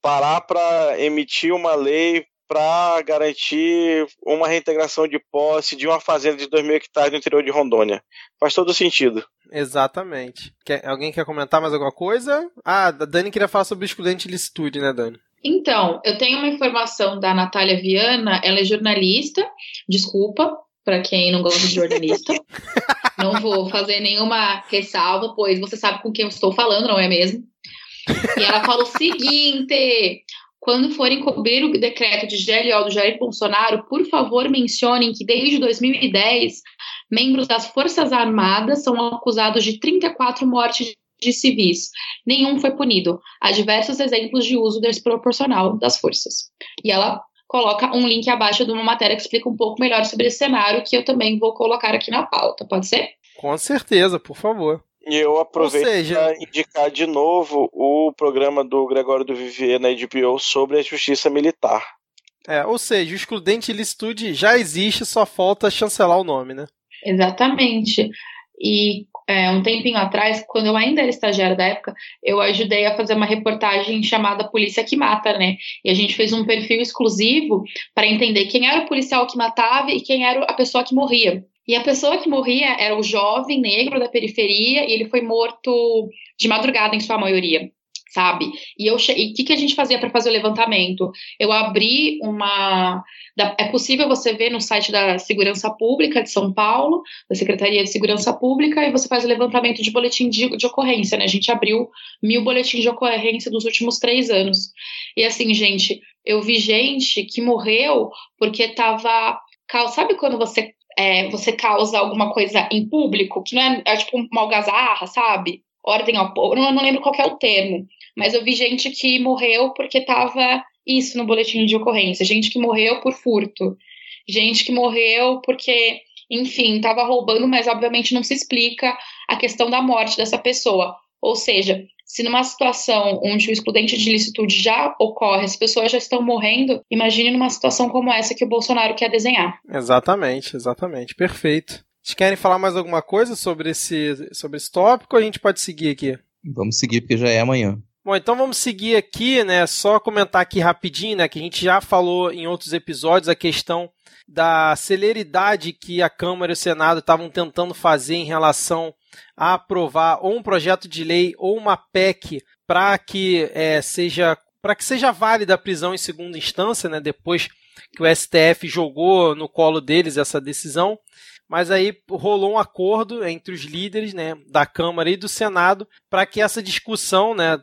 parar para emitir uma lei para garantir uma reintegração de posse de uma fazenda de 2 mil hectares no interior de Rondônia. Faz todo sentido. Exatamente. Quer, alguém quer comentar mais alguma coisa? Ah, a Dani queria falar sobre o excludente licitude, né, Dani? Então, eu tenho uma informação da Natália Viana, ela é jornalista, desculpa, para quem não gosta de jornalista. não vou fazer nenhuma ressalva, pois você sabe com quem eu estou falando, não é mesmo? E ela fala o seguinte: quando forem cobrir o decreto de GLO do Jair Bolsonaro, por favor mencionem que desde 2010, membros das Forças Armadas são acusados de 34 mortes de civis. Nenhum foi punido. Há diversos exemplos de uso desproporcional das forças. E ela coloca um link abaixo de uma matéria que explica um pouco melhor sobre esse cenário, que eu também vou colocar aqui na pauta. Pode ser? Com certeza, por favor. E eu aproveito seja... para indicar de novo o programa do Gregório do Vivier na HBO sobre a justiça militar. É, ou seja, o excludente ilicitude já existe, só falta chancelar o nome, né? Exatamente. E é, um tempinho atrás, quando eu ainda era estagiária da época, eu ajudei a fazer uma reportagem chamada Polícia que Mata, né? E a gente fez um perfil exclusivo para entender quem era o policial que matava e quem era a pessoa que morria. E a pessoa que morria era o jovem negro da periferia e ele foi morto de madrugada, em sua maioria sabe? E o que, que a gente fazia para fazer o levantamento? Eu abri uma. é possível você ver no site da Segurança Pública de São Paulo, da Secretaria de Segurança Pública, e você faz o levantamento de boletim de, de ocorrência, né? A gente abriu mil boletins de ocorrência dos últimos três anos. E assim, gente, eu vi gente que morreu porque estava. Sabe quando você é, você causa alguma coisa em público, que não é, é tipo uma algazarra, sabe? Ordem ao povo, não, não lembro qual é o termo, mas eu vi gente que morreu porque tava isso no boletim de ocorrência, gente que morreu por furto, gente que morreu porque, enfim, estava roubando, mas obviamente não se explica a questão da morte dessa pessoa. Ou seja, se numa situação onde o excludente de licitude já ocorre, as pessoas já estão morrendo, imagine numa situação como essa que o Bolsonaro quer desenhar. Exatamente, exatamente. Perfeito. Vocês querem falar mais alguma coisa sobre esse, sobre esse tópico ou a gente pode seguir aqui? Vamos seguir porque já é amanhã. Bom, então vamos seguir aqui, né? Só comentar aqui rapidinho, né? Que a gente já falou em outros episódios a questão da celeridade que a Câmara e o Senado estavam tentando fazer em relação a aprovar ou um projeto de lei ou uma PEC para que é, seja para que seja válida a prisão em segunda instância, né? Depois que o STF jogou no colo deles essa decisão mas aí rolou um acordo entre os líderes né, da Câmara e do Senado para que essa discussão né,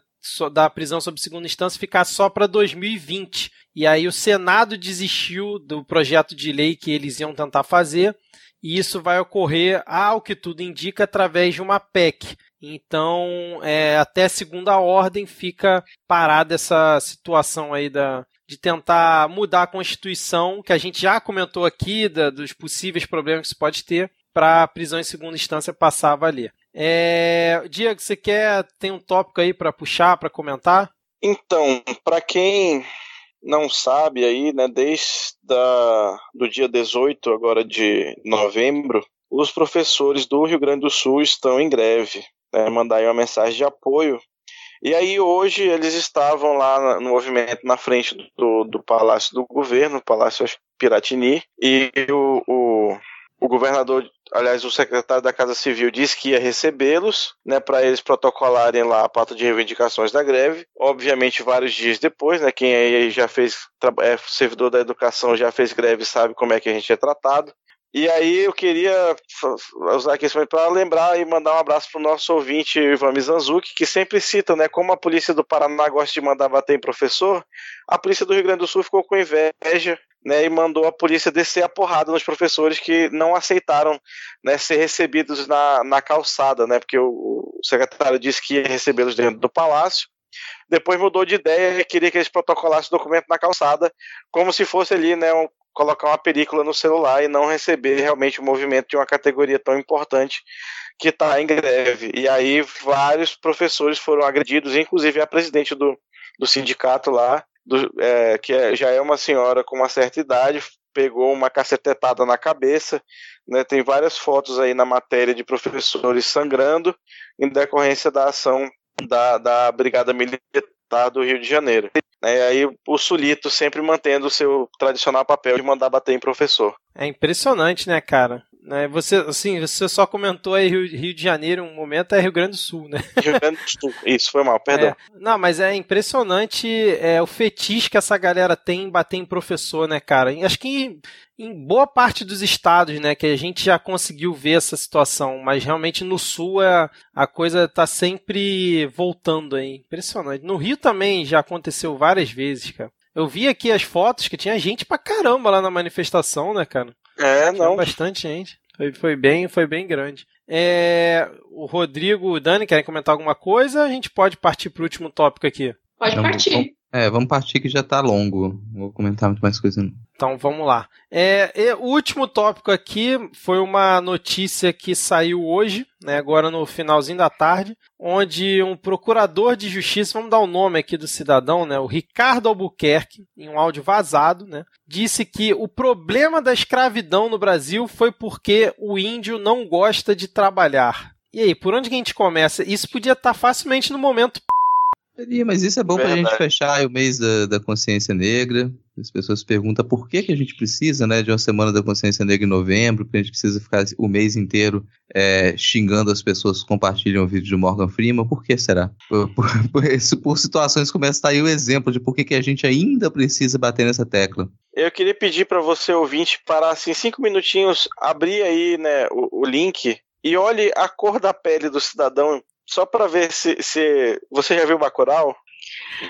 da prisão sob segunda instância ficar só para 2020. E aí o Senado desistiu do projeto de lei que eles iam tentar fazer, e isso vai ocorrer, ao que tudo indica, através de uma PEC. Então, é, até segunda ordem fica parada essa situação aí da, de tentar mudar a Constituição, que a gente já comentou aqui, da, dos possíveis problemas que isso pode ter, para a prisão em segunda instância passar a valer. É... Diego, você quer tem um tópico aí para puxar, para comentar? Então, para quem não sabe aí, né, desde da, do dia 18 agora de novembro, os professores do Rio Grande do Sul estão em greve. Né, mandar aí uma mensagem de apoio. E aí hoje eles estavam lá no movimento na frente do, do Palácio do Governo, Palácio Piratini, e o, o, o governador aliás, o secretário da Casa Civil disse que ia recebê-los, né, para eles protocolarem lá a pauta de reivindicações da greve. Obviamente, vários dias depois, né, quem aí já fez, é servidor da educação, já fez greve, sabe como é que a gente é tratado. E aí eu queria usar aqui para lembrar e mandar um abraço pro nosso ouvinte Ivan Mizanzuki, que sempre cita, né, como a polícia do Paraná gosta de mandar bater em professor, a polícia do Rio Grande do Sul ficou com inveja né, e mandou a polícia descer a porrada nos professores que não aceitaram né, ser recebidos na, na calçada, né, porque o, o secretário disse que ia recebê-los dentro do palácio. Depois mudou de ideia e queria que eles protocolassem o documento na calçada, como se fosse ali né, colocar uma película no celular e não receber realmente o movimento de uma categoria tão importante que está em greve. E aí vários professores foram agredidos, inclusive a presidente do, do sindicato lá, do, é, que é, já é uma senhora com uma certa idade, pegou uma cacetetada na cabeça. Né, tem várias fotos aí na matéria de professores sangrando em decorrência da ação da, da Brigada Militar do Rio de Janeiro. Né, e aí o Sulito sempre mantendo o seu tradicional papel de mandar bater em professor. É impressionante, né, cara? Né? Você, assim, você só comentou aí Rio, Rio, de Janeiro, um momento é Rio Grande do Sul, né? Rio Grande do Sul, isso, foi mal, perdão. É, não, mas é impressionante é, o fetiche que essa galera tem em bater em professor, né, cara? Acho que em, boa parte dos estados, né, que a gente já conseguiu ver essa situação, mas realmente no Sul a, a coisa tá sempre voltando aí. Impressionante. No Rio também já aconteceu várias vezes, cara. Eu vi aqui as fotos que tinha gente pra caramba lá na manifestação, né, cara? É, Tinha não. bastante gente. Foi, foi bem, foi bem grande. É, o Rodrigo, o Dani, querem comentar alguma coisa? A gente pode partir para o último tópico aqui. Pode Vamos- partir. É, vamos partir que já tá longo. Não vou comentar muito mais coisa. não. Então vamos lá. É, o último tópico aqui foi uma notícia que saiu hoje, né, agora no finalzinho da tarde, onde um procurador de justiça, vamos dar o nome aqui do cidadão, né, o Ricardo Albuquerque, em um áudio vazado, né, disse que o problema da escravidão no Brasil foi porque o índio não gosta de trabalhar. E aí, por onde que a gente começa? Isso podia estar facilmente no momento Seria, mas isso é bom pra Verdade. gente fechar o mês da, da consciência negra. As pessoas perguntam por que, que a gente precisa né, de uma semana da consciência negra em novembro, porque a gente precisa ficar o mês inteiro é, xingando as pessoas que compartilham o vídeo de Morgan Freeman. Por que será? Por, por- por por situações como essa, tá aí o exemplo de por que, que a gente ainda precisa bater nessa tecla. Eu queria pedir para você, ouvinte, parar assim cinco minutinhos, abrir aí né, o, o link e olhe a cor da pele do cidadão, só para ver se, se você já viu Bacurau,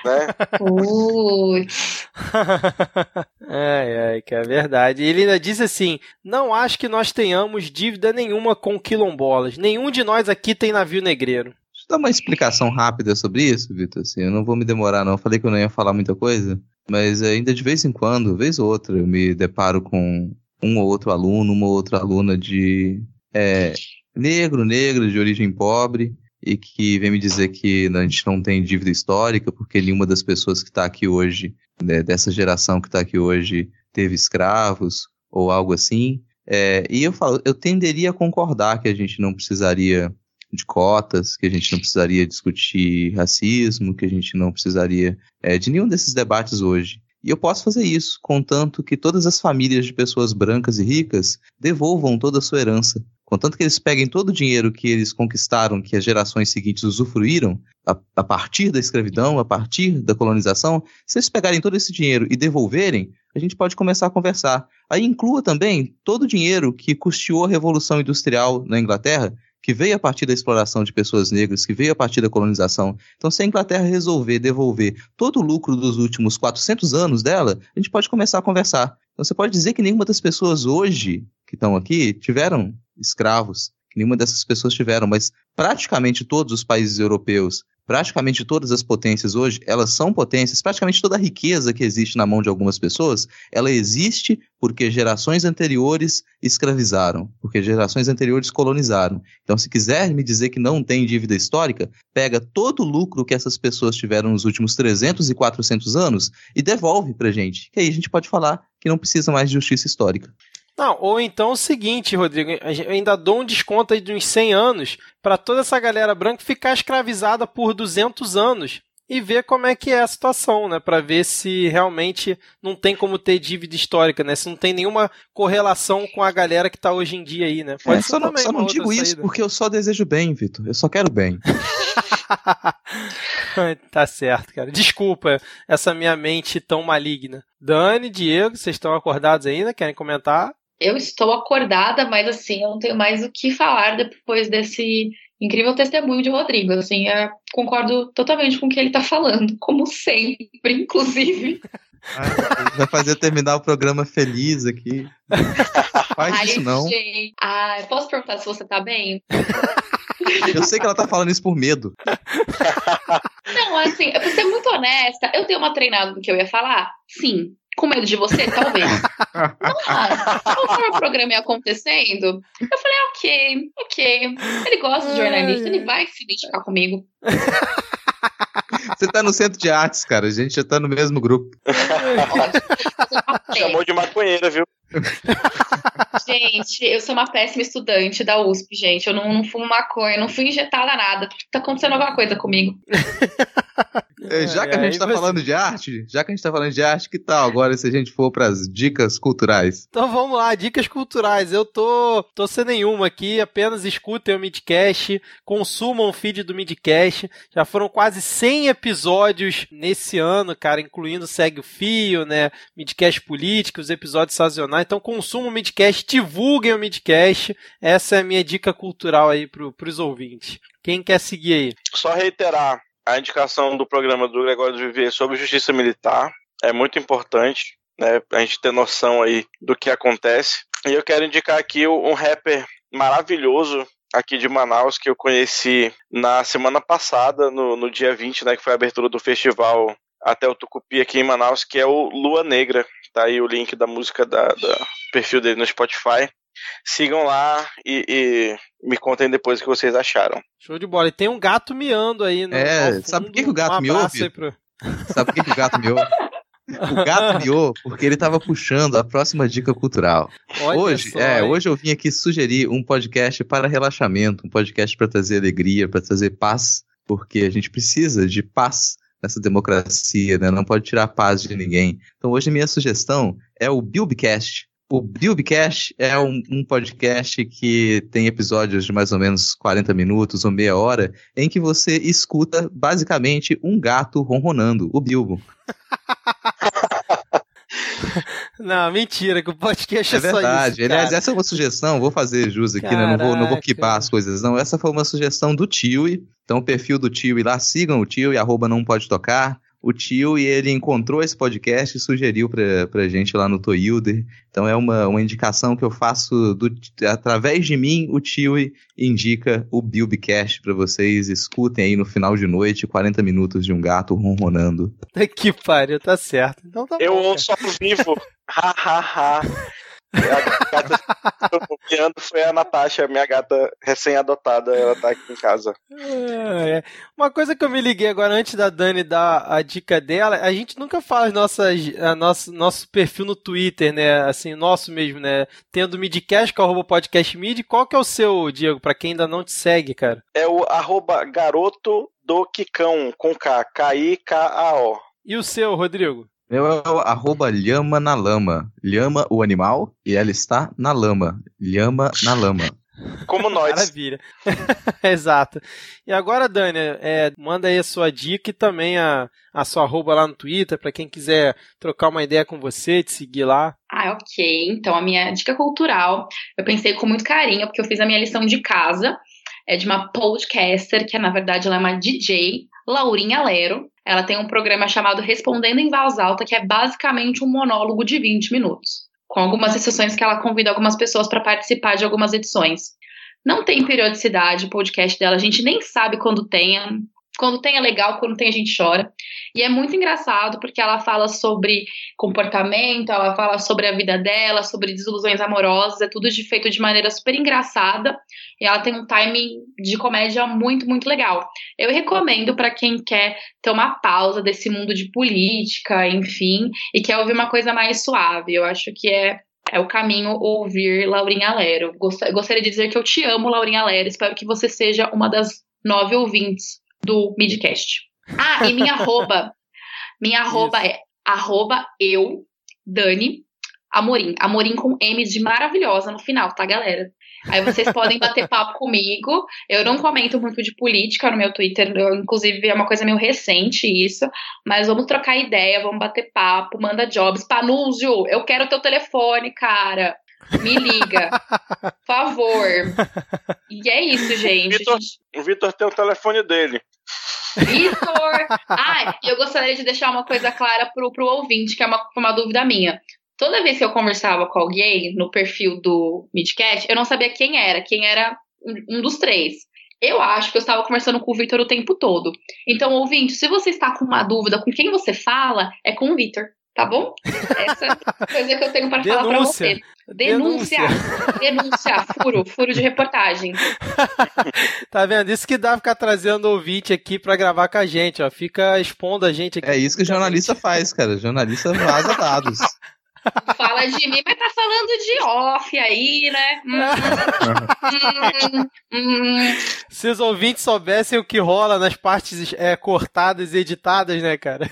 né? Putz. ai, ai, que é verdade. Ele ainda diz assim: não acho que nós tenhamos dívida nenhuma com quilombolas. Nenhum de nós aqui tem navio negreiro. Deixa eu dar uma explicação rápida sobre isso, Vitor. Assim, eu não vou me demorar, não. Eu falei que eu não ia falar muita coisa, mas ainda de vez em quando, vez ou outra, eu me deparo com um ou outro aluno, uma ou outra aluna de é, negro, negra, de origem pobre, e que vem me dizer que a gente não tem dívida histórica, porque nenhuma das pessoas que está aqui hoje, né, dessa geração que está aqui hoje, teve escravos ou algo assim. É, e eu falo, eu tenderia a concordar que a gente não precisaria de cotas, que a gente não precisaria discutir racismo, que a gente não precisaria é, de nenhum desses debates hoje. E eu posso fazer isso, contanto que todas as famílias de pessoas brancas e ricas devolvam toda a sua herança. Contanto que eles peguem todo o dinheiro que eles conquistaram, que as gerações seguintes usufruíram, a, a partir da escravidão, a partir da colonização, se eles pegarem todo esse dinheiro e devolverem, a gente pode começar a conversar. Aí inclua também todo o dinheiro que custeou a Revolução Industrial na Inglaterra, que veio a partir da exploração de pessoas negras, que veio a partir da colonização. Então, se a Inglaterra resolver devolver todo o lucro dos últimos 400 anos dela, a gente pode começar a conversar. Então, você pode dizer que nenhuma das pessoas hoje que estão aqui tiveram escravos, que nenhuma dessas pessoas tiveram, mas praticamente todos os países europeus, praticamente todas as potências hoje, elas são potências, praticamente toda a riqueza que existe na mão de algumas pessoas, ela existe porque gerações anteriores escravizaram, porque gerações anteriores colonizaram. Então, se quiser me dizer que não tem dívida histórica, pega todo o lucro que essas pessoas tiveram nos últimos 300 e 400 anos e devolve pra gente. Que aí a gente pode falar que não precisa mais de justiça histórica. Não, ou então o seguinte, Rodrigo, eu ainda dou um desconto aí de uns 100 anos para toda essa galera branca ficar escravizada por 200 anos e ver como é que é a situação, né? Para ver se realmente não tem como ter dívida histórica, né? Se não tem nenhuma correlação com a galera que tá hoje em dia aí, né? É, ser só não, só não digo isso saída. porque eu só desejo bem, Vitor. Eu só quero bem. tá certo, cara. Desculpa essa minha mente tão maligna. Dani, Diego, vocês estão acordados ainda? Querem comentar? Eu estou acordada, mas assim, eu não tenho mais o que falar depois desse incrível testemunho de Rodrigo. Assim, eu concordo totalmente com o que ele está falando, como sempre, inclusive. Ah, vai fazer terminar o programa feliz aqui. Faz Ai, isso não. gente. Ah, posso perguntar se você tá bem? Eu sei que ela tá falando isso por medo. Não, assim, pra ser muito honesta, eu tenho uma treinada do que eu ia falar? Sim. Com medo de você? Talvez. Mas, conforme o programa ia acontecendo, eu falei, ok, ok. Ele gosta de jornalista, ele vai se identificar comigo. Você tá no centro de artes, cara. A gente já tá no mesmo grupo. Chamou de maconheira, viu? Gente, eu sou uma péssima estudante da USP, gente. Eu não, não fumo maconha, não fui injetada nada. Tá acontecendo alguma coisa comigo. É, Já que a gente tá você- falando de arte, já que a gente tá falando de arte, que tal agora se a gente for pras dicas culturais? Então vamos lá, dicas culturais. Eu tô, tô sem nenhuma aqui, apenas escutem o Midcast, consumam o feed do Midcast. Já foram quase 100 episódios nesse ano, cara, incluindo Segue o Fio, né? Midcast Político, os episódios sazonais. Então consumam o Midcast, divulguem o Midcast. Essa é a minha dica cultural aí pro, pros ouvintes. Quem quer seguir aí? Só reiterar a indicação do programa do Gregório de Viver sobre justiça militar. É muito importante, né? A gente ter noção aí do que acontece. E eu quero indicar aqui um rapper maravilhoso aqui de Manaus que eu conheci na semana passada, no, no dia 20, né? Que foi a abertura do festival até o Tucupi aqui em Manaus, que é o Lua Negra. Tá aí o link da música da, da perfil dele no Spotify. Sigam lá e, e me contem depois o que vocês acharam. Show de bola. E tem um gato miando aí no É, fundo. sabe por que que o gato um miou, pro- Sabe por que, que o gato miou? O gato miou porque ele tava puxando a próxima dica cultural. Olha hoje, só, é, hein? hoje eu vim aqui sugerir um podcast para relaxamento, um podcast para trazer alegria, para trazer paz, porque a gente precisa de paz nessa democracia, né? Não pode tirar a paz de ninguém. Então hoje a minha sugestão é o Bilbcast. O Bilbcast é um, um podcast que tem episódios de mais ou menos 40 minutos ou meia hora, em que você escuta basicamente um gato ronronando, o Bilbo. Não, mentira, que o podcast é, É só verdade. isso. Aliás, cara. essa é uma sugestão, vou fazer jus aqui, né? Não vou, não vou quipar as coisas, não. Essa foi uma sugestão do Tiwi. Então, o perfil do Tiwi lá, sigam o Tiwi, arroba não pode tocar. O Tiwi, ele encontrou esse podcast e sugeriu pra, pra gente lá no Toilder. Então, é uma, uma indicação que eu faço do, através de mim. O Tiwi indica o Bilbcast pra vocês. Escutem aí no final de noite, 40 minutos de um gato ronronando. Que pariu, tá certo. Então tá Eu bom. ouço ao vivo. Ha, ha, ha. A gata que eu tô foi a Natasha, minha gata recém-adotada. Ela tá aqui em casa. É, é. Uma coisa que eu me liguei agora antes da Dani dar a dica dela, a gente nunca fala as nossas, a nosso, nosso perfil no Twitter, né? Assim, nosso mesmo, né? Tendo Midcast, que é o podcast mid. Qual que é o seu, Diego, pra quem ainda não te segue, cara? É o arroba garoto do Kikão, com K. K-I-K-A-O. E o seu, Rodrigo? Meu é o arroba lhama na lama. Lhama o animal e ela está na lama. Lhama na lama. Como nós. Maravilha. Exato. E agora, Dani, é, manda aí a sua dica e também a, a sua arroba lá no Twitter, pra quem quiser trocar uma ideia com você, te seguir lá. Ah, ok. Então, a minha dica cultural, eu pensei com muito carinho, porque eu fiz a minha lição de casa. É de uma podcaster, que na verdade ela é uma DJ, Laurinha Lero. Ela tem um programa chamado Respondendo em Voz Alta, que é basicamente um monólogo de 20 minutos. Com algumas exceções que ela convida algumas pessoas para participar de algumas edições. Não tem periodicidade o podcast dela, a gente nem sabe quando tem. Quando tem é legal, quando tem a gente chora. E é muito engraçado porque ela fala sobre comportamento, ela fala sobre a vida dela, sobre desilusões amorosas, é tudo feito de maneira super engraçada. E ela tem um timing de comédia muito, muito legal. Eu recomendo para quem quer ter uma pausa desse mundo de política, enfim, e quer ouvir uma coisa mais suave. Eu acho que é é o caminho ouvir Laurinha Lero. Gost- Gostaria de dizer que eu te amo, Laurinha Lero. Espero que você seja uma das nove ouvintes do Midcast. Ah, e minha arroba. Minha arroba é arroba eu, Dani, Amorim. Amorim com M de maravilhosa no final, tá, galera? Aí vocês podem bater papo comigo. Eu não comento muito de política no meu Twitter, eu, inclusive é uma coisa meio recente isso. Mas vamos trocar ideia, vamos bater papo, manda jobs. Panúzio, eu quero teu telefone, cara. Me liga. Por favor. E é isso, gente. Vitor- O Vitor tem o telefone dele. Vitor! Ah, eu gostaria de deixar uma coisa clara pro, pro ouvinte, que é uma, uma dúvida minha. Toda vez que eu conversava com alguém no perfil do Midcast, eu não sabia quem era, quem era um dos três. Eu acho que eu estava conversando com o Vitor o tempo todo. Então, ouvinte, se você está com uma dúvida com quem você fala, é com o Vitor, tá bom? Essa é a coisa que eu tenho para falar para você. Denúncia. Denúncia. Furo. Furo de reportagem. Tá vendo? Isso que dá ficar trazendo ouvinte aqui pra gravar com a gente, ó. Fica expondo a gente aqui. É isso que o jornalista faz, cara. O jornalista vaza dados. Fala de mim, mas tá falando de off aí, né? Hum, hum, hum. Se os ouvintes soubessem o que rola nas partes é, cortadas e editadas, né, cara?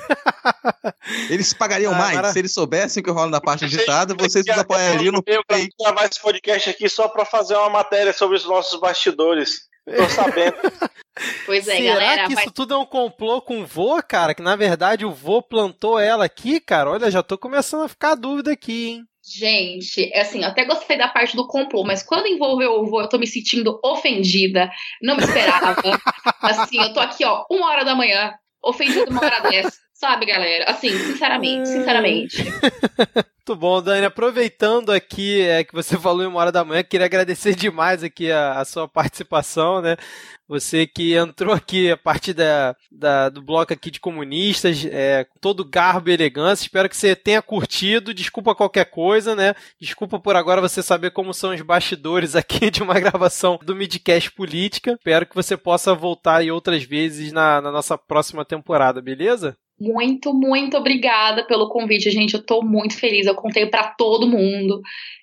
Eles pagariam Ah, mais. agora- Se eles soubessem o que rola na parte editada, vocês nos apoiariam no Eu vou gravar esse podcast aqui só pra fazer uma matéria sobre os nossos bastidores. Tô sabendo. Pois é, Será galera. que vai- isso tudo é um complô com o vô, cara? Que na verdade o vô plantou ela aqui, cara? Olha, já tô começando a ficar a dúvida aqui, hein? Gente, assim, eu até gostei da parte do complô, mas quando envolveu o vô, eu tô me sentindo ofendida. Não me esperava. assim, eu tô aqui, ó, uma hora da manhã, ofendida uma hora dessa. Sabe, galera? Assim, sinceramente, sinceramente. Muito bom, Dani. Aproveitando aqui é, que você falou em uma hora da manhã, queria agradecer demais aqui a, a sua participação, né? Você que entrou aqui a partir da, da- do bloco aqui de comunistas, é, com todo garbo e elegância. Espero que você tenha curtido. Desculpa qualquer coisa, né? Desculpa por agora você saber como são os bastidores aqui de uma gravação do Midcast Política. Espero que você possa voltar aí outras vezes na, na nossa próxima temporada, beleza? Muito, muito obrigada pelo convite, gente. Eu tô muito feliz. Eu contei pra todo mundo.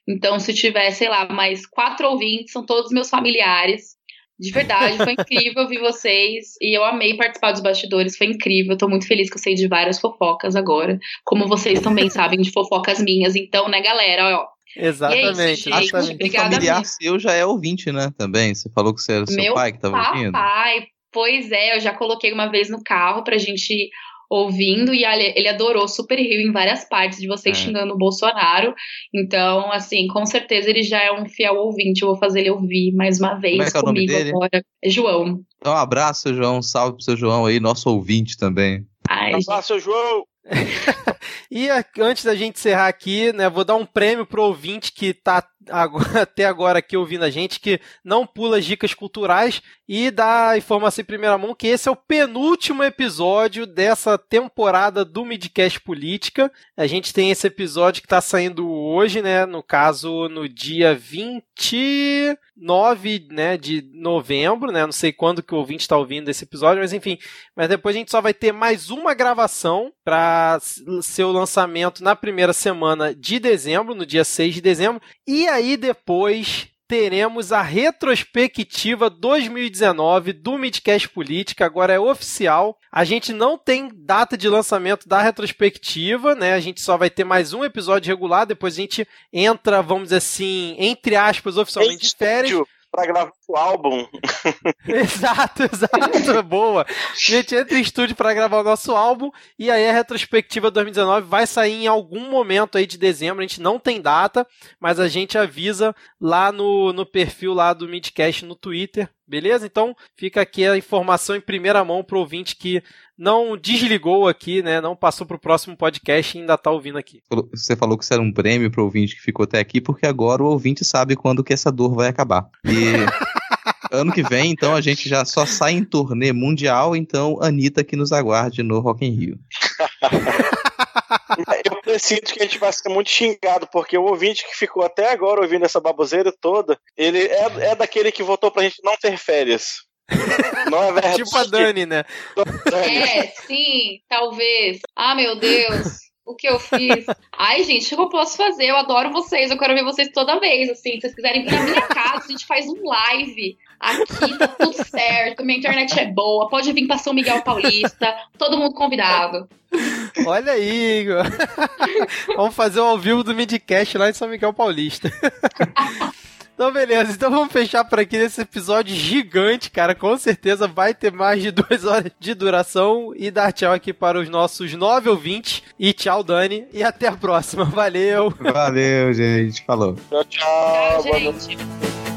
Então, se tiver, sei lá, mais quatro ouvintes, são todos meus familiares. De verdade, foi incrível ouvir vocês. E eu amei participar dos bastidores, foi incrível. Eu tô muito feliz que eu sei de várias fofocas agora. Como vocês também sabem de fofocas minhas. Então, né, galera, ó. Exatamente, gente. exatamente. Um Obrigada familiar seu já é ouvinte, né? Também. Você falou que você era seu Meu pai que tava ouvindo. Papai, pois é, eu já coloquei uma vez no carro pra gente ouvindo e ele, adorou, super riu em várias partes de vocês É. xingando o Bolsonaro. Então, assim, com certeza ele já é um fiel ouvinte. Eu vou fazer ele ouvir mais uma vez Como é que é o nome comigo dele? agora. É João. Então, um abraço, seu João. Um salve pro seu João aí, nosso ouvinte também. Ai, Abraço, seu João. E a- antes da gente encerrar aqui, né, vou dar um prêmio pro ouvinte que tá até agora aqui ouvindo a gente, que não pula as dicas culturais e dá a informação em primeira mão que esse é o penúltimo episódio dessa temporada do Midcast Política. A gente tem esse episódio que tá saindo hoje, né, no caso no dia 29, né, de novembro, né, não sei quando que o ouvinte está ouvindo esse episódio, mas enfim, mas depois a gente só vai ter mais uma gravação para ser o lançamento na primeira semana de dezembro, no dia 6 de dezembro. E aí depois teremos a retrospectiva 2019 do Midcast Política, agora é oficial. A gente não tem data de lançamento da retrospectiva, né? A gente só vai ter mais um episódio regular, depois a gente entra, vamos dizer assim, entre aspas, oficialmente de férias. Estúdio Pra gravar o álbum. Exato, exato, boa. A gente entra em estúdio para gravar o nosso álbum e aí a retrospectiva 2019 vai sair em algum momento aí de dezembro. A gente não tem data, mas a gente avisa lá no, no perfil lá do Midcast no Twitter, beleza? Então fica aqui a informação em primeira mão pro ouvinte que não desligou aqui, né? Não passou pro próximo podcast e ainda tá ouvindo aqui. Você falou que isso era um prêmio pro ouvinte que ficou até aqui, porque agora o ouvinte sabe quando que essa dor vai acabar. E ano que vem, então, a gente já só sai em turnê mundial, então Anitta que nos aguarde no Rock in Rio. Eu preciso que a gente vai ser muito xingado, porque o ouvinte que ficou até agora ouvindo essa baboseira toda, ele é, é daquele que votou pra gente não ter férias. Não é verdade. Tipo a Dani, né? É, sim, talvez. Ah, meu Deus. O que eu fiz? Ai, gente, o que eu posso fazer? Eu adoro vocês, eu quero ver vocês toda vez. Assim, se vocês quiserem vir na minha casa, a gente faz um live. Aqui tá tudo certo, minha internet é boa, pode vir pra São Miguel Paulista, todo mundo convidado. Olha aí, Igor. Vamos fazer o ao vivo do Midcast lá em São Miguel Paulista. Então, beleza. Então vamos fechar por aqui nesse episódio gigante, cara. Com certeza vai ter mais de duas horas de duração. E dar tchau aqui para os nossos nove ouvintes. E tchau, Dani. E até a próxima. Valeu. Valeu, gente. Falou. Tchau, tchau. Tchau, Boa noite. gente.